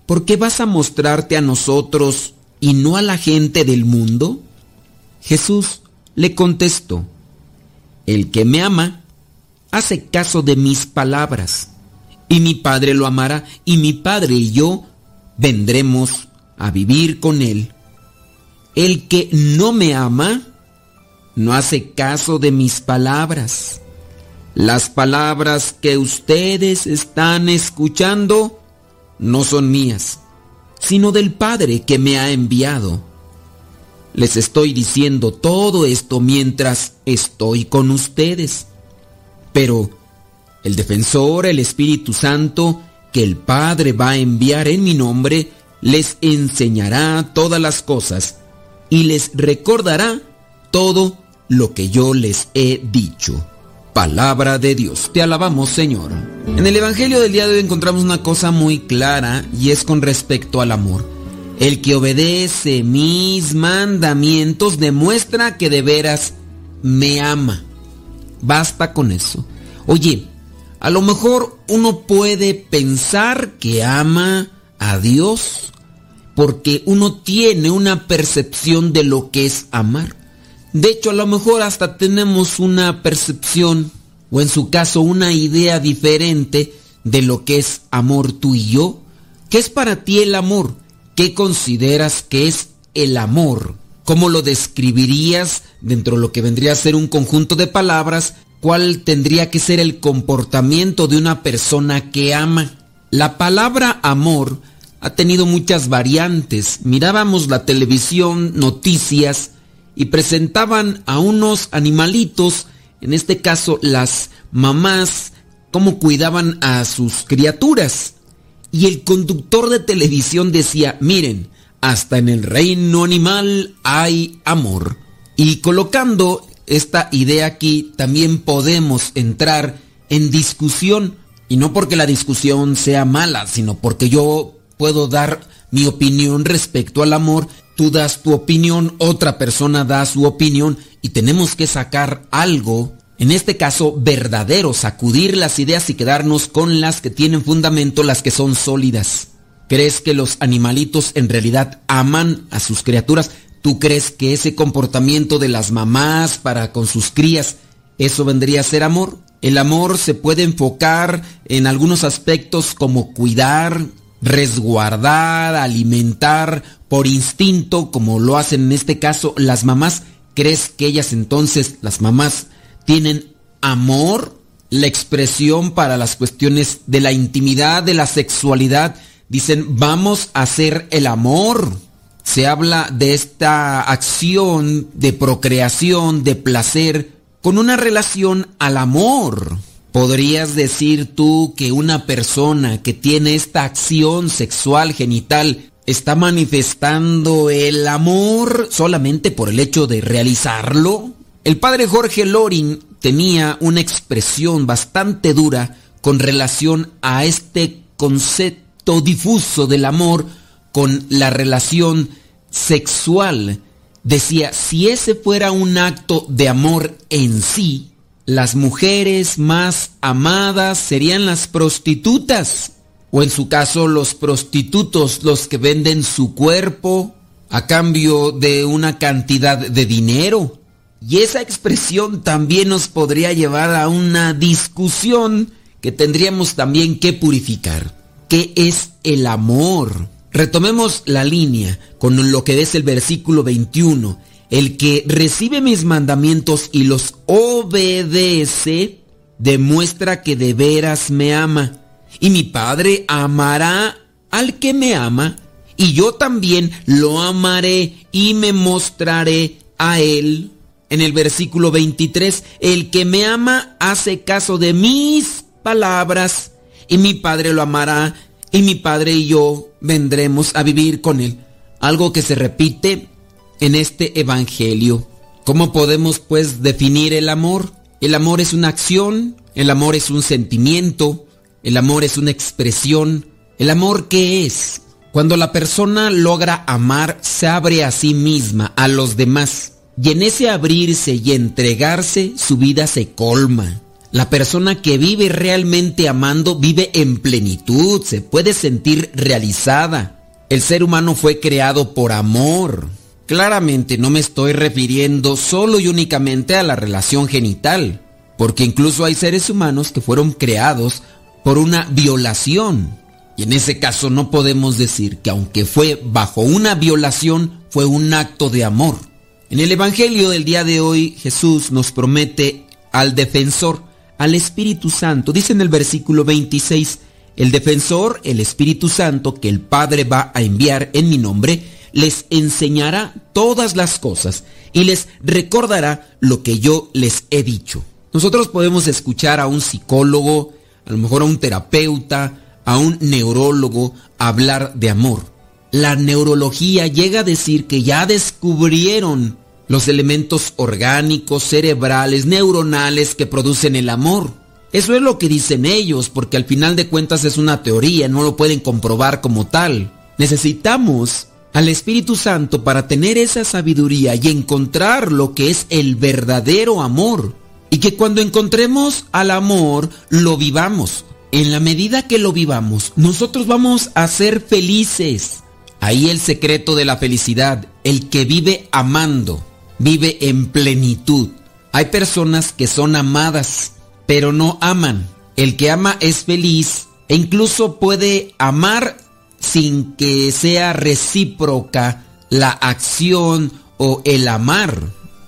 ¿por qué vas a mostrarte a nosotros y no a la gente del mundo? Jesús le contestó, El que me ama hace caso de mis palabras, y mi Padre lo amará, y mi Padre y yo vendremos a vivir con él. El que no me ama no hace caso de mis palabras. Las palabras que ustedes están escuchando no son mías, sino del Padre que me ha enviado. Les estoy diciendo todo esto mientras estoy con ustedes. Pero el defensor, el Espíritu Santo, que el Padre va a enviar en mi nombre, les enseñará todas las cosas y les recordará todo lo que yo les he dicho. Palabra de Dios. Te alabamos, Señor. En el Evangelio del día de hoy encontramos una cosa muy clara y es con respecto al amor. El que obedece mis mandamientos demuestra que de veras me ama. Basta con eso. Oye, a lo mejor uno puede pensar que ama a Dios porque uno tiene una percepción de lo que es amar. De hecho, a lo mejor hasta tenemos una percepción, o en su caso una idea diferente de lo que es amor tú y yo. ¿Qué es para ti el amor? ¿Qué consideras que es el amor? ¿Cómo lo describirías dentro de lo que vendría a ser un conjunto de palabras? ¿Cuál tendría que ser el comportamiento de una persona que ama? La palabra amor ha tenido muchas variantes. Mirábamos la televisión, noticias, y presentaban a unos animalitos, en este caso las mamás, cómo cuidaban a sus criaturas. Y el conductor de televisión decía, miren, hasta en el reino animal hay amor. Y colocando esta idea aquí, también podemos entrar en discusión, y no porque la discusión sea mala, sino porque yo puedo dar mi opinión respecto al amor tú das tu opinión, otra persona da su opinión y tenemos que sacar algo, en este caso verdadero, sacudir las ideas y quedarnos con las que tienen fundamento, las que son sólidas. ¿Crees que los animalitos en realidad aman a sus criaturas? ¿Tú crees que ese comportamiento de las mamás para con sus crías, eso vendría a ser amor? El amor se puede enfocar en algunos aspectos como cuidar, resguardar, alimentar por instinto, como lo hacen en este caso las mamás. ¿Crees que ellas entonces, las mamás, tienen amor? La expresión para las cuestiones de la intimidad, de la sexualidad, dicen, vamos a hacer el amor. se habla de esta acción de procreación, de placer, con una relación al amor. ¿Podrías decir tú que una persona que tiene esta acción sexual genital está manifestando el amor solamente por el hecho de realizarlo? El padre Jorge Loring tenía una expresión bastante dura con relación a este concepto difuso del amor con la relación sexual. Decía, si ese fuera un acto de amor en sí, las mujeres más amadas serían las prostitutas, o en su caso los prostitutos, los que venden su cuerpo a cambio de una cantidad de dinero. Y esa expresión también nos podría llevar a una discusión que tendríamos también que purificar. ¿Qué es el amor? Retomemos la línea con lo que es el versículo 21 el que recibe mis mandamientos y los obedece, demuestra que de veras me ama. Y mi Padre amará al que me ama, y yo también lo amaré y me mostraré a él. En el versículo 23, el que me ama hace caso de mis palabras, y mi Padre lo amará, y mi Padre y yo vendremos a vivir con él. Algo que se repite en este Evangelio. ¿Cómo podemos pues definir el amor? El amor es una acción, el amor es un sentimiento, el amor es una expresión. ¿El amor qué es? Cuando la persona logra amar, se abre a sí misma, a los demás. Y en ese abrirse y entregarse, su vida se colma. La persona que vive realmente amando vive en plenitud, se puede sentir realizada. El ser humano fue creado por amor. Claramente no me estoy refiriendo solo y únicamente a la relación genital, porque incluso hay seres humanos que fueron creados por una violación. Y en ese caso no podemos decir que aunque fue bajo una violación, fue un acto de amor. En el Evangelio del día de hoy Jesús nos promete al defensor, al Espíritu Santo. Dice en el versículo 26, el defensor, el Espíritu Santo, que el Padre va a enviar en mi nombre, les enseñará todas las cosas y les recordará lo que yo les he dicho. Nosotros podemos escuchar a un psicólogo, a lo mejor a un terapeuta, a un neurólogo hablar de amor. La neurología llega a decir que ya descubrieron los elementos orgánicos, cerebrales, neuronales que producen el amor. Eso es lo que dicen ellos, porque al final de cuentas es una teoría, no lo pueden comprobar como tal. Necesitamos al Espíritu Santo para tener esa sabiduría y encontrar lo que es el verdadero amor. Y que cuando encontremos al amor, lo vivamos. En la medida que lo vivamos, nosotros vamos a ser felices. Ahí el secreto de la felicidad, el que vive amando, vive en plenitud. Hay personas que son amadas, pero no aman. El que ama es feliz e incluso puede amar sin que sea recíproca la acción o el amar.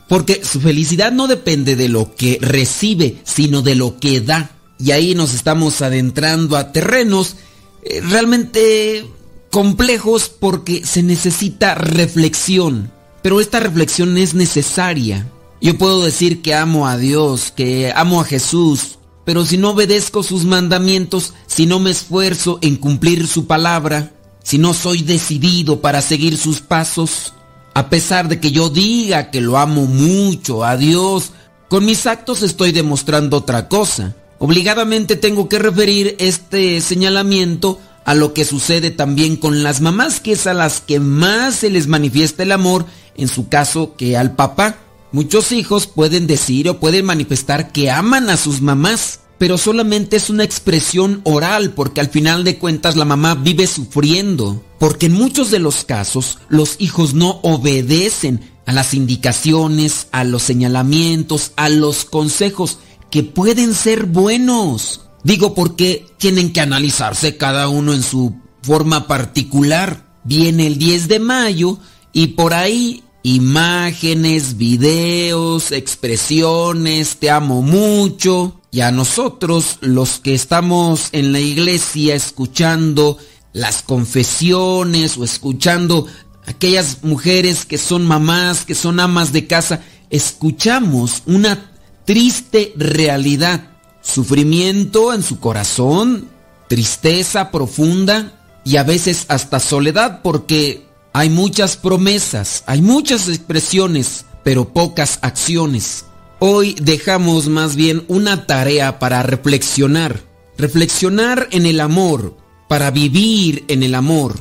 Porque su felicidad no depende de lo que recibe, sino de lo que da. Y ahí nos estamos adentrando a terrenos eh, realmente complejos porque se necesita reflexión. Pero esta reflexión es necesaria. Yo puedo decir que amo a Dios, que amo a Jesús, pero si no obedezco sus mandamientos, si no me esfuerzo en cumplir su palabra, si no soy decidido para seguir sus pasos, a pesar de que yo diga que lo amo mucho a Dios, con mis actos estoy demostrando otra cosa. Obligadamente tengo que referir este señalamiento a lo que sucede también con las mamás, que es a las que más se les manifiesta el amor, en su caso que al papá. Muchos hijos pueden decir o pueden manifestar que aman a sus mamás, pero solamente es una expresión oral porque al final de cuentas la mamá vive sufriendo, porque en muchos de los casos los hijos no obedecen a las indicaciones, a los señalamientos, a los consejos que pueden ser buenos. Digo porque tienen que analizarse cada uno en su forma particular. Viene el 10 de mayo y por ahí imágenes, videos, expresiones, te amo mucho. Y a nosotros, los que estamos en la iglesia escuchando las confesiones o escuchando aquellas mujeres que son mamás, que son amas de casa, escuchamos una triste realidad, sufrimiento en su corazón, tristeza profunda y a veces hasta soledad porque hay muchas promesas, hay muchas expresiones, pero pocas acciones. Hoy dejamos más bien una tarea para reflexionar, reflexionar en el amor, para vivir en el amor,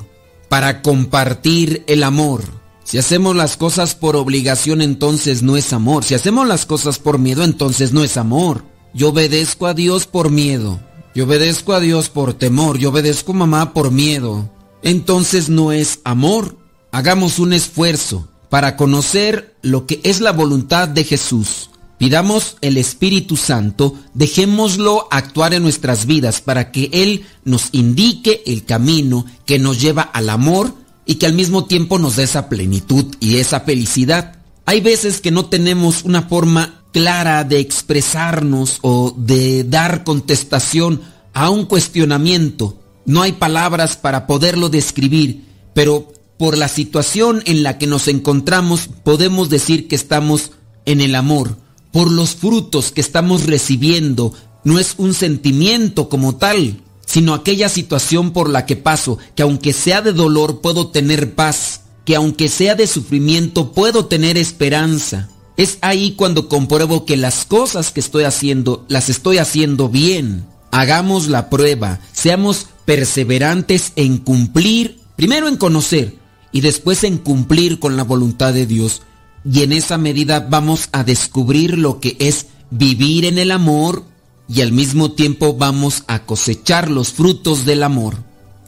para compartir el amor. Si hacemos las cosas por obligación, entonces no es amor. Si hacemos las cosas por miedo, entonces no es amor. Yo obedezco a Dios por miedo. Yo obedezco a Dios por temor. Yo obedezco a mamá por miedo. Entonces no es amor. Hagamos un esfuerzo para conocer lo que es la voluntad de Jesús. Pidamos el Espíritu Santo, dejémoslo actuar en nuestras vidas para que Él nos indique el camino que nos lleva al amor y que al mismo tiempo nos dé esa plenitud y esa felicidad. Hay veces que no tenemos una forma clara de expresarnos o de dar contestación a un cuestionamiento. No hay palabras para poderlo describir, pero por la situación en la que nos encontramos, podemos decir que estamos en el amor. Por los frutos que estamos recibiendo, no es un sentimiento como tal, sino aquella situación por la que paso, que aunque sea de dolor puedo tener paz, que aunque sea de sufrimiento puedo tener esperanza. Es ahí cuando compruebo que las cosas que estoy haciendo las estoy haciendo bien. Hagamos la prueba, seamos perseverantes en cumplir, primero en conocer, y después en cumplir con la voluntad de Dios. Y en esa medida vamos a descubrir lo que es vivir en el amor y al mismo tiempo vamos a cosechar los frutos del amor.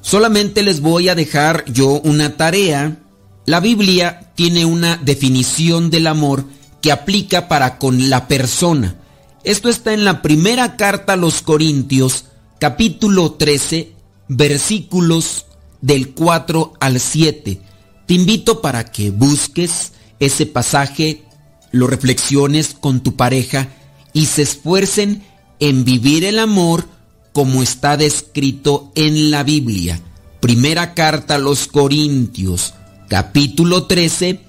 Solamente les voy a dejar yo una tarea. La Biblia tiene una definición del amor que aplica para con la persona. Esto está en la primera carta a los Corintios, capítulo 13, versículos del 4 al 7. Te invito para que busques ese pasaje, lo reflexiones con tu pareja y se esfuercen en vivir el amor como está descrito en la Biblia. Primera carta a los Corintios, capítulo 13,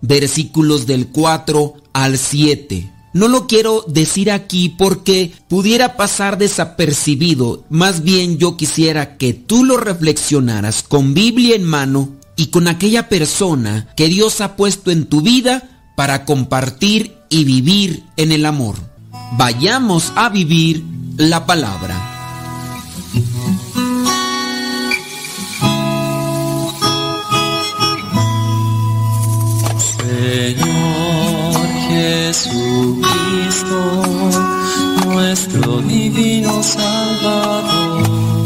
versículos del 4 al 7. No lo quiero decir aquí porque pudiera pasar desapercibido, más bien yo quisiera que tú lo reflexionaras con Biblia en mano y con aquella persona que Dios ha puesto en tu vida para compartir y vivir en el amor. Vayamos a vivir la palabra. Señor Jesucristo, nuestro divino Salvador,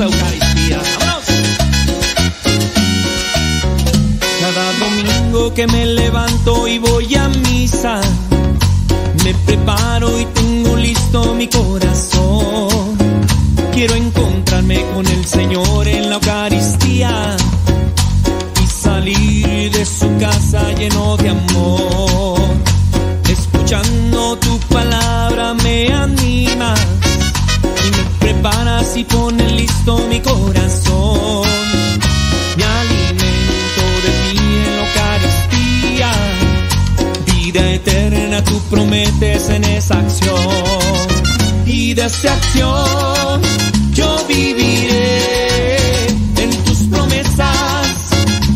Eucaristía. ¡Vámonos! Cada domingo que me levanto y voy a misa, me preparo y tengo listo mi corazón. Quiero encontrarme con el Señor en la Eucaristía y salir de su casa lleno de amor. Mi corazón. Me alimento de la Eucaristía, vida eterna tú prometes en esa acción. Y de esa acción yo viviré en tus promesas,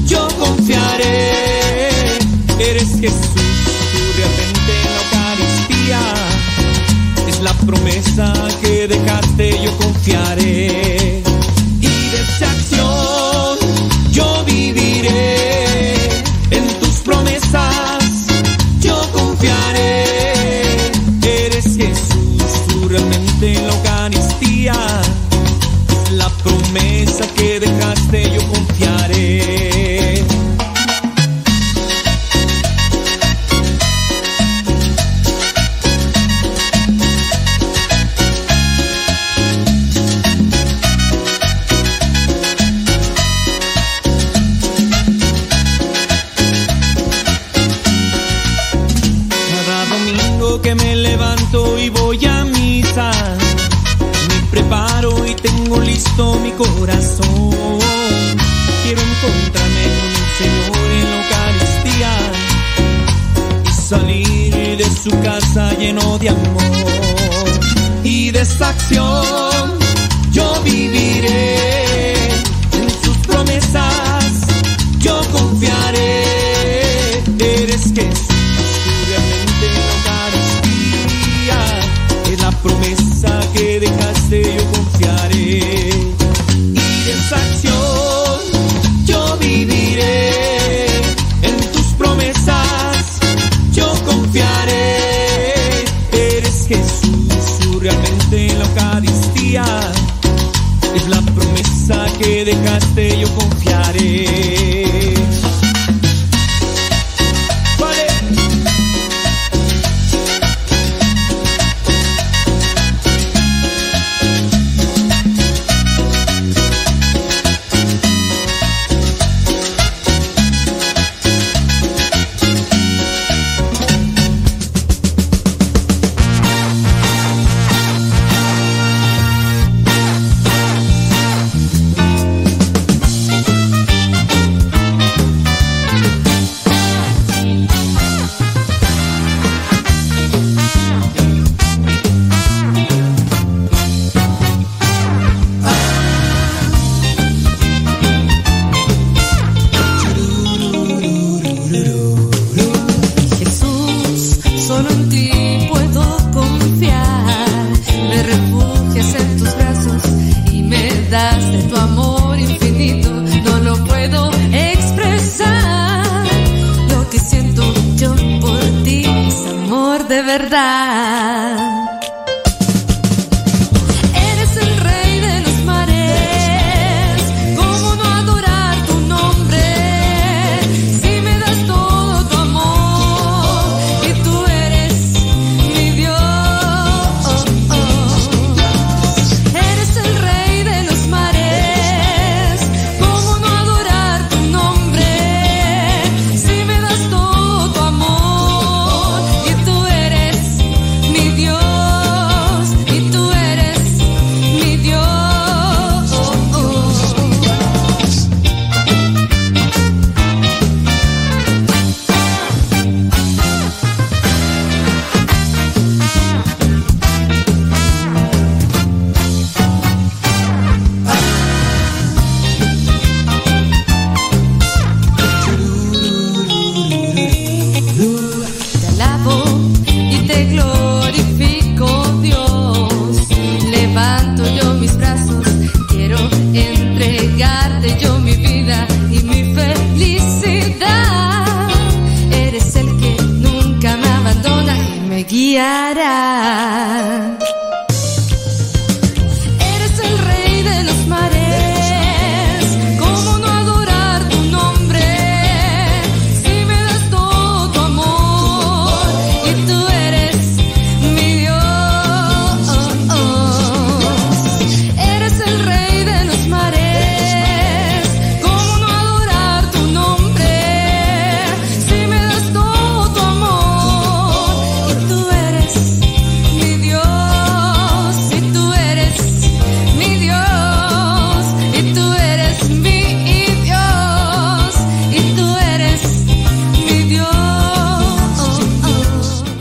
yo confiaré. Eres Jesús, tú realmente en la Eucaristía. Es la promesa que dejaste, yo confiaré.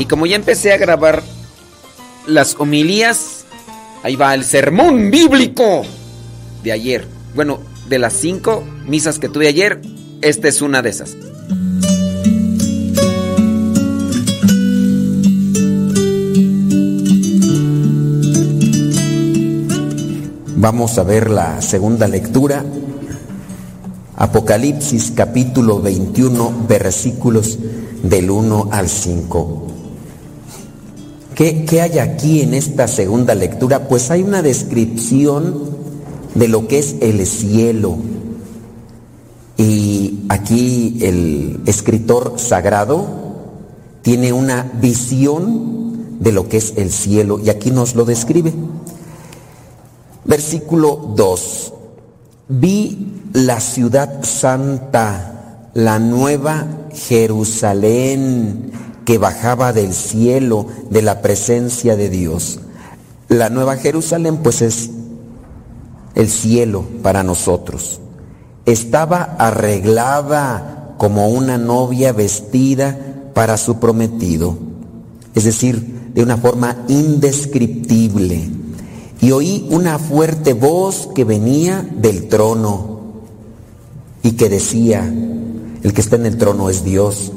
Y como ya empecé a grabar las homilías, ahí va el sermón bíblico de ayer. Bueno, de las cinco misas que tuve ayer, esta es una de esas. Vamos a ver la segunda lectura, Apocalipsis capítulo 21, versículos del 1 al 5. ¿Qué, hay aquí en esta segunda lectura? Pues hay una descripción de lo que es el cielo. Y aquí el escritor sagrado tiene una visión de lo que es el cielo y aquí nos lo describe. Versículo 2. Vi la ciudad santa, la nueva Jerusalén que bajaba del cielo de la presencia de Dios. La nueva Jerusalén pues es el cielo para nosotros. Estaba arreglada como una novia vestida para su prometido, es decir, de una forma indescriptible. Y oí una fuerte voz que venía del trono y que decía, el que está en el trono es Dios.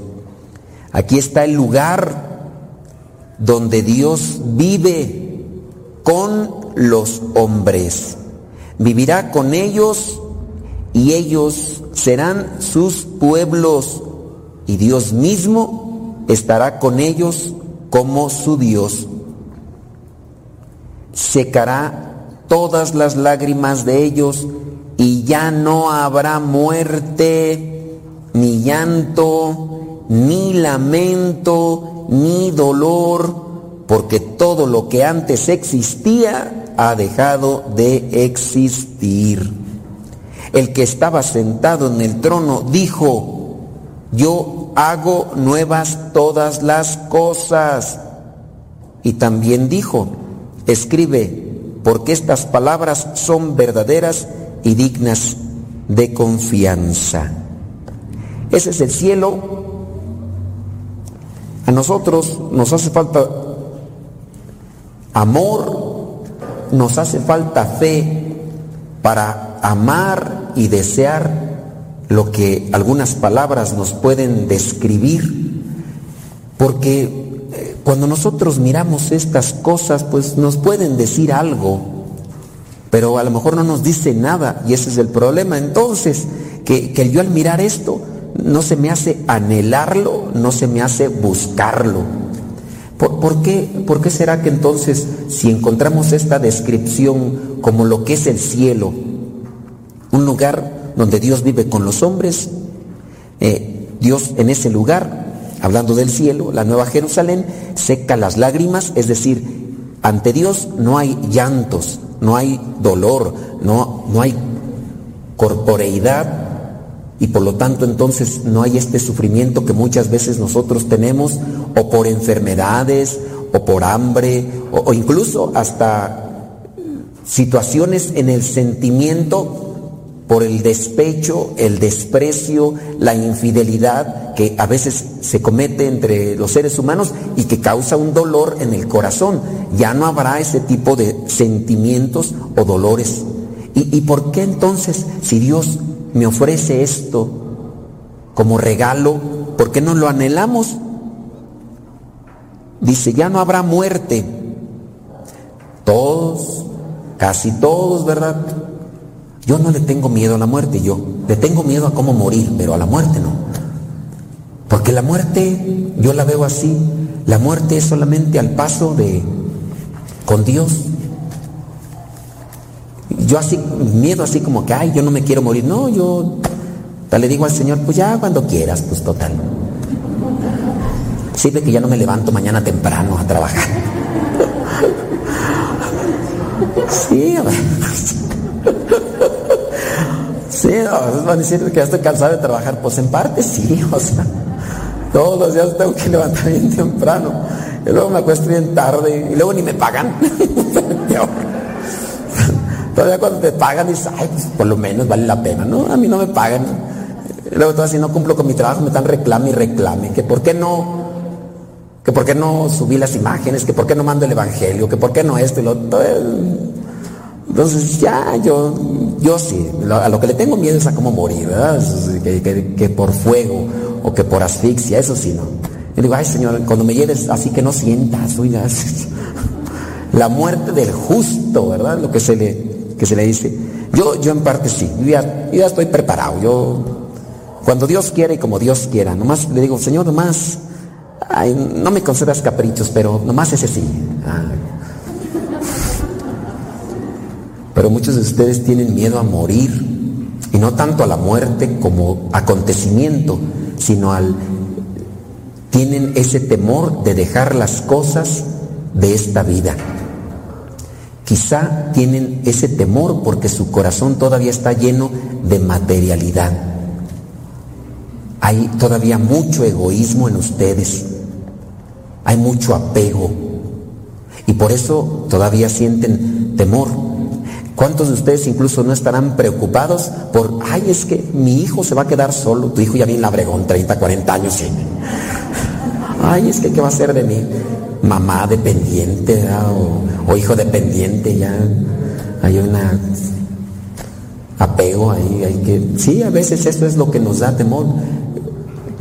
Aquí está el lugar donde Dios vive con los hombres. Vivirá con ellos y ellos serán sus pueblos y Dios mismo estará con ellos como su Dios. Secará todas las lágrimas de ellos y ya no habrá muerte, ni llanto, ni lamento, ni dolor, porque todo lo que antes existía ha dejado de existir. El que estaba sentado en el trono dijo, yo hago nuevas todas las cosas. Y también dijo, escribe, porque estas palabras son verdaderas y dignas de confianza. Ese es el cielo. A nosotros nos hace falta amor, nos hace falta fe para amar y desear lo que algunas palabras nos pueden describir, porque eh, cuando nosotros miramos estas cosas, pues nos pueden decir algo, pero a lo mejor no nos dice nada y ese es el problema. Entonces, que, que yo al mirar esto, no se me hace anhelarlo, no se me hace buscarlo. ¿Por, qué, ¿Por qué será que entonces, si encontramos esta descripción como lo que es el cielo, un lugar donde Dios vive con los hombres, eh, Dios en ese lugar, hablando del cielo, la nueva Jerusalén, seca las lágrimas, es decir, ante Dios no hay llantos, no hay dolor, no, no hay corporeidad y por lo tanto entonces no hay este sufrimiento que muchas veces nosotros tenemos o por enfermedades o por hambre o, incluso hasta situaciones en el sentimiento por el despecho, el desprecio, la infidelidad que a veces se comete entre los seres humanos y que causa un dolor en el corazón. Ya no habrá ese tipo de sentimientos o dolores. ¿Y, y por qué entonces, si Dios me ofrece esto como regalo, por qué no lo anhelamos? Dice, ya no habrá muerte. Todos, casi todos, ¿verdad? Yo no le tengo miedo a la muerte, yo le tengo miedo a cómo morir, pero a la muerte no. Porque la muerte, yo la veo así, la muerte es solamente al paso de con Dios. Yo así, miedo así como que, ay, yo no me quiero morir. No, yo le digo al Señor, pues ya cuando quieras, pues total. Sirve que ya no me levanto mañana temprano a trabajar. Sí. Sí, no, van a decir que ya estoy cansado de trabajar. Pues en parte sí, o sea, todos los días tengo que levantar bien temprano. Y luego me acuesto bien tarde y luego ni me pagan. Todavía cuando te pagan dices, ay, pues por lo menos vale la pena, ¿no? A mí no me pagan. Luego todo así no cumplo con mi trabajo, me están reclame y reclame. Que por qué no, que por qué no subí las imágenes, que por qué no mando el evangelio, que por qué no esto y lo otro. Entonces ya yo, yo sí, a lo que le tengo miedo es a cómo morir, ¿verdad? Que, que, por fuego o que por asfixia, eso sí, ¿no? Y digo, ay Señor, cuando me lleves así que no sientas, oiga, la muerte del justo, ¿verdad? Lo que se le, que se le dice. Yo, yo en parte sí, yo ya, ya estoy preparado, yo, cuando Dios quiere y como Dios quiera, nomás le digo, Señor, nomás, Ay, no me concedas caprichos, pero nomás ese sí. Ah. Pero muchos de ustedes tienen miedo a morir. Y no tanto a la muerte como acontecimiento, sino al... Tienen ese temor de dejar las cosas de esta vida. Quizá tienen ese temor porque su corazón todavía está lleno de materialidad. Hay todavía mucho egoísmo en ustedes. Hay mucho apego. Y por eso todavía sienten temor. ¿Cuántos de ustedes incluso no estarán preocupados por, ay, es que mi hijo se va a quedar solo? Tu hijo ya viene labregón, 30, 40 años. ¿sí? Ay, es que ¿qué va a ser de mí? Mamá dependiente o, hijo dependiente, ya hay una apego ahí, hay que... Sí, a veces eso es lo que nos da temor.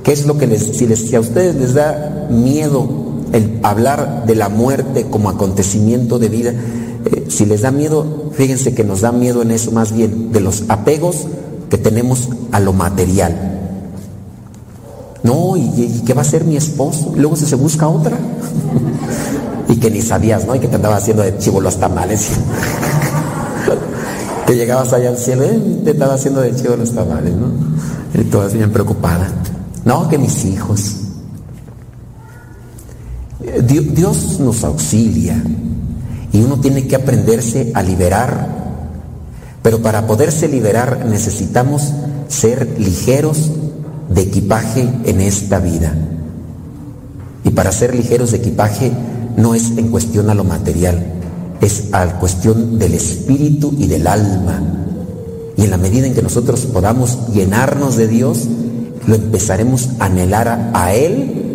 ¿Qué es lo que les, si, les, si a ustedes les da miedo el hablar de la muerte como acontecimiento de vida, eh, si les da miedo, fíjense que nos da miedo en eso más bien, de los apegos que tenemos a lo material. No, ¿y, qué va a ser mi esposo? Luego si se busca otra. que ni sabías, ¿no? Y que te andaba haciendo de chivo los tamales. que llegabas allá al cielo, eh, te estaba haciendo de chivo los tamales, ¿no? Y todas bien preocupada. No, que mis hijos. Dios nos auxilia y uno tiene que aprenderse a liberar. Pero para poderse liberar necesitamos ser ligeros de equipaje en esta vida. Y para ser ligeros de equipaje no es en cuestión a lo material, es a cuestión del espíritu y del alma. Y en la medida en que nosotros podamos llenarnos de Dios, lo empezaremos a anhelar a, a Él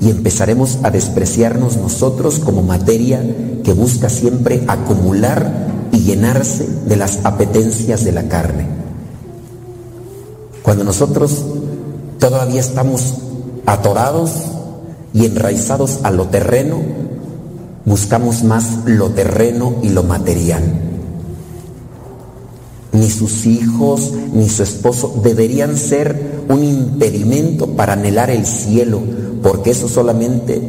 y empezaremos a despreciarnos nosotros como materia que busca siempre acumular y llenarse de las apetencias de la carne. Cuando nosotros todavía estamos atorados y enraizados a lo terreno, buscamos más lo terreno y lo material. Ni sus hijos ni su esposo deberían ser un impedimento para anhelar el cielo, porque eso solamente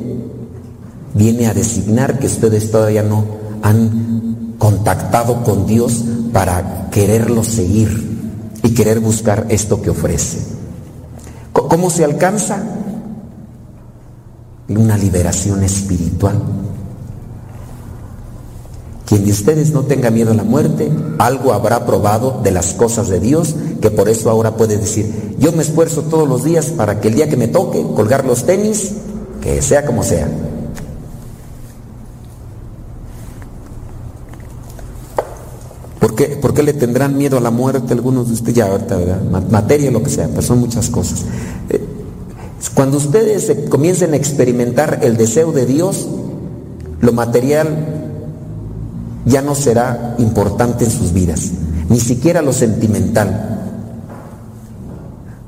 viene a designar que ustedes todavía no han contactado con Dios para quererlo seguir y querer buscar esto que ofrece. ¿Cómo se alcanza? Una liberación espiritual. Quien de ustedes no tenga miedo a la muerte, algo habrá probado de las cosas de Dios, que por eso ahora puede decir, yo me esfuerzo todos los días para que el día que me toque colgar los tenis, que sea como sea. ¿Por qué, por qué le tendrán miedo a la muerte algunos de ustedes? Ya ahorita, ¿verdad? Materia, lo que sea, pero son muchas cosas. Eh, Cuando ustedes comiencen a experimentar el deseo de Dios, lo material ya no será importante en sus vidas, ni siquiera lo sentimental.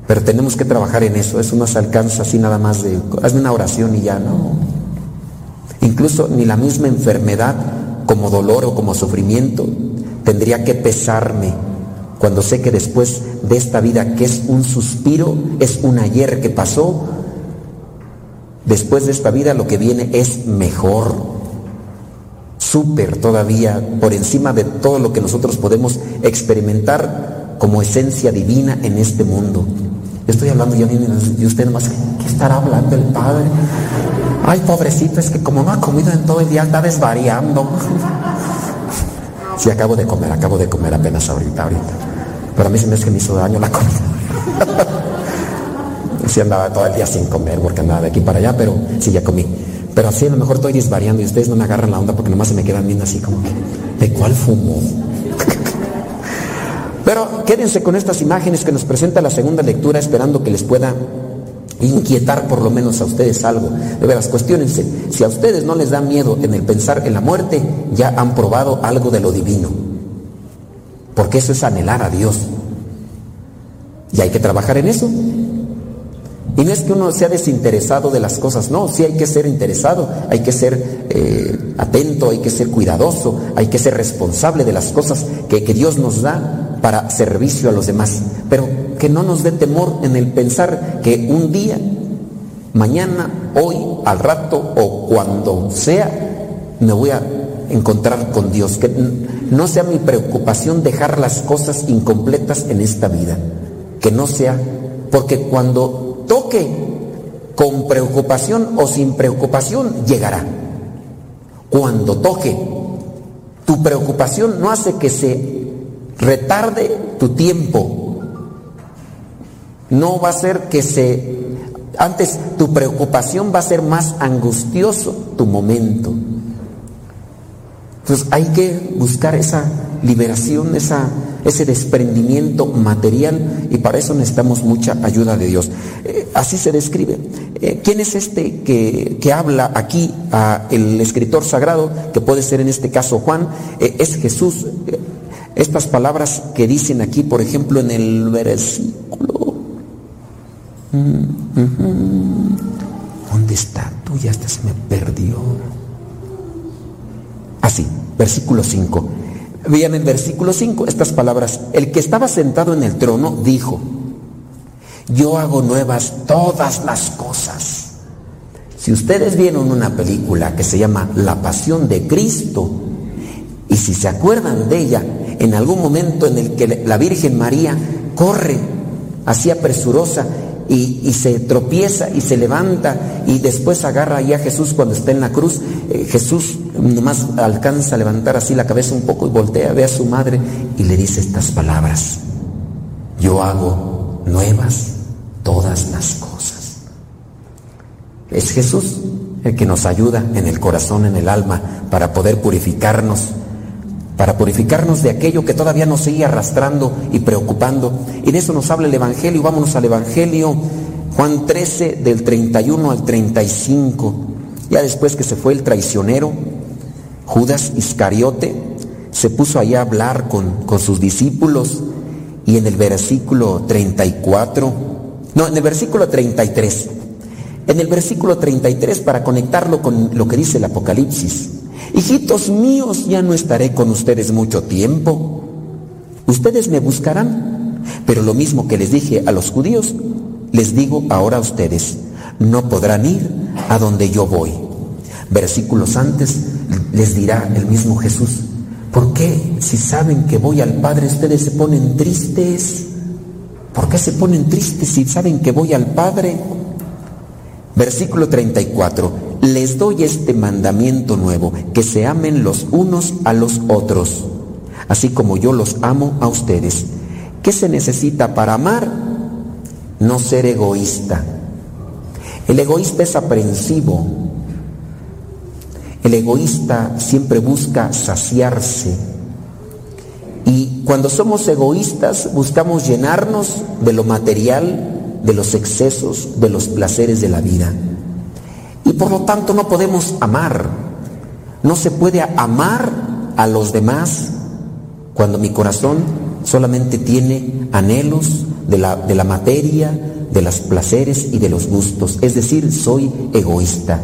Pero tenemos que trabajar en eso, eso no se alcanza así nada más de, hazme una oración y ya no. Incluso ni la misma enfermedad como dolor o como sufrimiento tendría que pesarme cuando sé que después de esta vida que es un suspiro, es un ayer que pasó, después de esta vida lo que viene es mejor, súper todavía, por encima de todo lo que nosotros podemos experimentar como esencia divina en este mundo. Estoy hablando yo y usted nomás, ¿qué estará hablando el Padre? Ay, pobrecito, es que como no ha comido en todo el día, está desvariando. Sí, acabo de comer, acabo de comer apenas ahorita, ahorita. Pero a mí se me es que me hizo daño la comida. sí andaba todo el día sin comer porque andaba de aquí para allá, pero sí ya comí. Pero así a lo mejor estoy desvariando y ustedes no me agarran la onda porque nomás se me quedan viendo así como que, ¿de cuál fumo? Pero quédense con estas imágenes que nos presenta la segunda lectura esperando que les pueda inquietar por lo menos a ustedes algo. De veras, cuestionense, si a ustedes no les da miedo en el pensar en la muerte, ya han probado algo de lo divino. Porque eso es anhelar a Dios. Y hay que trabajar en eso. Y no es que uno sea desinteresado de las cosas, no, sí hay que ser interesado, hay que ser eh, atento, hay que ser cuidadoso, hay que ser responsable de las cosas que, que Dios nos da para servicio a los demás. Pero que no nos dé temor en el pensar que un día mañana, hoy, al rato o cuando sea, me voy a encontrar con Dios. Que no sea mi preocupación dejar las cosas incompletas en esta vida. Que no sea, porque cuando toque con preocupación o sin preocupación, llegará. Cuando toque, tu preocupación no hace que se retarde tu tiempo. No va a ser que se... Antes tu preocupación va a ser más angustioso tu momento. Entonces hay que buscar esa liberación, esa, ese desprendimiento material y para eso necesitamos mucha ayuda de Dios. Eh, así se describe. Eh, ¿Quién es este que, que habla aquí, a el escritor sagrado, que puede ser en este caso Juan? Eh, es Jesús. Estas palabras que dicen aquí, por ejemplo, en el versículo... Mm. ¿Dónde está? Tú ya hasta se me perdió. Así, versículo 5. Vean el versículo 5 estas palabras. El que estaba sentado en el trono dijo, yo hago nuevas todas las cosas. Si ustedes vieron una película que se llama La Pasión de Cristo, y si se acuerdan de ella, en algún momento en el que la Virgen María corre así apresurosa y, se tropieza y se levanta y después agarra ahí a Jesús cuando está en la cruz, eh, Jesús nomás alcanza a levantar así la cabeza un poco y voltea, ve a su madre y le dice estas palabras, yo hago nuevas todas las cosas. Es Jesús el que nos ayuda en el corazón, en el alma, para poder purificarnos, para purificarnos de aquello que todavía nos sigue arrastrando y preocupando. Y de eso nos habla el Evangelio. Vámonos al Evangelio, Juan 13, del 31 al 35. Ya después que se fue el traicionero, Judas Iscariote, se puso allá a hablar con, con sus discípulos y en el versículo 34, no, en el versículo 33, en el versículo 33 para conectarlo con lo que dice el Apocalipsis. Hijitos míos, ya no estaré con ustedes mucho tiempo. Ustedes me buscarán, pero lo mismo que les dije a los judíos, les digo ahora a ustedes, no podrán ir a donde yo voy. Versículos antes les dirá el mismo Jesús, ¿por qué si saben que voy al Padre ustedes se ponen tristes? ¿Por qué se ponen tristes si saben que voy al Padre? Versículo 34. Les doy este mandamiento nuevo, que se amen los unos a los otros, así como yo los amo a ustedes. ¿Qué se necesita para amar? No ser egoísta. El egoísta es aprensivo. El egoísta siempre busca saciarse. Y cuando somos egoístas buscamos llenarnos de lo material, de los excesos, de los placeres de la vida. Y por lo tanto no podemos amar. No se puede amar a los demás cuando mi corazón solamente tiene anhelos de la, de la materia, de los placeres y de los gustos. Es decir, soy egoísta.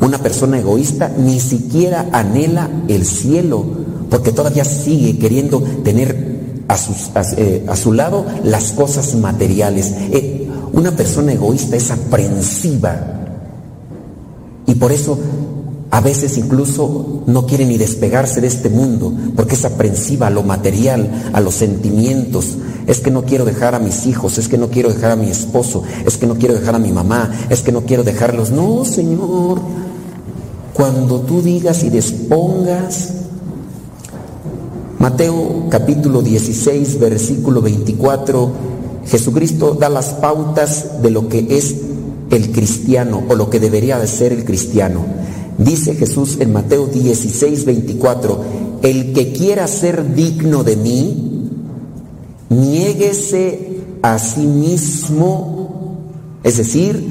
Una persona egoísta ni siquiera anhela el cielo porque todavía sigue queriendo tener a, eh, su lado las cosas materiales. Eh, una persona egoísta es aprensiva y por eso a veces incluso no quiere ni despegarse de este mundo, porque es aprensiva a lo material, a los sentimientos. Es que no quiero dejar a mis hijos, es que no quiero dejar a mi esposo, es que no quiero dejar a mi mamá, es que no quiero dejarlos. No, Señor, cuando tú digas y dispongas, Mateo capítulo 16, versículo 24, Jesucristo da las pautas de lo que es el cristiano o lo que debería de ser el cristiano. Dice Jesús en Mateo 16, 24, el que quiera ser digno de mí, niéguese a sí mismo, es decir,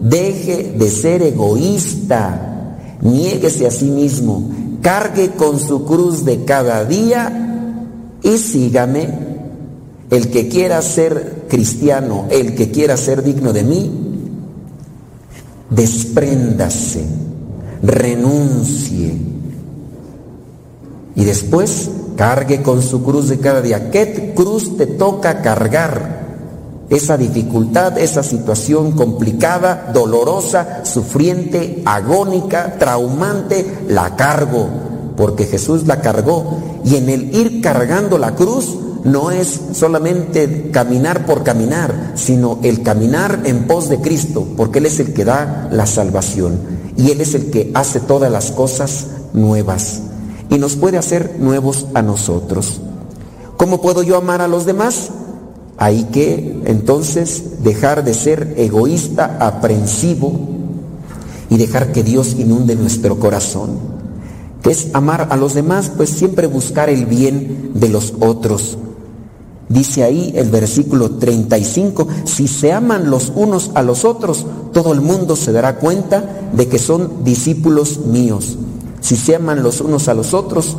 deje de ser egoísta, niéguese a sí mismo, cargue con su cruz de cada día y sígame. El que quiera ser cristiano, el que quiera ser digno de mí, despréndase, renuncie y después cargue con su cruz de cada día. ¿Qué cruz te toca cargar? Esa dificultad, esa situación complicada, dolorosa, sufriente, agónica, traumante, la cargo, porque Jesús la cargó. Y en el ir cargando la cruz no es solamente caminar por caminar, sino el caminar en pos de Cristo, porque Él es el que da la salvación y Él es el que hace todas las cosas nuevas y nos puede hacer nuevos a nosotros. ¿Cómo puedo yo amar a los demás? Hay que entonces dejar de ser egoísta, aprensivo y dejar que Dios inunde nuestro corazón. ¿Qué es amar a los demás? Pues siempre buscar el bien de los otros. Dice ahí el versículo 35, si se aman los unos a los otros, todo el mundo se dará cuenta de que son discípulos míos. Si se aman los unos a los otros,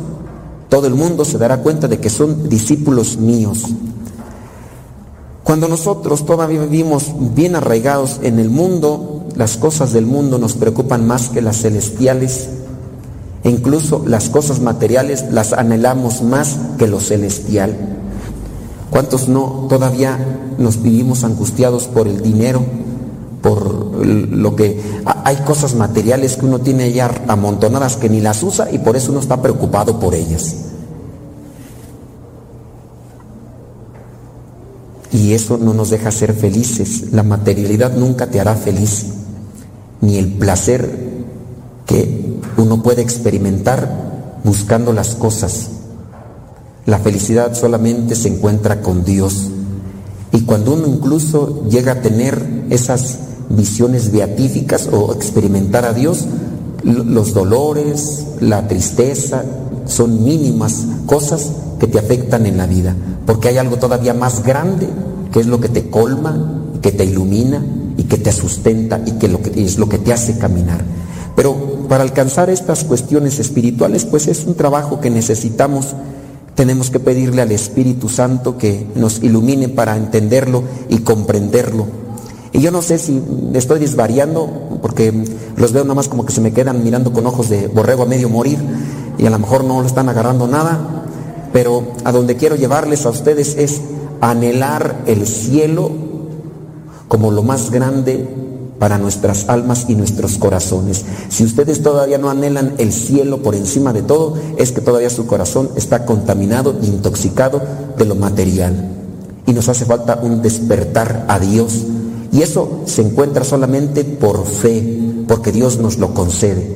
todo el mundo se dará cuenta de que son discípulos míos. Cuando nosotros todavía vivimos bien arraigados en el mundo, las cosas del mundo nos preocupan más que las celestiales. E incluso las cosas materiales las anhelamos más que lo celestial. ¿Cuántos no todavía nos vivimos angustiados por el dinero? Por lo que hay cosas materiales que uno tiene ya amontonadas que ni las usa y por eso uno está preocupado por ellas. Y eso no nos deja ser felices. La materialidad nunca te hará feliz. Ni el placer que uno puede experimentar buscando las cosas. La felicidad solamente se encuentra con Dios. Y cuando uno incluso llega a tener esas visiones beatíficas o experimentar a Dios, los dolores, la tristeza, son mínimas cosas que te afectan en la vida, porque hay algo todavía más grande, que es lo que te colma, que te ilumina y que te sustenta y que, es lo que te hace caminar. Pero para alcanzar estas cuestiones espirituales, pues es un trabajo que necesitamos tenemos que pedirle al Espíritu Santo que nos ilumine para entenderlo y comprenderlo. Y yo no sé si estoy desvariando, porque los veo nada más como que se me quedan mirando con ojos de borrego a medio morir y a lo mejor no lo están agarrando nada, pero a donde quiero llevarles a ustedes es anhelar el cielo como lo más grande para nuestras almas y nuestros corazones. Si ustedes todavía no anhelan el cielo por encima de todo, es que todavía su corazón está contaminado intoxicado de lo material. Y nos hace falta un despertar a Dios. Y eso se encuentra solamente por fe, porque Dios nos lo concede.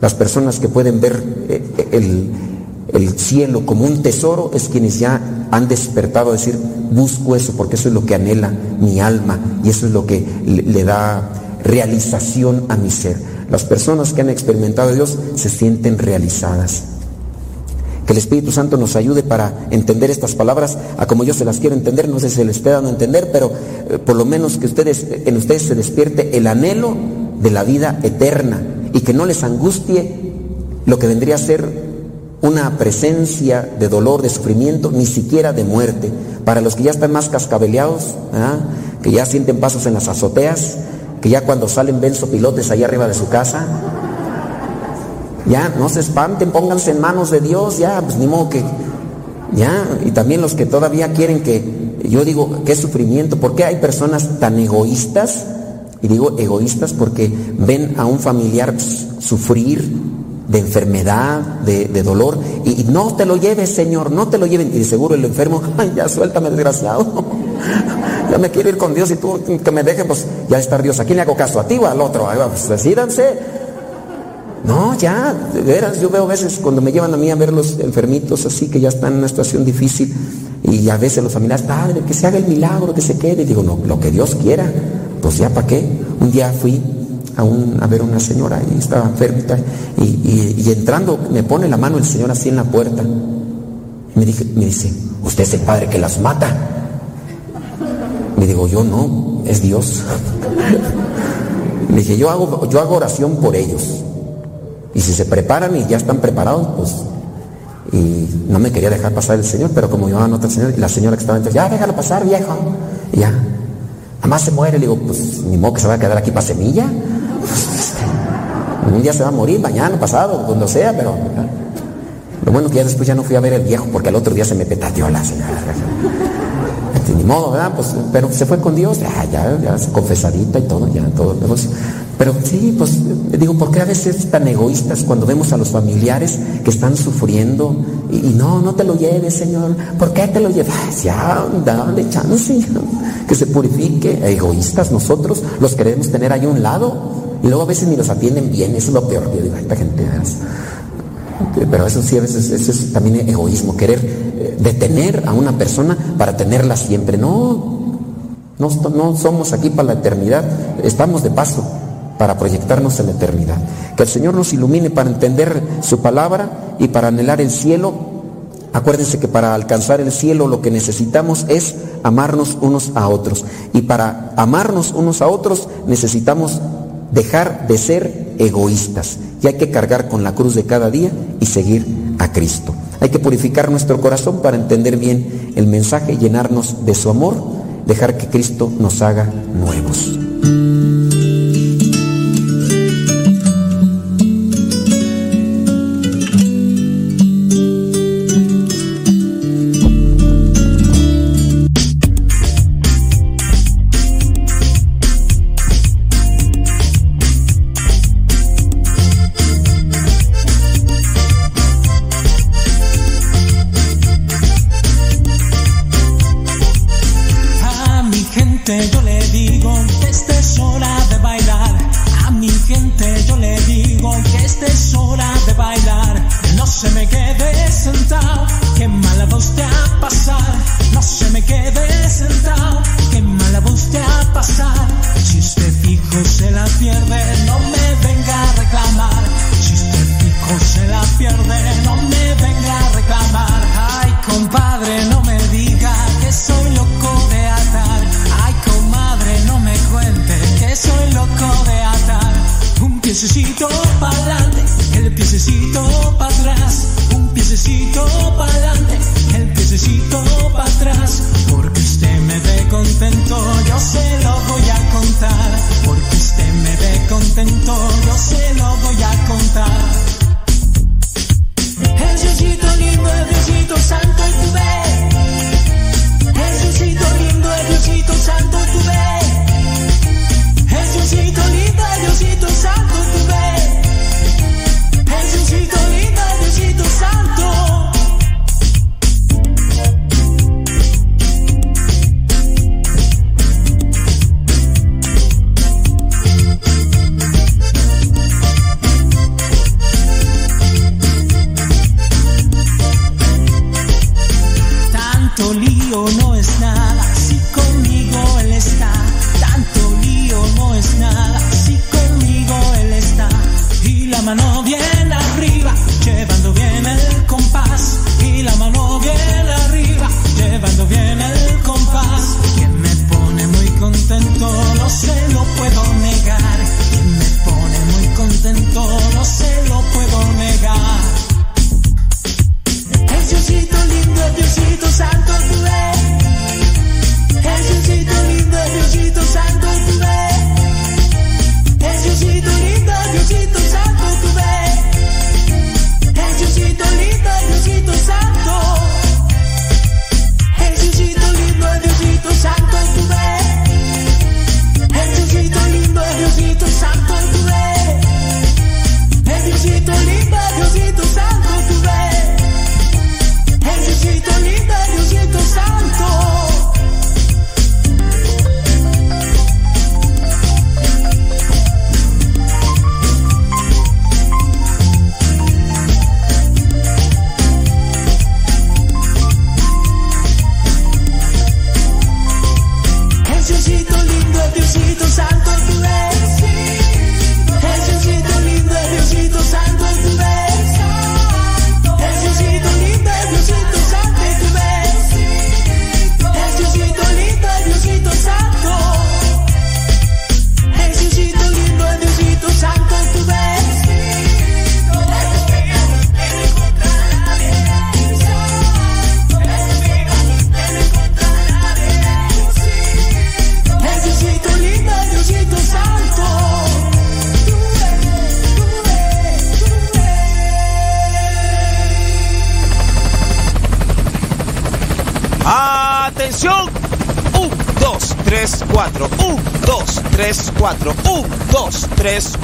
Las personas que pueden ver eh, el, el cielo como un tesoro es quienes ya han despertado a decir, busco eso porque eso es lo que anhela mi alma y eso es lo que le, da realización a mi ser. Las personas que han experimentado a Dios se sienten realizadas. Que el Espíritu Santo nos ayude para entender estas palabras a como yo se las quiero entender, no sé si se les esté dando a entender, pero eh, por lo menos que ustedes, en ustedes se despierte el anhelo de la vida eterna y que no les angustie lo que vendría a ser una presencia de dolor, de sufrimiento, ni siquiera de muerte. Para los que ya están más cascabeleados, ¿ah? que ya sienten pasos en las azoteas, que ya cuando salen ven sopilotes ahí arriba de su casa, ya no se espanten, pónganse en manos de Dios, ya, pues ni modo que, ya, y también los que todavía quieren que, yo digo, qué sufrimiento, ¿por qué hay personas tan egoístas? Y digo egoístas porque ven a un familiar sufrir, de enfermedad, de, de dolor, y, no te lo lleves, Señor, no te lo lleven. Y seguro el enfermo, ay, ya suéltame, desgraciado. ya me quiero ir con Dios y tú que me dejen, pues ya está Dios. ¿A quién le hago caso? ¿A ti o al otro? Pues decídanse. No, ya, de veras, yo veo a veces cuando me llevan a mí a ver los enfermitos así que ya están en una situación difícil y a veces los familiares, padre, que se haga el milagro, que se quede. Y digo, no, lo que Dios quiera, pues ya para qué. Un día fui a, un, a, ver una señora y estaba enfermita y, y, y, entrando me pone la mano el Señor así en la puerta. Me, dije, me dice, usted es el padre que las mata. Me digo, yo no, es Dios. me dije, yo hago, yo hago oración por ellos. Y si se preparan y ya están preparados, pues... Y no me quería dejar pasar el Señor, pero como yo nota el Señor, y la señora que estaba entonces, ya déjalo pasar, viejo. Y ya, Nada se muere, le digo, pues ni modo que se va a quedar aquí para semilla. Un día se va a morir, mañana, pasado, cuando sea, pero. Lo bueno que ya después ya no fui a ver el viejo porque al otro día se me petateó la señora. Ni modo, ¿verdad? Pues, pero se fue con Dios, ya, ya, ya, confesadita y todo, ya, todo. Pero, sí, pues, digo, ¿por qué a veces tan egoístas cuando vemos a los familiares que están sufriendo? Y, y no, no te lo lleves, Señor. ¿Por qué te lo llevas? Ya, dale chance, que se purifique. Egoístas nosotros los queremos tener ahí a un lado. Y luego a veces ni los atienden bien, eso es lo peor. Yo digo, esta gente. Pero eso sí, a veces eso es también egoísmo, querer eh, detener a una persona para tenerla siempre. No, no, no somos aquí para la eternidad, estamos de paso para proyectarnos en la eternidad. Que el Señor nos ilumine para entender su palabra y para anhelar el cielo. Acuérdense que para alcanzar el cielo lo que necesitamos es amarnos unos a otros. Y para amarnos unos a otros necesitamos dejar de ser egoístas y hay que cargar con la cruz de cada día y seguir a Cristo. Hay que purificar nuestro corazón para entender bien el mensaje, llenarnos de su amor, dejar que Cristo nos haga nuevos.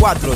4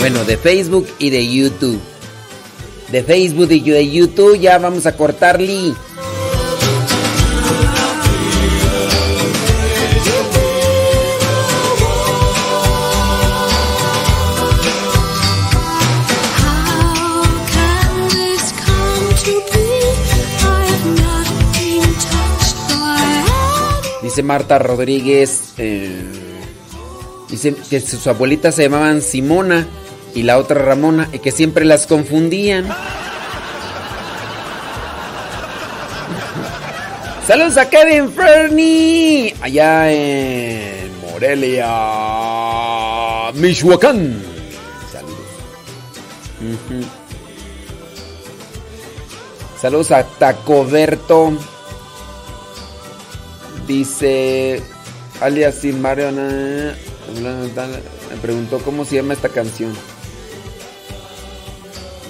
Bueno, de Facebook y de YouTube. De Facebook y de YouTube ya vamos a cortarle. Dice Marta Rodríguez. eh, dice que sus abuelitas se llamaban Simona y la otra Ramona y que siempre las confundían. Saludos a Kevin Fernie, allá en Morelia, Michoacán. Saludos. Saludos a Tacoberto. Dice alias sin Mario na- me preguntó cómo se llama esta canción.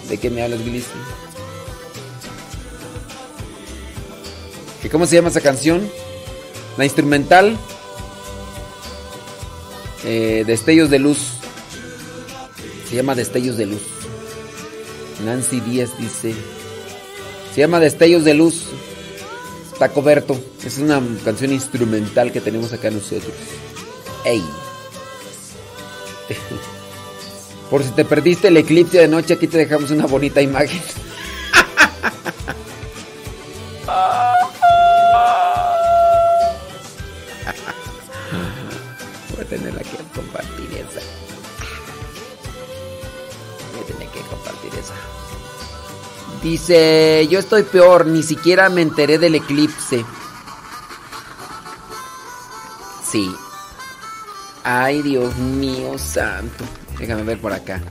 ¿De qué me hablas, Gilisi? ¿Que ¿Cómo se llama esa canción? La instrumental. Eh, Destellos de luz. Se llama Destellos de luz. Nancy Díaz dice. Se llama Destellos de luz. Tacoberto. Es una canción instrumental que tenemos acá nosotros. ¡Ey! Por si te perdiste el eclipse de noche, aquí te dejamos una bonita imagen. Voy a tenerla que compartir esa. Voy a tener que compartir esa. Dice, yo estoy peor, ni siquiera me enteré del eclipse. Sí. Ay, Dios mío santo. Déjame ver por acá.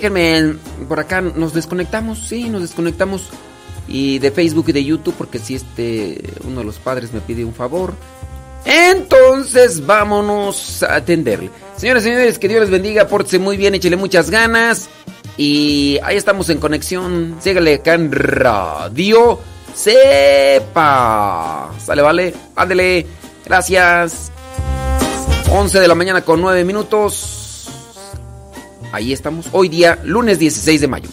Déjenme por acá nos desconectamos, sí, nos desconectamos y de Facebook y de YouTube porque si este uno de los padres me pide un favor. Entonces, vámonos a atenderle. Señoras y señores, que Dios les bendiga, pórtese muy bien, échele muchas ganas y ahí estamos en conexión. Sígale acá en Radio Sepa. Sale, vale. Ándele. Gracias. 11 de la mañana con 9 minutos. Ahí estamos. Hoy día, lunes 16 de mayo.